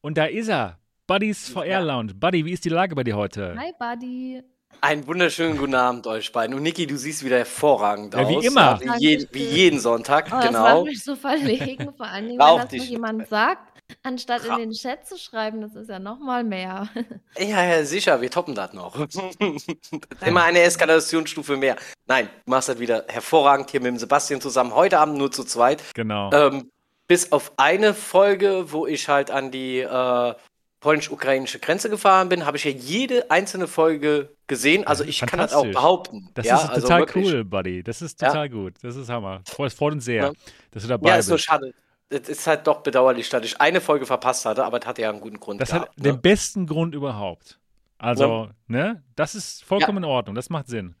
Speaker 1: Und da ist er. Buddys VR Lounge. Buddy, wie ist die Lage bei dir heute?
Speaker 2: Hi, Buddy.
Speaker 4: Einen wunderschönen guten Abend euch beiden. Und Niki, du siehst wieder hervorragend
Speaker 1: Ja, wie
Speaker 4: aus.
Speaker 1: immer.
Speaker 4: Ja, wie, je, wie jeden Sonntag,
Speaker 2: Oh, Das
Speaker 4: genau.
Speaker 2: macht mich so verlegen, vor allen Dingen,
Speaker 4: Braucht
Speaker 2: wenn das noch jemand sagt, anstatt in den Chat zu schreiben. Das ist ja noch mal mehr.
Speaker 4: Ja, ja, sicher, wir toppen das noch. Immer eine Eskalationsstufe mehr. Nein, du machst das wieder hervorragend hier mit dem Sebastian zusammen. Heute Abend nur zu zweit.
Speaker 1: Genau.
Speaker 4: Ähm, bis auf eine Folge, wo ich halt an die äh, polnisch-ukrainische Grenze gefahren bin, habe ich ja jede einzelne Folge gesehen. Also ich kann das auch behaupten.
Speaker 1: Das
Speaker 4: ja,
Speaker 1: ist
Speaker 4: also
Speaker 1: total
Speaker 4: wirklich.
Speaker 1: cool, Buddy. Das ist
Speaker 4: Ja.
Speaker 1: total gut. Das ist Hammer. Freut, freut uns sehr,
Speaker 4: Ja.
Speaker 1: dass du dabei
Speaker 4: Ja, ist nur
Speaker 1: bist.
Speaker 4: schade. Es ist halt doch bedauerlich, dass ich eine Folge verpasst hatte, aber das hatte ja einen guten Grund
Speaker 1: Das hat
Speaker 4: gehabt.
Speaker 1: den
Speaker 4: ne?
Speaker 1: besten Grund überhaupt. Also, ne? Das ist vollkommen in Ordnung. Das macht Sinn.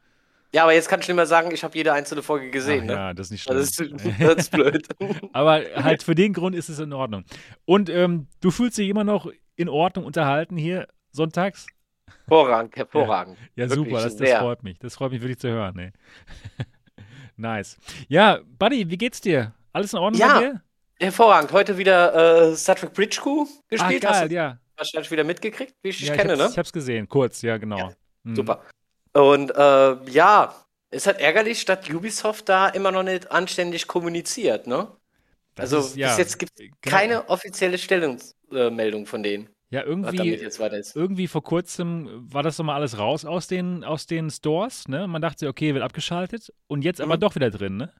Speaker 4: Ja, aber jetzt kann ich nicht mehr sagen, ich habe jede einzelne Folge gesehen.
Speaker 1: Ach
Speaker 4: ne?
Speaker 1: Ja, das ist nicht schlimm.
Speaker 4: Das ist, das ist blöd.
Speaker 1: Aber halt für den Grund ist es in Ordnung. Und ähm, du fühlst dich immer noch in Ordnung unterhalten hier sonntags?
Speaker 4: hervorragend, hervorragend.
Speaker 1: Ja,
Speaker 4: Wirklich
Speaker 1: super, das, das freut mich. Das freut mich wirklich zu hören. Ey. nice. Ja, Buddy, wie geht's dir? Alles in Ordnung
Speaker 4: Ja,
Speaker 1: bei dir?
Speaker 4: Hervorragend. Heute wieder äh, Star Trek Bridge Crew
Speaker 1: Ach,
Speaker 4: gespielt. Hast
Speaker 1: geil,
Speaker 4: du
Speaker 1: ja.
Speaker 4: wahrscheinlich wieder mitgekriegt, wie ich dich
Speaker 1: ja
Speaker 4: kenne,
Speaker 1: ich,
Speaker 4: ne?
Speaker 1: ich hab's gesehen, kurz, ja, genau.
Speaker 4: Ja,
Speaker 1: Mhm.
Speaker 4: Super. Und äh, ja, ist halt ärgerlich, dass Ubisoft da immer noch nicht anständig kommuniziert, ne?
Speaker 1: Das
Speaker 4: also
Speaker 1: ist- ja,
Speaker 4: bis jetzt gibt es
Speaker 1: genau.
Speaker 4: keine offizielle Stellungsmeldung von denen.
Speaker 1: Ja, irgendwie, irgendwie vor kurzem war das doch mal alles raus aus den, aus den Stores, ne? Man dachte, okay, wird abgeschaltet und jetzt aber mhm. doch wieder drin, ne?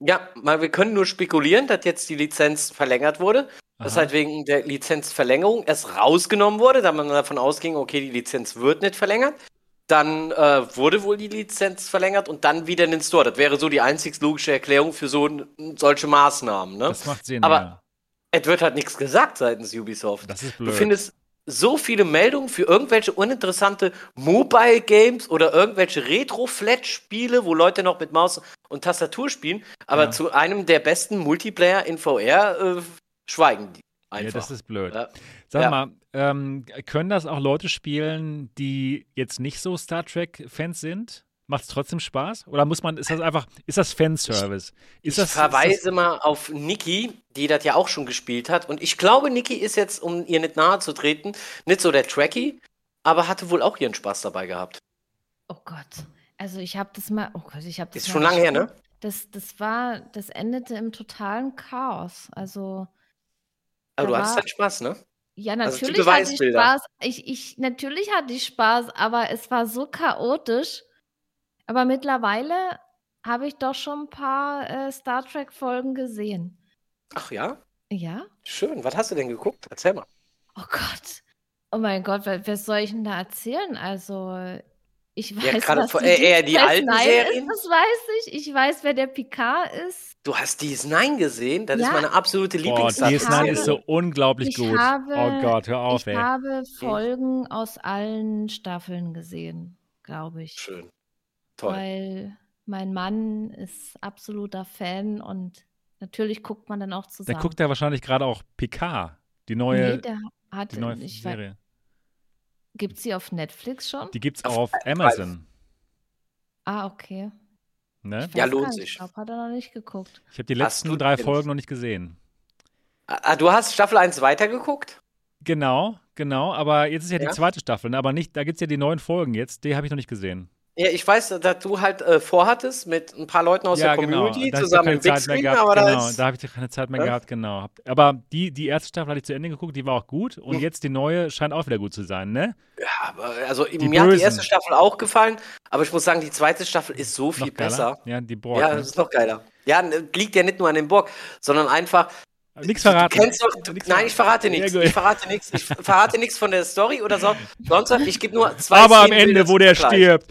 Speaker 4: Ja, mal, wir können nur spekulieren, dass jetzt die Lizenz verlängert wurde. Das halt wegen der Lizenzverlängerung erst rausgenommen wurde, da man davon ausging, okay, die Lizenz wird nicht verlängert. Dann äh, wurde wohl die Lizenz verlängert und dann wieder in den Store. Das wäre so die einzig logische Erklärung für so solche Maßnahmen. Ne?
Speaker 1: Das macht Sinn.
Speaker 4: Aber ja. Es wird halt nichts gesagt seitens Ubisoft.
Speaker 1: Das ist blöd.
Speaker 4: Du findest so viele Meldungen für irgendwelche uninteressante Mobile Games oder irgendwelche Retro-Flat-Spiele, wo Leute noch mit Maus und Tastatur spielen, aber ja. zu einem der besten Multiplayer in VR äh, schweigen die. Einfach.
Speaker 1: Ja, das ist blöd. Ja. Sag ja. mal, ähm, können das auch Leute spielen, die jetzt nicht so Star Trek-Fans sind? Macht es trotzdem Spaß? Oder muss man, ist das einfach, ist das Fanservice? Ist
Speaker 4: ich
Speaker 1: das,
Speaker 4: verweise ist das mal auf Niki, die das ja auch schon gespielt hat. Und ich glaube, Niki ist jetzt, um ihr nicht nahe zu treten, nicht so der Tracky, aber hatte wohl auch ihren Spaß dabei gehabt.
Speaker 2: Oh Gott. Also ich habe das mal, oh Gott, ich habe das
Speaker 4: Ist schon lange her, ne?
Speaker 2: Das, das war, das endete im totalen Chaos. Also.
Speaker 4: Aber du hattest halt Spaß, ne?
Speaker 2: Ja, also natürlich hatte ich Spaß. Ich, ich, natürlich hatte ich Spaß, aber es war so chaotisch. Aber mittlerweile habe ich doch schon ein paar äh, Star Trek-Folgen gesehen.
Speaker 4: Ach ja?
Speaker 2: Ja.
Speaker 4: Schön. Was hast du denn geguckt? Erzähl mal.
Speaker 2: Oh Gott. Oh mein Gott, was soll ich denn da erzählen? Also, ich weiß,
Speaker 4: ja, gerade vor, äh, eher die alten Serien.
Speaker 2: Ist, das weiß ich. Ich weiß, wer der Picard ist.
Speaker 4: Du hast DS9 gesehen? Das ja. ist meine absolute Lieblingssache.
Speaker 1: DS9 ist so unglaublich gut.
Speaker 2: Habe,
Speaker 1: oh Gott, hör auf,
Speaker 2: ich
Speaker 1: ey.
Speaker 2: Ich habe Folgen aus allen Staffeln gesehen, glaube ich.
Speaker 4: Schön. Toll.
Speaker 2: Weil mein Mann ist absoluter Fan und natürlich guckt man dann auch zusammen.
Speaker 1: Dann guckt er wahrscheinlich gerade auch Picard, die neue,
Speaker 2: nee, der hat,
Speaker 1: die neue Serie.
Speaker 2: Gibt es sie auf Netflix schon?
Speaker 1: Die gibt es auch auf Amazon.
Speaker 2: Ah, okay.
Speaker 1: Ne?
Speaker 4: Ja, lohnt sich.
Speaker 2: Ich glaube, hat er noch nicht geguckt.
Speaker 1: Ich habe die letzten drei Folgen noch nicht gesehen.
Speaker 4: Ah, du hast Staffel 1 weitergeguckt?
Speaker 1: Genau, genau. Aber jetzt ist ja, ja? die zweite Staffel, ne? aber nicht, da gibt es ja die neuen Folgen jetzt. Die habe ich noch nicht gesehen.
Speaker 4: Ja, ich weiß, dass du halt äh, vorhattest mit ein paar Leuten aus ja, der genau. Community genau. zusammen im Big Screen,
Speaker 1: aber genau, da, habe ich keine Zeit mehr ja? gehabt, genau. Aber die, die erste Staffel hatte ich zu Ende geguckt, die war auch gut und hm. jetzt die neue scheint auch wieder gut zu sein, ne?
Speaker 4: Ja, aber also die mir Bösen. hat die erste Staffel auch gefallen, aber ich muss sagen, die zweite Staffel ist so viel besser.
Speaker 1: Ja, die Borg.
Speaker 4: Ja, ne? das ist noch geiler. Ja, liegt ja nicht nur an dem Borg, sondern einfach,
Speaker 1: Nichts verraten.
Speaker 4: Du kennst doch, du, nein, ich verrate nichts. Ich verrate nichts. Ich verrate nichts von der Story oder so. Sonst ich gebe nur zwei
Speaker 1: Aber am Ende, wo der stirbt.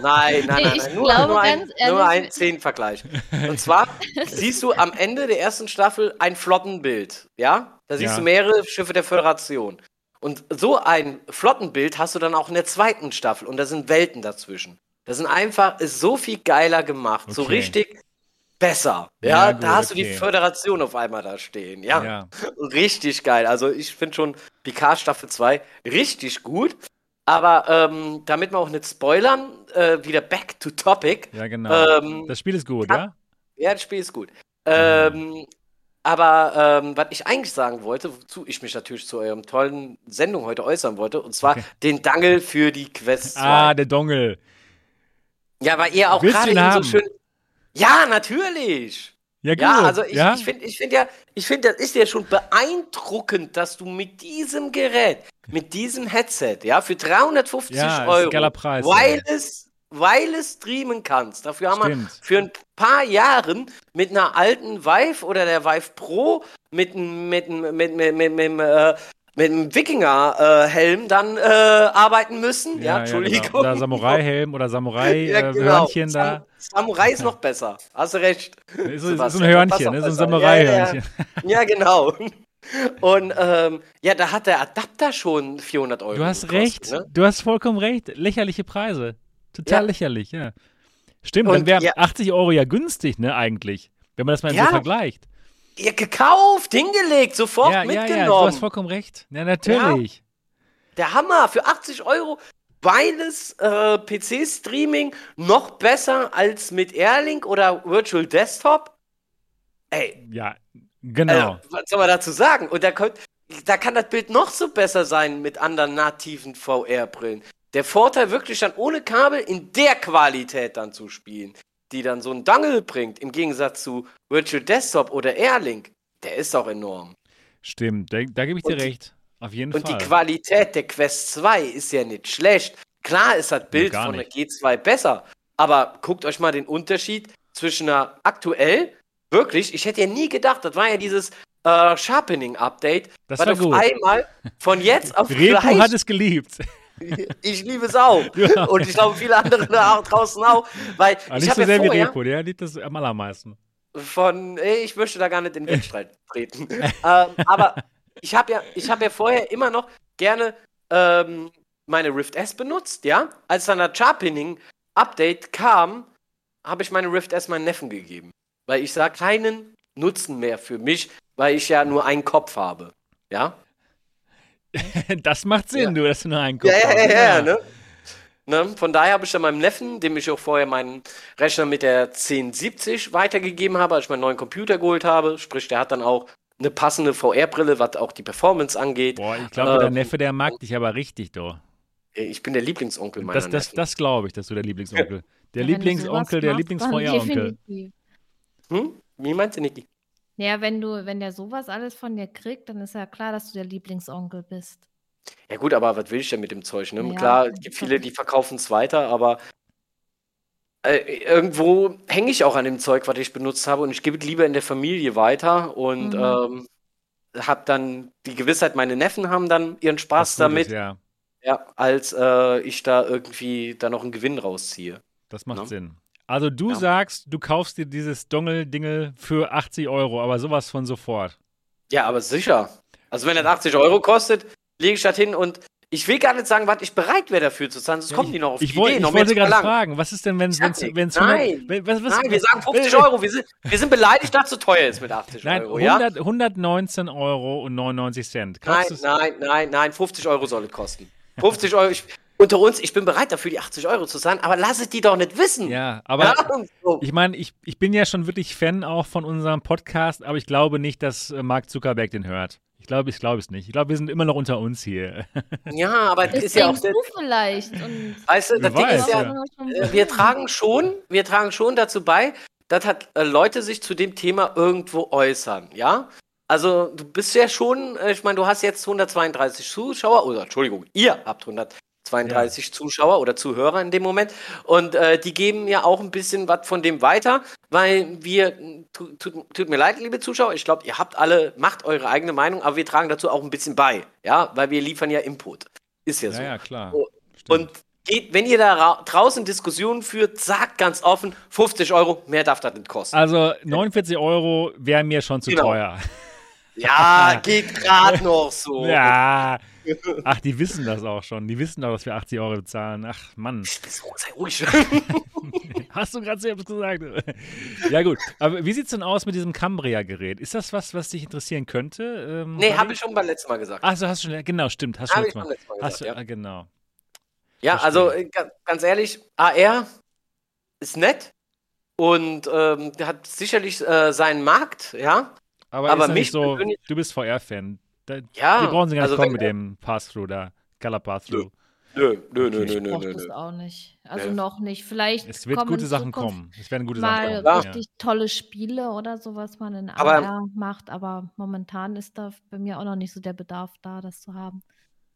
Speaker 4: Nein, nein, nein, nein. Nur, nur, ein, nur ein Szenenvergleich. Und zwar siehst du am Ende der ersten Staffel ein Flottenbild. Ja? Da siehst ja. du mehrere Schiffe der Föderation. Und so ein Flottenbild hast du dann auch in der zweiten Staffel. Und da sind Welten dazwischen. Das sind einfach, ist so viel geiler gemacht. Okay. So richtig besser. Ja, ja gut, da hast okay. du die Föderation auf einmal da stehen. Ja, ja. richtig geil. Also ich finde schon Picard Staffel 2 richtig gut. Aber ähm, damit wir auch nicht spoilern, äh, wieder back to topic.
Speaker 1: Ja, genau. Ähm, das Spiel ist gut, ja?
Speaker 4: Ja, das Spiel ist gut. Ähm, aber ähm, was ich eigentlich sagen wollte, wozu ich mich natürlich zu eurem tollen Sendung heute äußern wollte, und zwar okay. den Dangle für die Quest 2.
Speaker 1: Ah, der Dongel.
Speaker 4: Ja, weil ihr auch gerade so schön ja, natürlich.
Speaker 1: Ja, gut. ja
Speaker 4: also ich, ja? ich finde ich find ja, ich finde, das ist ja schon beeindruckend, dass du mit diesem Gerät, mit diesem Headset, ja, für 350
Speaker 1: ja,
Speaker 4: Euro,
Speaker 1: Preis,
Speaker 4: weil ja. es, weil es streamen kannst. Dafür haben Stimmt. wir für ein paar Jahren mit einer alten Vive oder der Vive Pro mit, mit, mit, mit, mit, mit, mit äh, mit einem Wikinger-Helm dann äh, arbeiten müssen. Ja, ja Entschuldigung. Ja, genau.
Speaker 1: Oder Samurai-Helm oder Samurai-Hörnchen ja, genau. da.
Speaker 4: Samurai ist noch besser. Hast du recht.
Speaker 1: Ist, so, so ein Hörnchen, so ein Samurai-Hörnchen.
Speaker 4: Ja, genau. Und ähm, ja, da hat der Adapter schon 400 Euro.
Speaker 1: Du hast gekostet, recht. Ne? Du hast vollkommen recht. Lächerliche Preise. Total lächerlich, ja. Stimmt, Und, dann wären 80 Euro ja günstig, ne, eigentlich. Wenn man das mal so vergleicht.
Speaker 4: Ja, gekauft, hingelegt, sofort ja, mitgenommen. Ja, ja, du
Speaker 1: hast vollkommen recht. Ja, natürlich. Ja,
Speaker 4: der Hammer, für 80 Euro beides äh, PC-Streaming noch besser als mit Airlink oder Virtual Desktop. Ey.
Speaker 1: Ja, genau.
Speaker 4: Äh, was soll man dazu sagen? Und da, könnt, da kann das Bild noch so besser sein mit anderen nativen VR-Brillen. Der Vorteil wirklich dann ohne Kabel in der Qualität dann zu spielen die dann so ein Dangle bringt, im Gegensatz zu Virtual Desktop oder Airlink, der ist auch enorm.
Speaker 1: Stimmt, da, da gebe ich dir und, recht. Auf jeden
Speaker 4: und
Speaker 1: Fall.
Speaker 4: Und die Qualität der Quest 2 ist ja nicht schlecht. Klar ist das Bild von der G2 besser, aber guckt euch mal den Unterschied zwischen einer aktuell, wirklich, ich hätte ja nie gedacht, das war ja dieses äh, Sharpening-Update,
Speaker 1: das war
Speaker 4: auf einmal von jetzt auf
Speaker 1: Repo gleich, hat es geliebt.
Speaker 4: Ich liebe es auch. Ja. Und ich glaube, viele andere da draußen auch. Weil
Speaker 1: Aber
Speaker 4: ich
Speaker 1: nicht so
Speaker 4: ja
Speaker 1: sehr
Speaker 4: vorher,
Speaker 1: wie Repo, der liebt das am allermeisten.
Speaker 4: Von, ich möchte da gar nicht in den Wettstreit treten. ähm, aber ich habe ja, hab ja vorher immer noch gerne ähm, meine Rift S benutzt, ja. Als dann das Sharpening-Update kam, habe ich meine Rift S meinen Neffen gegeben. Weil ich sah keinen Nutzen mehr für mich, weil ich ja nur einen Kopf habe. Ja?
Speaker 1: das macht Sinn, ja. du, dass du nur einen Kopf
Speaker 4: ja,
Speaker 1: hast.
Speaker 4: Ja, ja, ja, ne? Ne? Von daher habe ich dann meinem Neffen, dem ich auch vorher meinen Rechner mit der 1070 weitergegeben habe, als ich meinen neuen Computer geholt habe. Sprich, der hat dann auch eine passende VR-Brille, was auch die Performance angeht.
Speaker 1: Boah, ich glaube, ähm, der Neffe, der mag dich aber richtig, doch.
Speaker 4: Ich bin der Lieblingsonkel meiner
Speaker 1: Das, das, das glaube ich, dass du der Lieblingsonkel. Der ja, Lieblingsonkel, der Lieblings-VR-Onkel.
Speaker 4: Hm? Wie meinst du, Niki?
Speaker 2: Ja, wenn du, wenn der sowas alles von dir kriegt, dann ist ja klar, dass du der Lieblingsonkel bist.
Speaker 4: Ja gut, aber was will ich denn mit dem Zeug? Ne? Ja, klar, es gibt viele, die verkaufen es weiter, aber äh, irgendwo hänge ich auch an dem Zeug, was ich benutzt habe und ich gebe es lieber in der Familie weiter und mhm. ähm, habe dann die Gewissheit, meine Neffen haben dann ihren Spaß damit. Es,
Speaker 1: ja.
Speaker 4: ja, als äh, ich da irgendwie da noch einen Gewinn rausziehe.
Speaker 1: Das macht ja? Sinn. Also du ja. sagst, du kaufst dir dieses Dongle-Dingel für 80 Euro, aber sowas von sofort.
Speaker 4: Ja, aber sicher. Also wenn das 80 Euro kostet, lege ich das hin und ich will gar nicht sagen, was ich bereit wäre dafür zu zahlen, sonst ja, kommen die noch auf
Speaker 1: ich
Speaker 4: die
Speaker 1: wollt,
Speaker 4: Idee.
Speaker 1: Ich wollte gerade fragen, was ist denn, wenn es
Speaker 4: wenn's, Nein, was, was, nein wir sagen 50 Euro. Wir sind, wir sind beleidigt, dass es zu teuer ist mit 80
Speaker 1: nein,
Speaker 4: Euro.
Speaker 1: 100, ja? 119 Euro und 99 Cent.
Speaker 4: nein, nein, nein, nein, 50 Euro soll es kosten. 50 Euro, ich, unter uns, ich bin bereit dafür, die 80 Euro zu zahlen, aber lass es die doch nicht wissen.
Speaker 1: Ja, aber ja, so. ich meine, ich, ich bin ja schon wirklich Fan auch von unserem Podcast, aber ich glaube nicht, dass äh, Mark Zuckerberg den hört. Ich glaube, ich glaube es nicht. Ich glaube, wir sind immer noch unter uns hier.
Speaker 4: Ja, aber das ist ja auch
Speaker 2: du vielleicht. Und
Speaker 4: weißt du, das Ding ist ja, ja, wir tragen schon, wir tragen schon dazu bei, dass hat, äh, Leute sich zu dem Thema irgendwo äußern, ja? Also du bist ja schon, äh, ich meine, du hast jetzt 132 Zuschauer, oder Entschuldigung, ihr habt 100 32 ja. Zuschauer oder Zuhörer in dem Moment. Und äh, die geben ja auch ein bisschen was von dem weiter, weil wir, tu, tu, tut mir leid, liebe Zuschauer, ich glaube, ihr habt alle, macht eure eigene Meinung, aber wir tragen dazu auch ein bisschen bei, ja, weil wir liefern ja Input. Ist ja so.
Speaker 1: Ja, ja klar.
Speaker 4: Und geht, wenn ihr da draußen Diskussionen führt, sagt ganz offen, 50 Euro, mehr darf das nicht kosten.
Speaker 1: Also 49 Euro wäre mir schon zu genau. teuer.
Speaker 4: Ja, geht gerade noch so.
Speaker 1: Ja. Ach, die wissen das auch schon. Die wissen doch, dass wir 80 Euro bezahlen. Ach, Mann.
Speaker 4: Sei ruhig.
Speaker 1: Hast du gerade selbst gesagt. ja, gut. Aber wie sieht es denn aus mit diesem Cambria-Gerät? Ist das was, was dich interessieren könnte?
Speaker 4: Ähm, nee, habe ich schon beim letzten Mal gesagt.
Speaker 1: Ach so, hast du schon. Genau, stimmt. Hast du
Speaker 4: letztes Mal. Mal gesagt,
Speaker 1: hast du, ja. genau.
Speaker 4: Ja, Verstehe. also äh, ganz ehrlich, AR ist nett und ähm, hat sicherlich äh, seinen Markt, ja.
Speaker 1: Aber, aber mich so, du bist VR-Fan.
Speaker 4: Ja,
Speaker 1: die brauchen sie gar nicht also kommen mit dem Pass-Through da, Color Pass-Through.
Speaker 4: Nö, nö, nö, nö, nö,
Speaker 2: nö. das auch nicht. Also ja. noch nicht. Vielleicht
Speaker 1: es wird gute Sachen kommen. Es werden gute
Speaker 2: mal
Speaker 1: Sachen
Speaker 2: kommen. richtig ja. tolle Spiele oder so, was man in AR aber, macht. Aber momentan ist da bei mir auch noch nicht so der Bedarf da, das zu haben.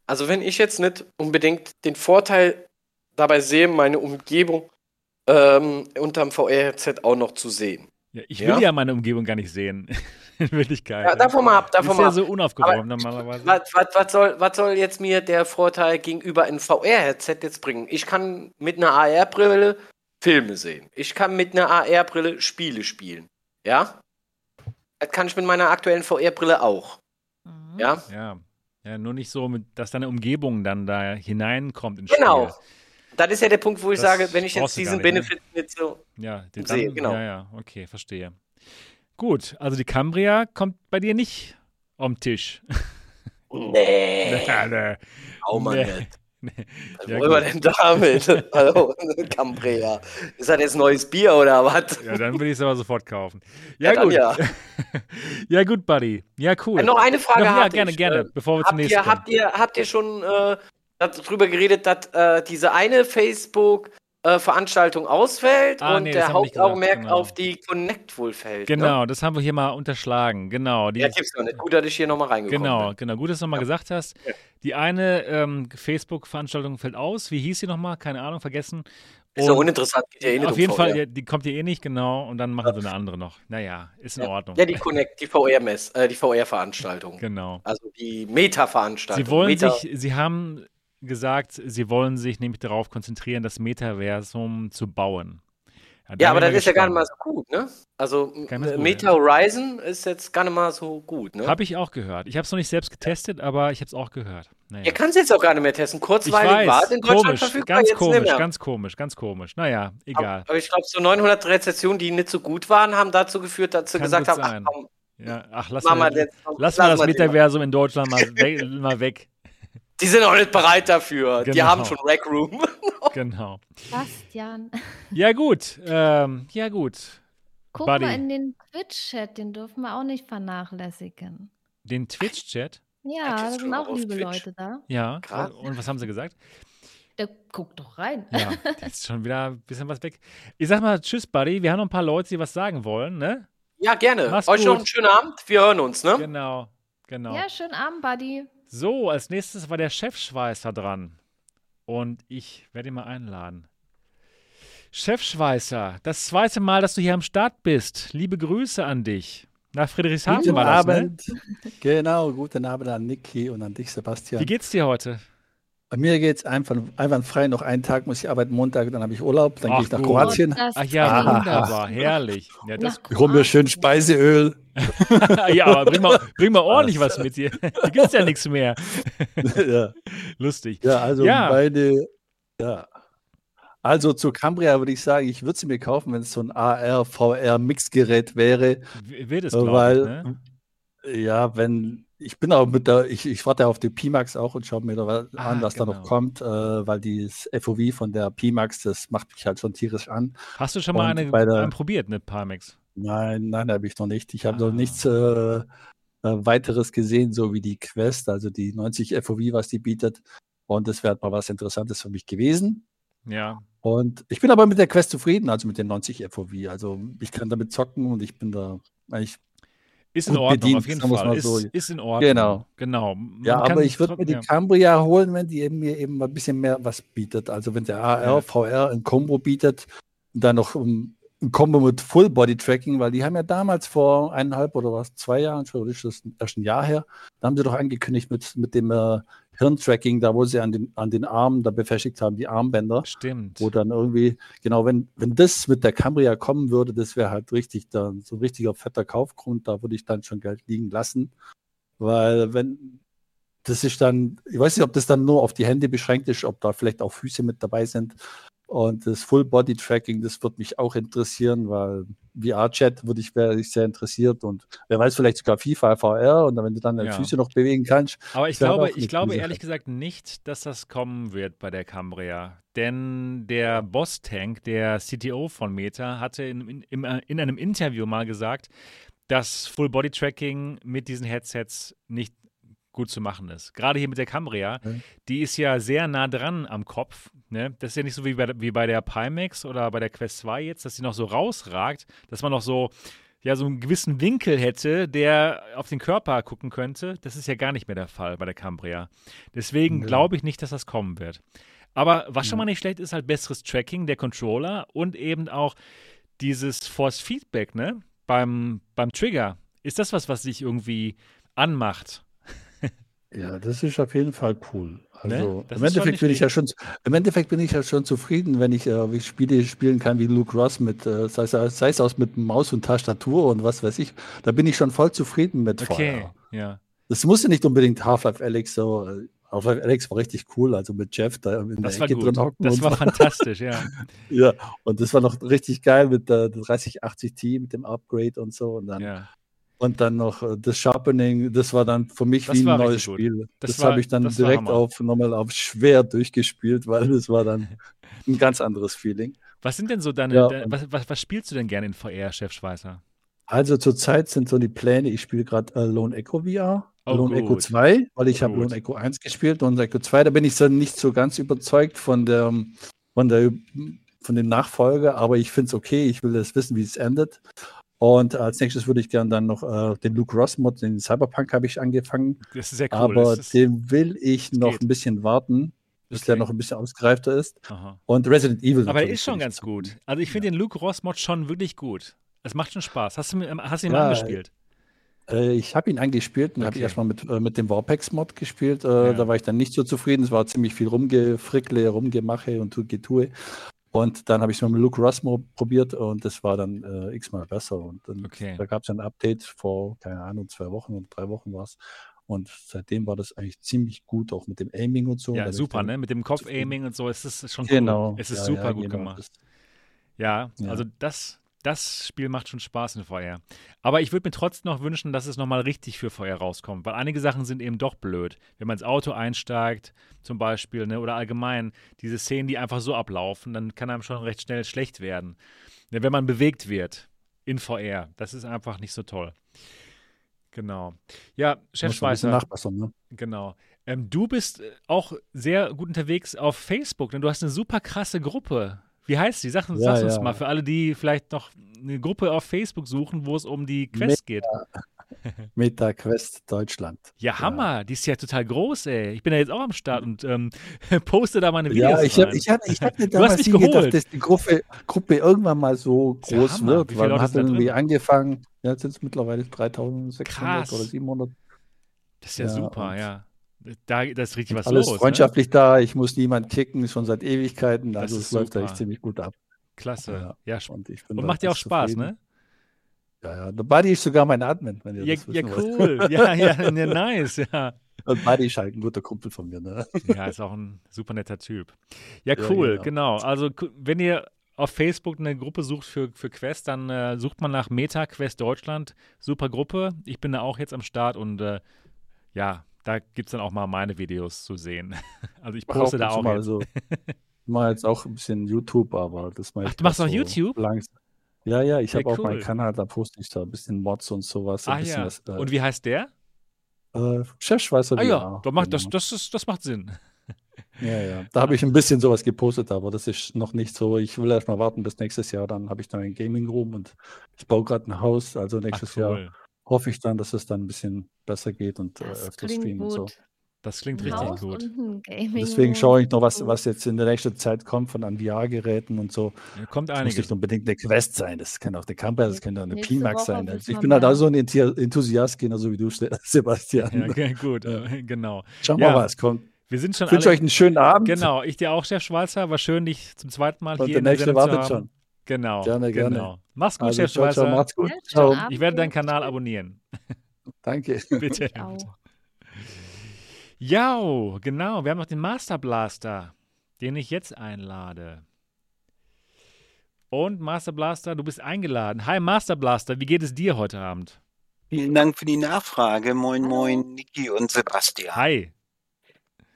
Speaker 4: Also wenn ich jetzt nicht unbedingt den Vorteil dabei sehe, meine Umgebung ähm, unterm VR-Headset auch noch zu sehen.
Speaker 1: Ja, ich will ja? ja meine Umgebung gar nicht sehen. in Wirklichkeit.
Speaker 4: Ja, davon mal ab, davon
Speaker 1: ist
Speaker 4: mal
Speaker 1: ja
Speaker 4: ab.
Speaker 1: so unaufgeräumt normalerweise.
Speaker 4: Was, was, was, soll, was soll jetzt mir der Vorteil gegenüber einem VR-Headset jetzt bringen? Ich kann mit einer AR-Brille Filme sehen. Ich kann mit einer AR-Brille Spiele spielen. Ja? Das kann ich mit meiner aktuellen VR-Brille auch. Mhm. Ja?
Speaker 1: Ja. Ja, nur nicht so, mit, dass deine Umgebung dann da hineinkommt ins
Speaker 4: genau.
Speaker 1: Spiel. Genau.
Speaker 4: Das ist ja der Punkt, wo ich das sage, wenn ich jetzt diesen nicht, ne? Benefit ne? nicht so
Speaker 1: ja, sehe. Genau. Ja, ja, okay, verstehe. Gut, also die Cambria kommt bei dir nicht am Tisch.
Speaker 4: Nee.
Speaker 1: nee, nee.
Speaker 4: Auch mal nee. Nee. Was ja, wollen wir denn damit? Hallo, Cambria. Ist das jetzt neues Bier oder was?
Speaker 1: Ja, dann würde ich es aber sofort kaufen. Ja, ja gut.
Speaker 4: Ja.
Speaker 1: ja. gut, Buddy. Ja, cool.
Speaker 4: noch eine Frage.
Speaker 1: Noch, ja, gerne, ich. gerne, bevor wir zum nächsten
Speaker 4: kommen. Habt ihr, habt ihr schon äh, darüber geredet, dass äh, diese eine Facebook- äh, Veranstaltung ausfällt ah, und nee, der Hauptaugenmerk genau. auf die Connect wohl fällt.
Speaker 1: Ne? Genau, ne? das haben wir hier mal unterschlagen. Genau.
Speaker 4: Die, ja, gibt's noch nicht. Gut, dass ich hier nochmal reingekommen
Speaker 1: genau,
Speaker 4: bin.
Speaker 1: Genau, gut, dass du nochmal ja. gesagt hast. Ja. Die eine ähm, Facebook-Veranstaltung fällt aus. Wie hieß sie nochmal? Keine Ahnung, vergessen.
Speaker 4: Ist ja uninteressant, geht ja eh
Speaker 1: nicht Auf um jeden VR. Fall, die kommt hier eh nicht, genau, und dann machen ja. sie eine andere noch. Naja, ist in
Speaker 4: ja.
Speaker 1: Ordnung.
Speaker 4: Ja, die Connect, die VR-Mess, äh, die VR-Veranstaltung.
Speaker 1: Genau.
Speaker 4: Also die Meta-Veranstaltung.
Speaker 1: Sie wollen Meta sich, sie haben gesagt, sie wollen sich nämlich darauf konzentrieren, das Metaversum zu bauen.
Speaker 4: Ja, ja aber das ist ja gar nicht mal so gut, ne? Also gut, Meta ja. Horizon ist jetzt gar nicht mal so gut, ne?
Speaker 1: Habe ich auch gehört. Ich habe es noch nicht selbst getestet, aber ich habe es auch gehört.
Speaker 4: Naja. Ihr kann es jetzt auch gar nicht mehr testen. Kurzweilig war es in Deutschland
Speaker 1: komisch,
Speaker 4: verfügbar,
Speaker 1: ganz komisch, ganz komisch, ganz komisch. Naja, egal.
Speaker 4: Aber, aber ich glaube, so 900 Rezessionen, die nicht so gut waren, haben dazu geführt, dass sie kann gesagt haben, ach,
Speaker 1: komm, ja, ach, lass mal, mal, lass mal das Metaversum in Deutschland mal, weg, mal weg.
Speaker 4: Die sind auch nicht bereit dafür. Genau. Die haben schon Rack Room.
Speaker 1: genau.
Speaker 2: Bastian.
Speaker 1: Ja, gut. Ähm, ja, gut.
Speaker 2: Guck Buddy. mal in den Twitch-Chat, den dürfen wir auch nicht vernachlässigen.
Speaker 1: Den Twitch-Chat?
Speaker 2: Ja, da sind auch liebe Twitch. Leute da.
Speaker 1: Ja, Grad. und was haben sie gesagt?
Speaker 2: Der guckt doch rein.
Speaker 1: Ja, jetzt ist schon wieder ein bisschen was weg. Ich sag mal Tschüss, Buddy. Wir haben noch ein paar Leute, die was sagen wollen, ne?
Speaker 4: Ja, gerne. Mach's Euch gut. noch einen schönen Abend. Wir hören uns, ne?
Speaker 1: Genau, genau.
Speaker 2: Ja, schönen Abend, Buddy.
Speaker 1: So, als nächstes war der Chefschweißer dran. Und ich werde ihn mal einladen. Chefschweißer, das zweite Mal, dass du hier am Start bist. Liebe Grüße an dich. Nach Friedrichshafen
Speaker 5: guten
Speaker 1: war
Speaker 5: das, ne? Abend. Ne? Genau, guten Abend an Niki und an dich, Sebastian.
Speaker 1: Wie geht's dir heute?
Speaker 5: Bei mir geht es einfach, einfach frei. Noch einen Tag muss ich arbeiten, Montag, dann habe ich Urlaub, dann gehe ich nach gut. Kroatien.
Speaker 1: Ach ja, Aha. wunderbar, herrlich. Ja,
Speaker 5: das ich hole mir schön Speiseöl.
Speaker 1: ja, aber bring mal, bring mal ordentlich was mit dir. Hier gibt es ja nichts mehr. ja. Lustig.
Speaker 5: Ja, also ja. meine, ja. Also zu Cambria würde ich sagen, ich würde sie mir kaufen, wenn es so ein AR, VR-Mixgerät wäre.
Speaker 1: Wird es, glaube ich, ne?
Speaker 5: Ja, wenn ich bin auch mit der, ich, ich warte auf die Pimax auch und schaue mir da ah, an, was genau. da noch genau. kommt, äh, weil das FOV von der Pimax, das macht mich halt schon tierisch an.
Speaker 1: Hast du schon mal eine, der, einen probiert, eine Pimax?
Speaker 5: Nein, nein, habe ich noch nicht. Ich habe ah. noch nichts äh, äh, weiteres gesehen, so wie die Quest, also die 90 FOV, was die bietet. Und das wäre mal was Interessantes für mich gewesen.
Speaker 1: Ja.
Speaker 5: Und ich bin aber mit der Quest zufrieden, also mit den 90 FOV. Also ich kann damit zocken und ich bin da eigentlich
Speaker 1: ist in Ordnung, bedient, auf jeden Fall. Ist, so. ist, in Ordnung.
Speaker 5: Genau.
Speaker 1: genau.
Speaker 5: Man ja, aber ich würde mir die. Cambria holen, wenn die eben mir eben ein bisschen mehr was bietet. Also wenn der AR, ja. VR ein Combo bietet und dann noch ein Combo mit Full Body Tracking, weil die haben ja damals vor eineinhalb oder was, zwei Jahren, schon, ist das erst ein Jahr her, da haben sie doch angekündigt mit, mit dem äh, Hirntracking, da wo sie an den, an den Armen da befestigt haben, die Armbänder.
Speaker 1: Stimmt.
Speaker 5: Wo dann irgendwie, genau, wenn, wenn das mit der Cambria kommen würde, das wäre halt richtig, dann so ein richtiger fetter Kaufgrund, da würde ich dann schon Geld liegen lassen. Weil wenn, das ist dann, ich weiß nicht, ob das dann nur auf die Hände beschränkt ist, ob da vielleicht auch Füße mit dabei sind. Und das Full-Body-Tracking, das würde mich auch interessieren, weil VR-Chat würde ich, wäre ich sehr interessiert und wer weiß, vielleicht sogar FIFA, VR und wenn du dann deine ja. Füße noch bewegen kannst.
Speaker 1: Aber ich glaube, ich glaube ehrlich gesagt nicht, dass das kommen wird bei der Cambria. Denn der Boss-Tank, der CTO von Meta, hatte in, in, in einem Interview mal gesagt, dass Full-Body-Tracking mit diesen Headsets nicht gut zu machen ist. Gerade hier mit der Cambria, mhm. die ist ja sehr nah dran am Kopf. Ne? Das ist ja nicht so wie bei, wie bei der Pimax oder bei der Quest 2 jetzt, dass sie noch so rausragt, dass man noch so ja so einen gewissen Winkel hätte, der auf den Körper gucken könnte. Das ist ja gar nicht mehr der Fall bei der Cambria. Deswegen ja. glaube ich nicht, dass das kommen wird. Aber was schon mal nicht schlecht ist, halt besseres Tracking der Controller und eben auch dieses Force Feedback, ne? Beim, beim Trigger. Ist das was, was sich irgendwie anmacht?
Speaker 5: Ja, das ist auf jeden Fall cool. Ne? Also ne? im Endeffekt bin ich ja schon im Endeffekt bin ich ja schon zufrieden, wenn ich, äh, ich Spiele spielen kann wie Luke Ross mit, äh, sei, es, sei es aus mit Maus und Tastatur und was weiß ich. Da bin ich schon voll zufrieden mit
Speaker 1: Okay, Feuer. ja.
Speaker 5: Das musste nicht unbedingt Half-Life Alex so. Äh, Half-Life Alex war richtig cool, also mit Jeff da in
Speaker 1: das der Ecke drin hocken. Das war fantastisch, ja.
Speaker 5: ja, und das war noch richtig geil mit der 3080 T, mit dem Upgrade und so. Und dann ja. Und dann noch äh, das Sharpening, das war dann für mich das wie ein neues Spiel. Das, das habe ich dann direkt auf nochmal auf schwer durchgespielt, weil das war dann ein ganz anderes Feeling.
Speaker 1: Was sind denn so deine, ja, de, was, was, was, spielst du denn gerne in VR, Chef Schweißer?
Speaker 5: Also zurzeit sind so die Pläne, ich spiele gerade äh, Lone Echo VR, oh, Lone gut. Echo 2, weil ich habe Lone Echo 1 gespielt und Echo 2, da bin ich so nicht so ganz überzeugt von der, von der von dem Nachfolger, aber ich finde es okay, ich will das wissen, wie es endet. Und als nächstes würde ich gerne dann noch äh, den Luke Ross Mod, den Cyberpunk habe ich angefangen.
Speaker 1: Das ist sehr cool.
Speaker 5: Aber den will ich noch geht. ein bisschen warten, bis okay. der noch ein bisschen ausgereifter ist. Aha. Und Resident Evil.
Speaker 1: Aber er ist schon ganz gut. Also ich finde ja. den Luke Ross Mod schon wirklich gut. Es macht schon Spaß. Hast du, hast du ihn ja, mal angespielt?
Speaker 5: Äh, ich habe ihn angespielt und okay. habe ich erstmal mit, äh, mit dem Warpex-Mod gespielt. Äh, ja. Da war ich dann nicht so zufrieden. Es war ziemlich viel rumgefrickle, rumgemache und getue. Und dann habe ich es mal mit Luke Rossmo probiert und das war dann äh, x-mal besser. Und dann, okay. da gab es ein Update vor, keine Ahnung, zwei Wochen oder drei Wochen war es. Und seitdem war das eigentlich ziemlich gut, auch mit dem Aiming und so.
Speaker 1: Ja, super, ne? Mit dem Kopf-Aiming und so ist es schon cool. Genau. Es ist ja, super ja, gut genau. gemacht. Ja, also das, das Spiel macht schon Spaß in VR. Aber ich würde mir trotzdem noch wünschen, dass es nochmal richtig für VR rauskommt, weil einige Sachen sind eben doch blöd. Wenn man ins Auto einsteigt, zum Beispiel, ne, oder allgemein, diese Szenen, die einfach so ablaufen, dann kann einem schon recht schnell schlecht werden. Ne, wenn man bewegt wird in VR, das ist einfach nicht so toll. Genau. Ja, Chef Schweißer. Ne? Genau. Ähm, du bist äh, auch sehr gut unterwegs auf Facebook, denn du hast eine super krasse Gruppe. Wie heißt die? Sag, ja, sag's uns ja. mal für alle, die vielleicht noch eine Gruppe auf Facebook suchen, wo es um die Quest Meta,
Speaker 5: geht. Meta Quest Deutschland.
Speaker 1: Ja, Hammer. Ja. Die ist ja total groß, ey. Ich bin ja jetzt auch am Start und ähm, poste da meine
Speaker 5: Videos. Ja, ich, hab, ich, hab, ich hab mir damals nie gedacht, dass die Gruppe, Gruppe irgendwann mal so groß wird. Weil man hat irgendwie angefangen, ja, jetzt sind es mittlerweile 3600 Krass. oder 700.
Speaker 1: Das ist ja, super, ja. Da, das ist richtig was
Speaker 5: alles
Speaker 1: los.
Speaker 5: Ne? freundschaftlich ne? da, ich muss niemand kicken, schon seit Ewigkeiten. Also es läuft da echt ziemlich gut ab.
Speaker 1: Klasse. Ja, ja und, und macht dir auch Spaß, zufrieden. ne?
Speaker 5: Ja, ja. Der Buddy ist sogar mein Admin, wenn ihr
Speaker 1: ja,
Speaker 5: das
Speaker 1: wissen Ja, cool. ja, ja, ja, nice, ja.
Speaker 5: Und Buddy ist halt ein guter Kumpel von mir, ne?
Speaker 1: Ja, ist auch ein super netter Typ. Ja, cool, ja, genau. genau. Also, wenn ihr auf Facebook eine Gruppe sucht für, für Quest, dann äh, sucht man nach Meta Quest Deutschland. Super Gruppe. Ich bin da auch jetzt am Start und äh, ja, da gibt es dann auch mal meine Videos zu sehen. Also ich poste da auch. Mal jetzt. So.
Speaker 5: Ich mache jetzt auch ein bisschen YouTube, aber das mache
Speaker 1: ich. Ach, du machst auch so YouTube?
Speaker 5: Langsam. Ja, ja, ich habe cool. auch meinen Kanal, da poste ich da ein bisschen Mods und sowas.
Speaker 1: Ah, ja.
Speaker 5: Was,
Speaker 1: äh, und wie heißt der?
Speaker 5: Äh, Chefschweißer.
Speaker 1: Ah ja, da macht, das, das, ist, das macht Sinn.
Speaker 5: Ja, ja. Da habe ich ein bisschen sowas gepostet, aber das ist noch nicht so. Ich will erst mal warten bis nächstes Jahr, dann habe ich dann ein Gaming Room und ich baue gerade ein Haus, also nächstes Ach, cool. Jahr hoffe ich dann, dass es dann ein bisschen besser geht und äh, öfter streamen und so.
Speaker 1: Das klingt richtig Haus gut.
Speaker 5: Deswegen schaue ich noch, was, was jetzt in der nächsten Zeit kommt von an VR-Geräten und so.
Speaker 1: Ja, kommt einiges.
Speaker 5: Das muss nicht unbedingt eine Quest sein, das kann auch eine Camper, das kann auch eine Pimax sein. Also ich bin halt auch so ein Enthusiast, genauso wie du, Sebastian.
Speaker 1: Ja, gut, ja. genau.
Speaker 5: Schauen wir ja. mal, was kommt.
Speaker 1: Wir sind schon
Speaker 5: ich wünsche euch einen schönen Abend.
Speaker 1: Genau, ich dir auch, Chef Schweizer. War schön, dich zum zweiten Mal
Speaker 5: und
Speaker 1: hier
Speaker 5: der nächste in der wartet schon.
Speaker 1: Genau.
Speaker 5: Gerne,
Speaker 1: genau.
Speaker 5: gerne.
Speaker 1: Mach's gut, also, Chef ciao, Schweizer.
Speaker 5: Ciao, macht's gut.
Speaker 1: Ciao. Ich werde deinen Kanal abonnieren.
Speaker 5: Danke.
Speaker 1: Bitte. Ja, genau. Wir haben noch den Master Blaster, den ich jetzt einlade. Und Master Blaster, du bist eingeladen. Hi Master Blaster, wie geht es dir heute Abend?
Speaker 6: Vielen Dank für die Nachfrage. Moin, moin, Niki und Sebastian.
Speaker 1: Hi.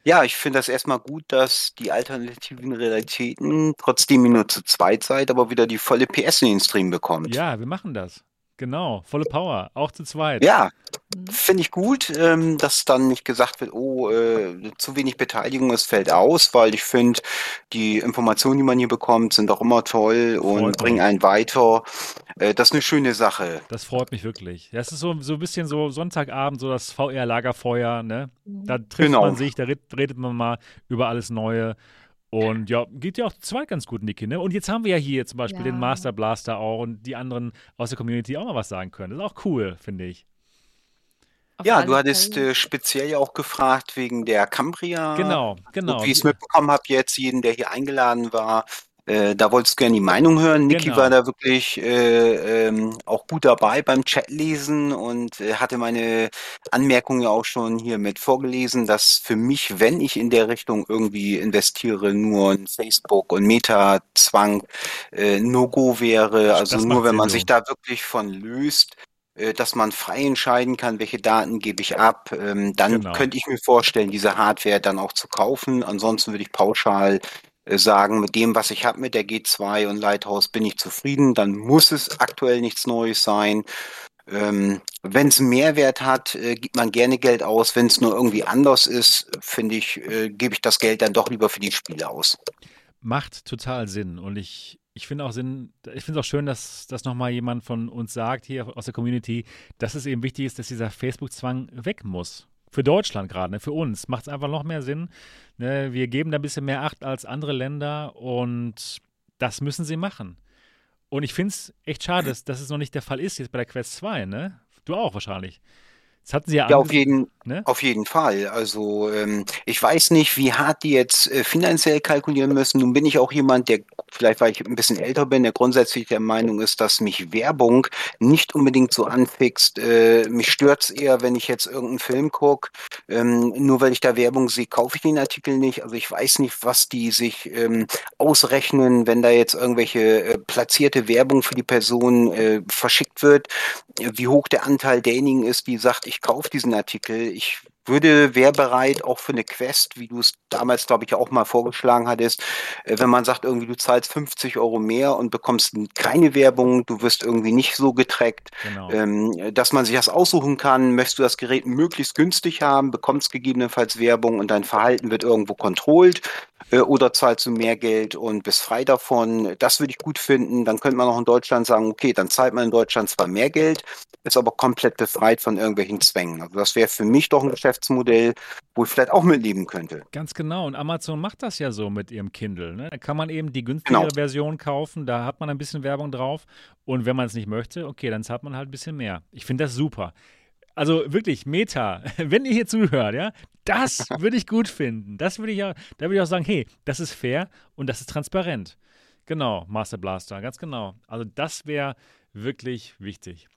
Speaker 6: Ja, ich finde das erstmal gut, dass die alternativen Realitäten, trotzdem nur zu zweit seid, aber wieder die volle PS in den Stream bekommt.
Speaker 1: Ja, wir machen das. Genau, volle Power, auch zu zweit.
Speaker 6: Ja, mhm. finde ich gut, ähm, dass dann nicht gesagt wird, oh, äh, zu wenig Beteiligung, es fällt aus, weil ich finde, die Informationen, die man hier bekommt, sind auch immer toll und freut bringen mich. einen weiter. Äh, das ist eine schöne Sache.
Speaker 1: Das freut mich wirklich. Das ist so, so ein bisschen so Sonntagabend, so das VR-Lagerfeuer, ne? Da trifft genau. man sich, da redet man mal über alles Neue. Und ja, geht ja auch zwei ganz gut, Niki, ne? Und jetzt haben wir ja hier zum Beispiel ja. den Master Blaster auch und die anderen aus der Community auch mal was sagen können. Das ist auch cool, finde ich.
Speaker 6: Auf ja, du hattest äh, speziell ja auch gefragt wegen der Cambria.
Speaker 1: Genau, genau.
Speaker 6: Und wie ich es mitbekommen habe, jetzt jeden, der hier eingeladen war, äh, da wolltest du gerne die Meinung hören. Niki genau. war da wirklich äh, ähm, auch gut dabei beim Chatlesen und äh, hatte meine Anmerkungen ja auch schon hier mit vorgelesen, dass für mich, wenn ich in der Richtung irgendwie investiere, nur ein Facebook und Meta-Zwang äh, No-Go wäre. Also nur wenn man sich da wirklich von löst äh, dass man frei entscheiden kann, welche Daten gebe ich ab, ähm, dann genau. könnte ich mir vorstellen, diese Hardware dann auch zu kaufen. Ansonsten würde ich pauschal sagen, mit dem, was ich habe mit der G2 und Lighthouse bin ich zufrieden, dann muss es aktuell nichts Neues sein. Ähm, wenn es Mehrwert hat, äh, gibt man gerne Geld aus. Wenn es nur irgendwie anders ist, finde ich, äh, gebe ich das Geld dann doch lieber für die Spiele aus.
Speaker 1: macht total Sinn. Und ich, ich finde auch Sinn, ich finde es auch schön, dass das nochmal jemand von uns sagt, hier aus der Community, dass es eben wichtig ist, dass dieser Facebook-Zwang weg muss. Für Deutschland gerade, ne? für uns macht es einfach noch mehr Sinn. Ne? Wir geben da ein bisschen mehr Acht als andere Länder und das müssen sie machen. Und ich finde es echt schade, dass, es noch nicht der Fall ist jetzt bei der Quest 2, ne? Du auch wahrscheinlich.
Speaker 6: Das hatten sie ja, ja auf jeden, ne? auf jeden Fall. Also ähm, ich weiß nicht, wie hart die jetzt äh, finanziell kalkulieren müssen. Nun bin ich auch jemand, der vielleicht weil ich ein bisschen älter bin, der grundsätzlich der Meinung ist, dass mich Werbung nicht unbedingt so anfixt. Äh, mich stört's eher, wenn ich jetzt irgendeinen Film gucke. Ähm, nur weil ich da Werbung sehe, kaufe ich den Artikel nicht. Also ich weiß nicht, was die sich ähm, ausrechnen, wenn da jetzt irgendwelche äh, platzierte Werbung für die Person äh, verschickt wird, wie hoch der Anteil derjenigen ist, die sagt, ich kaufe diesen Artikel. Ich würde, wäre bereit, auch für eine Quest, wie du es damals, glaube ich, auch mal vorgeschlagen hattest, äh, wenn man sagt, irgendwie du zahlst 50 Euro mehr und bekommst keine Werbung, du wirst irgendwie nicht so getrackt, genau. ähm, dass man sich das aussuchen kann, möchtest du das Gerät möglichst günstig haben, bekommst gegebenenfalls Werbung und dein Verhalten wird irgendwo kontrolliert äh, oder zahlst du mehr Geld und bist frei davon. Das würde ich gut finden. Dann könnte man auch in Deutschland sagen, okay, dann zahlt man in Deutschland zwar mehr Geld, ist aber komplett befreit von irgendwelchen Zwängen. Also das wäre für mich doch ein Geschäftsmodell, wo ich vielleicht auch mitleben könnte.
Speaker 1: Ganz genau. Und Amazon macht das ja so mit ihrem Kindle. Ne? Da kann man eben die günstigere genau. Version kaufen. Da hat man ein bisschen Werbung drauf. Und wenn man es nicht möchte, okay, dann zahlt man halt ein bisschen mehr. Ich finde das super. Also wirklich, Meta, wenn ihr hier zuhört, ja, das würde ich gut finden. Das würde ich ja, da würde ich auch sagen, hey, das ist fair und das ist transparent. Genau, Master Blaster, ganz genau. Also das wäre wirklich wichtig.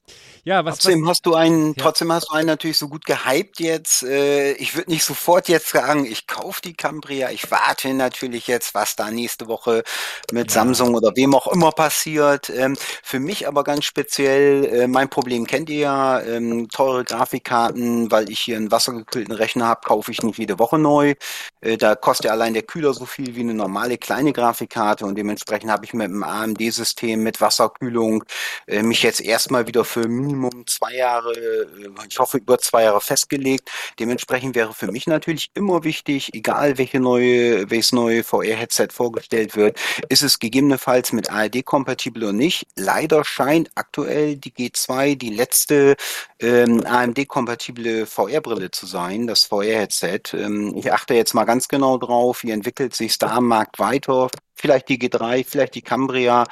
Speaker 6: Ja, was, trotzdem was, hast du einen, ja. trotzdem hast du einen natürlich so gut gehypt jetzt. Äh, ich würde nicht sofort jetzt sagen, ich kaufe die Cambria. Ich warte natürlich jetzt, was da nächste Woche mit ja. Samsung oder wem auch immer passiert. Ähm, für mich aber ganz speziell, äh, mein Problem kennt ihr ja, ähm, teure Grafikkarten, weil ich hier einen wassergekühlten Rechner habe, kaufe ich nicht jede Woche neu. Äh, da kostet ja allein der Kühler so viel wie eine normale kleine Grafikkarte und dementsprechend habe ich mit dem AMD-System mit Wasserkühlung mich jetzt erstmal wieder für Minimum zwei Jahre, äh, ich hoffe über zwei Jahre festgelegt. Dementsprechend wäre für mich natürlich immer wichtig, egal welche neue, welches neue VR-Headset vorgestellt wird, ist es gegebenenfalls mit ARD-kompatibel oder nicht. Leider scheint aktuell die G2 die letzte ähm, AMD-kompatible VR-Brille zu sein, das VR-Headset. Ähm, ich achte jetzt mal ganz genau drauf, wie entwickelt sich da am Markt weiter. Vielleicht die G3, vielleicht die Cambria.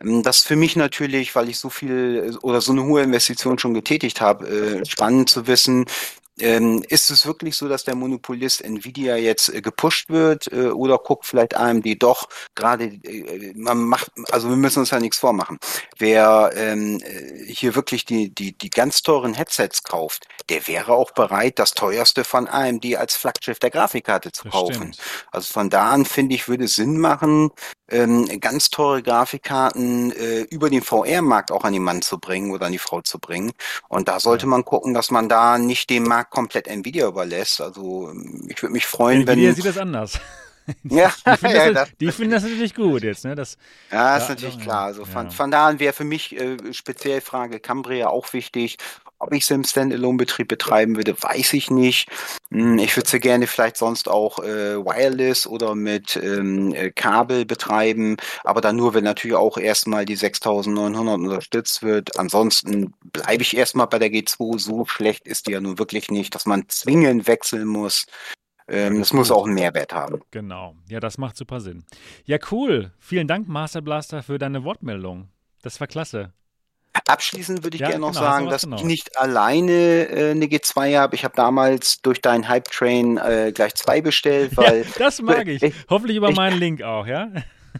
Speaker 6: Ähm, das für mich natürlich, weil ich so viel äh, oder so eine hohe Investition schon getätigt habe, äh, spannend zu wissen, ähm, ist es wirklich so, dass der Monopolist Nvidia jetzt äh, gepusht wird äh, oder guckt vielleicht AMD doch gerade, äh, man macht, also wir müssen uns ja nichts vormachen. Wer ähm, äh, hier wirklich die, die, die ganz teuren Headsets kauft, der wäre auch bereit, das teuerste von AMD als Flaggschiff der Grafikkarte zu kaufen. Also von da an finde ich, würde Sinn machen, ähm, ganz teure Grafikkarten äh, über den VR-Markt auch an den Mann zu bringen oder an die Frau zu bringen. Und da sollte ja. man gucken, dass man da nicht dem Markt komplett Nvidia überlässt. Also ich würde mich freuen,
Speaker 1: Nvidia wenn. Nvidia sieht das anders.
Speaker 6: ja,
Speaker 1: die finden, ja, das, die finden das natürlich gut jetzt. Ne? Das,
Speaker 6: ja, ist natürlich klar. Also von, ja. von da an wäre für mich äh, speziell Frage Cambria auch wichtig. Ob ich sie im Standalone-Betrieb betreiben würde, weiß ich nicht. Hm, ich würde sie gerne vielleicht sonst auch äh, wireless oder mit ähm, äh, Kabel betreiben, aber dann nur, wenn natürlich auch erstmal die 6900 unterstützt wird. Ansonsten bleibe ich erstmal bei der G2. So schlecht ist die ja nun wirklich nicht, dass man zwingend wechseln muss. Ähm, das muss auch einen Mehrwert haben.
Speaker 1: Genau. Ja, das macht super Sinn. Ja, cool. Vielen Dank, Master Blaster, für deine Wortmeldung. Das war klasse.
Speaker 6: Abschließend würde ich ja, gerne noch genau, sagen, dass genau. ich nicht alleine äh, eine G2 habe. Ich habe damals durch deinen Hype-Train äh, gleich zwei bestellt, weil.
Speaker 1: Ja, das mag ich. ich Hoffentlich über ich, meinen Link auch, ja?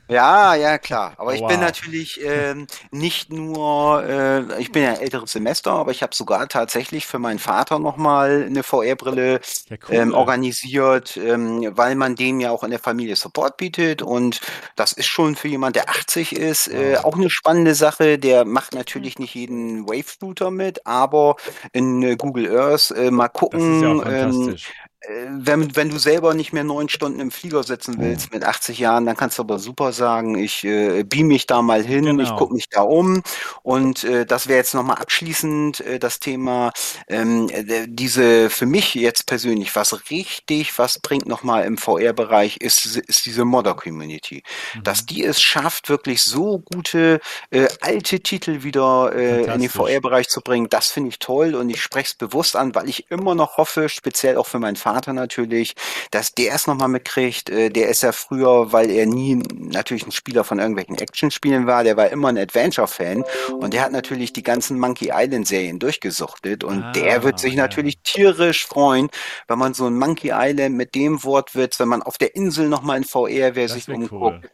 Speaker 6: Ja, ja, klar. Aber oh, ich wow. bin natürlich ähm, nicht nur, äh, ich bin ja ein älteres Semester, aber ich habe sogar tatsächlich für meinen Vater nochmal eine VR-Brille ja, cool. ähm, organisiert, ähm, weil man dem ja auch in der Familie Support bietet. Und das ist schon für jemand, der 80 ist, äh, auch eine spannende Sache. Der macht natürlich nicht jeden Wave-Shooter mit, aber in äh, Google Earth äh, mal gucken. Das ist ja auch ähm, fantastisch wenn, wenn du selber nicht mehr neun Stunden im Flieger sitzen oh. willst mit 80 Jahren, dann kannst du aber super sagen, ich äh, beam mich da mal hin, genau. ich gucke mich da um. Und äh, das wäre jetzt nochmal abschließend äh, das Thema, ähm, äh, diese für mich jetzt persönlich, was richtig, was bringt nochmal im VR-Bereich, ist, ist diese Modder-Community. Mhm. Dass die es schafft, wirklich so gute äh, alte Titel wieder äh, in den VR-Bereich zu bringen, das finde ich toll und ich spreche es bewusst an, weil ich immer noch hoffe, speziell auch für meinen Vater, Vater natürlich, dass der es nochmal mitkriegt. Äh, der ist ja früher, weil er nie natürlich ein Spieler von irgendwelchen Action-Spielen war, der war immer ein Adventure-Fan und der hat natürlich die ganzen Monkey Island-Serien durchgesuchtet und ah, der wird sich ja. natürlich tierisch freuen, wenn man so ein Monkey Island mit dem Wortwitz, wenn man auf der Insel nochmal in VR, wer sich umguckt, cool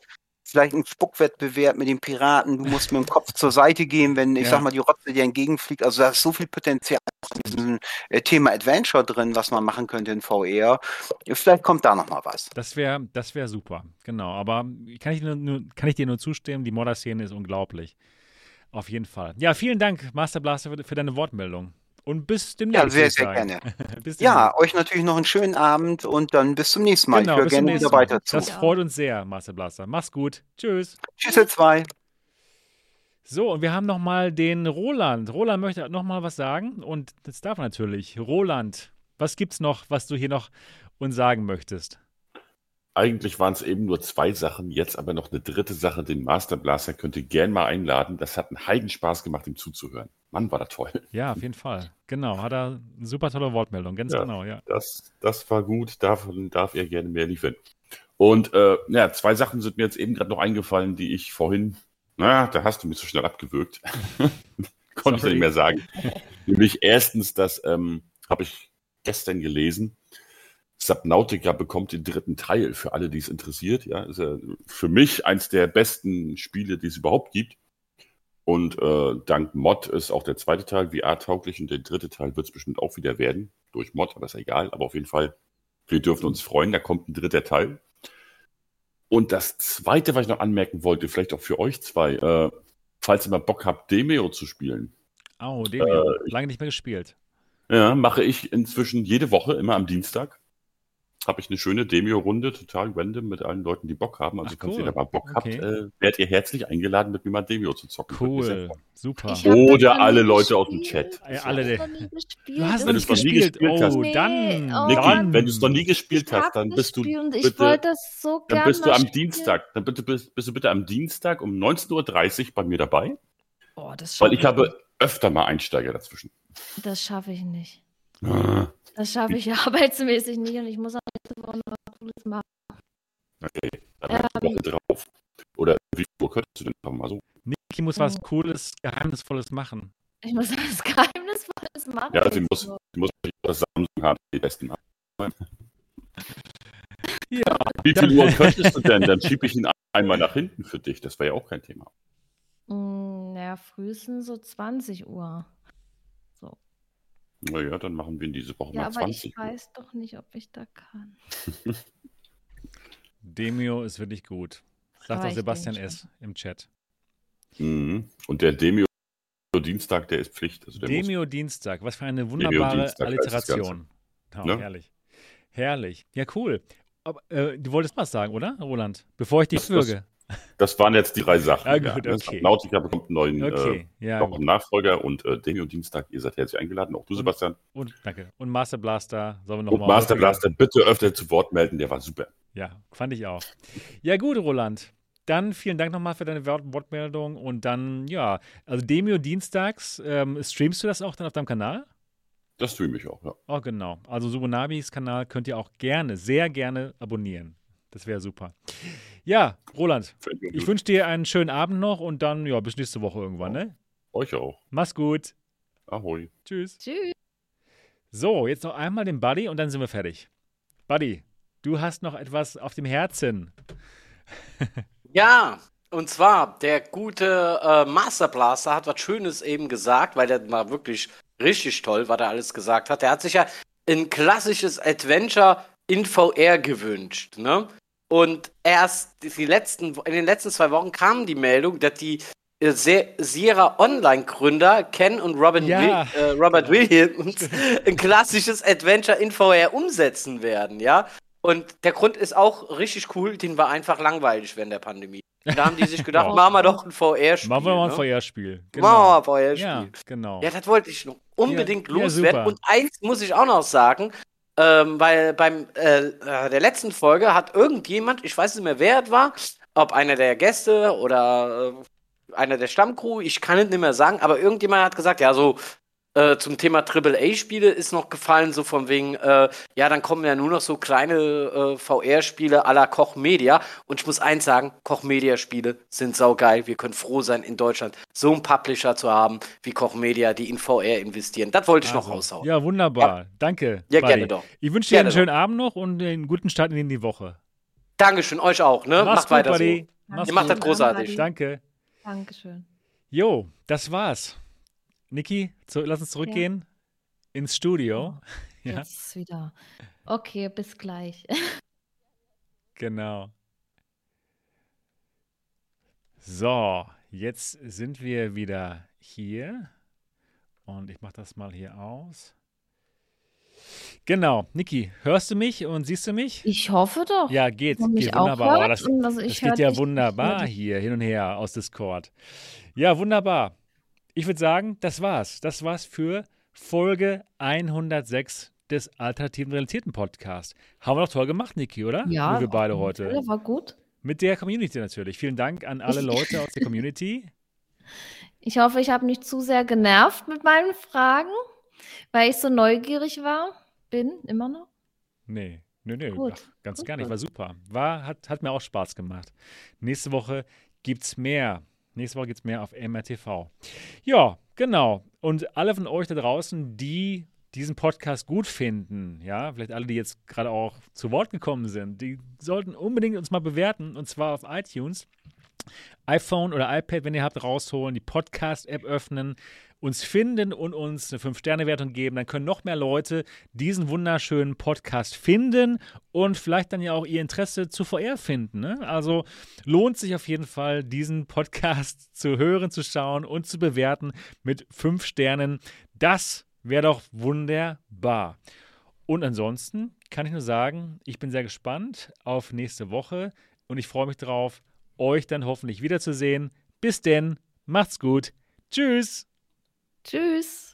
Speaker 6: vielleicht ein Spuckwettbewerb mit den Piraten, du musst mit dem Kopf zur Seite gehen, wenn, ich ja. sag mal, die Rotze dir entgegenfliegt. Also da ist so viel Potenzial in diesem äh, Thema Adventure drin, was man machen könnte in VR. Vielleicht kommt da nochmal was.
Speaker 1: Das wäre das wär super, genau. Aber kann ich, nur, kann ich dir nur zustimmen, die Modder-Szene ist unglaublich. Auf jeden Fall. Ja, vielen Dank, Master Blaster, für, für deine Wortmeldung. Und bis demnächst.
Speaker 6: Ja, sehr, sehr gerne. ja, euch natürlich noch einen schönen Abend und dann bis zum nächsten Mal. Genau, ich höre gerne wieder weiter zu.
Speaker 1: Das freut uns sehr, Marcel Blaster. Mach's gut. Tschüss.
Speaker 6: Tschüss, ihr zwei.
Speaker 1: So, und wir haben nochmal den Roland. Roland möchte nochmal was sagen und das darf natürlich. Roland, was gibt's noch, was du hier noch uns sagen möchtest?
Speaker 3: Eigentlich waren es eben nur zwei Sachen, jetzt aber noch eine dritte Sache. Den Master Blaster könnt ihr gern mal einladen. Das hat einen Heidenspaß gemacht, ihm zuzuhören. Mann, war das toll.
Speaker 1: Ja, auf jeden Fall. Genau, hat er eine super tolle Wortmeldung, ganz ja, genau, ja.
Speaker 3: Das, das war gut, davon darf er gerne mehr liefern. Und äh, ja, zwei Sachen sind mir jetzt eben gerade noch eingefallen, die ich vorhin, na, da hast du mich so schnell abgewürgt. Konnte ich nicht mehr sagen. Nämlich erstens, das ähm, habe ich gestern gelesen Subnautica bekommt den dritten Teil für alle, die es interessiert. Ja, ist ja für mich eins der besten Spiele, die es überhaupt gibt. Und äh, dank Mod ist auch der zweite Teil VR-tauglich und der dritte Teil wird es bestimmt auch wieder werden. Durch Mod, aber ist ja egal. Aber auf jeden Fall, wir dürfen uns freuen, da kommt ein dritter Teil. Und das zweite, was ich noch anmerken wollte, vielleicht auch für euch zwei, äh, falls ihr mal Bock habt, Demeo zu spielen.
Speaker 1: Oh, Demeo. Äh, Lange nicht mehr gespielt.
Speaker 3: Ja, mache ich inzwischen jede Woche, immer am Dienstag habe ich eine schöne Demio-Runde, total random mit allen Leuten, die Bock haben. Also, Ach, falls ihr da mal Bock okay. habt, äh, werdet ihr herzlich eingeladen, mit mir mal Demio zu zocken.
Speaker 1: Cool, super.
Speaker 3: Oder alle Leute aus dem Chat.
Speaker 1: Ja, alle,
Speaker 2: du
Speaker 3: hast wenn du es noch nie gespielt hast.
Speaker 1: Oh, dann,
Speaker 3: oh, Niki, dann. wenn du es noch nie gespielt hast, dann bist du
Speaker 2: bitte, so
Speaker 3: dann bist du am spielen. Dienstag, dann bitte, bist, bist, du bitte am Dienstag um 19.30 Uhr bei mir dabei.
Speaker 2: Oh, das
Speaker 3: Weil ich habe öfter mal Einsteiger dazwischen.
Speaker 2: Das schaffe ich nicht. Ah. Das schaffe ich arbeitsmäßig nicht und ich muss auch nächste Woche noch was Cooles machen.
Speaker 3: Okay, dann ähm, die Woche drauf. Oder wie viel Uhr könntest du denn einfach mal so?
Speaker 1: Niki muss was. Cooles, Geheimnisvolles machen.
Speaker 2: Ich muss was Geheimnisvolles machen.
Speaker 3: Ja, sie muss, sie muss das Samsung haben, die besten haben. Ja. Wie viel Uhr könntest du denn? Dann schiebe ich ihn einmal nach hinten für dich. Das wäre ja auch kein Thema.
Speaker 2: Hm, naja, frühestens so 20 Uhr.
Speaker 3: Naja, dann machen wir in diese Woche ja, mal 20.
Speaker 2: aber ich weiß doch nicht, ob ich da kann.
Speaker 1: Demio ist wirklich gut. Sagt auch Sebastian S. im Chat.
Speaker 3: Mhm. Und der Demio Dienstag, der ist Pflicht.
Speaker 1: Also Demio Dienstag, was für eine wunderbare Alliteration. Oh, ne? Herrlich. Herrlich. Ja, cool. Aber, äh, du wolltest was sagen, oder, Roland? Bevor ich dich würge.
Speaker 3: Das waren jetzt die drei Sachen.
Speaker 1: Ah, gut, ja. okay.
Speaker 3: Nautica bekommt einen neuen okay, äh, ja, Nachfolger und äh, Demi und Dienstag, ihr seid herzlich eingeladen, auch du, Sebastian.
Speaker 1: Und, danke. Und Master Blaster, sollen wir noch
Speaker 3: und mal. Master Blaster, bitte öfter zu Wort melden, der war super.
Speaker 1: Ja, fand ich auch. Ja, gut, Roland. Dann vielen Dank nochmal für deine Wort Wortmeldung und dann, ja, also Demio dienstags, ähm, streamst du das auch dann auf deinem Kanal?
Speaker 3: Das streame ich auch, ja.
Speaker 1: Oh, genau. Also Subonabis Kanal könnt ihr auch gerne, sehr gerne abonnieren. Das wäre super. Ja, Roland, ich wünsche dir einen schönen Abend noch und dann, ja, bis nächste Woche irgendwann, ne?
Speaker 3: Euch auch.
Speaker 1: Mach's gut.
Speaker 3: Ahoi.
Speaker 1: Tschüss. Tschüss. So, jetzt noch einmal den Buddy und dann sind wir fertig. Buddy, du hast noch etwas auf dem Herzen.
Speaker 4: ja, und zwar, der gute äh, Master Blaster hat was Schönes eben gesagt, weil der war wirklich richtig toll, was er alles gesagt hat. Der hat sich ja ein klassisches Adventure in VR gewünscht, ne? Und erst die letzten, in den letzten zwei Wochen kam die Meldung, dass die äh, Sierra Online-Gründer Ken und Robin
Speaker 1: ja.
Speaker 4: Will, äh, Robert Williams ein klassisches Adventure in VR umsetzen werden, ja. Und der Grund ist auch richtig cool, den war einfach langweilig während der Pandemie. Und da haben die sich gedacht, oh. machen wir doch ein VR-Spiel.
Speaker 1: Machen wir mal ein ne? VR-Spiel.
Speaker 4: Genau. Machen wir mal ein VR-Spiel.
Speaker 1: Ja, genau.
Speaker 4: Ja, das wollte ich noch unbedingt ja, loswerden. Ja, und eins muss ich auch noch sagen, ähm, weil beim äh, äh, der letzten Folge hat irgendjemand, ich weiß nicht mehr, wer es war, ob einer der Gäste oder äh, einer der Stammcrew, ich kann es nicht mehr sagen, aber irgendjemand hat gesagt, ja, so äh, zum Thema AAA-Spiele ist noch gefallen, so von wegen, äh, ja, dann kommen ja nur noch so kleine äh, VR-Spiele à la Koch Media. Und ich muss eins sagen, Koch Media-Spiele sind saugeil. Wir können froh sein, in Deutschland so einen Publisher zu haben wie Koch Media, die in VR investieren. Das wollte ich also, noch raushauen.
Speaker 1: Ja, wunderbar. Ja. Danke.
Speaker 4: Ja, Buddy. gerne doch.
Speaker 1: Ich wünsche dir gerne einen schönen doch. Abend noch und einen guten Start in die Woche.
Speaker 4: Dankeschön, euch auch. Ne?
Speaker 1: Mach's
Speaker 4: Macht
Speaker 1: gut,
Speaker 4: weiter
Speaker 1: Buddy.
Speaker 4: so. Mach's Ihr macht das großartig.
Speaker 1: Danke.
Speaker 2: Dankeschön.
Speaker 1: Jo, das war's. Niki, zu, lass uns zurückgehen ja. ins Studio. Oh,
Speaker 2: ja. Jetzt wieder. Okay, bis gleich.
Speaker 1: genau. So, jetzt sind wir wieder hier. Und ich mache das mal hier aus. Genau, Niki, hörst du mich und siehst du mich?
Speaker 2: Ich hoffe doch.
Speaker 1: Ja, geht, geht wunderbar. Hört, das, also das geht ja wunderbar hier hin und her aus Discord. Ja, wunderbar ich würde sagen, das war's. Das war's für Folge 106 des Alternativen Realitäten Podcast. Haben wir doch toll gemacht, Niki, oder?
Speaker 2: Ja.
Speaker 1: wir beide heute.
Speaker 2: Ja, war gut.
Speaker 1: Mit der Community natürlich. Vielen Dank an alle Leute aus der Community.
Speaker 2: Ich hoffe, ich habe nicht zu sehr genervt mit meinen Fragen, weil ich so neugierig war. Bin immer noch.
Speaker 1: Nee, nee, nee. Gut. Ganz gut, gar nicht. War super. War, hat, hat mir auch Spaß gemacht. Nächste Woche gibt's mehr. Nächste Woche geht es mehr auf MRTV. Ja, genau. Und alle von euch da draußen, die diesen Podcast gut finden, ja, vielleicht alle, die jetzt gerade auch zu Wort gekommen sind, die sollten unbedingt uns mal bewerten und zwar auf iTunes iPhone oder iPad, wenn ihr habt, rausholen, die Podcast-App öffnen, uns finden und uns eine 5-Sterne-Wertung geben. Dann können noch mehr Leute diesen wunderschönen Podcast finden und vielleicht dann ja auch ihr Interesse zu VR finden. Ne? Also lohnt sich auf jeden Fall, diesen Podcast zu hören, zu schauen und zu bewerten mit 5 Sternen. Das wäre doch wunderbar. Und ansonsten kann ich nur sagen, ich bin sehr gespannt auf nächste Woche und ich freue mich darauf, euch dann hoffentlich wiederzusehen. Bis denn, macht's gut. Tschüss.
Speaker 2: Tschüss.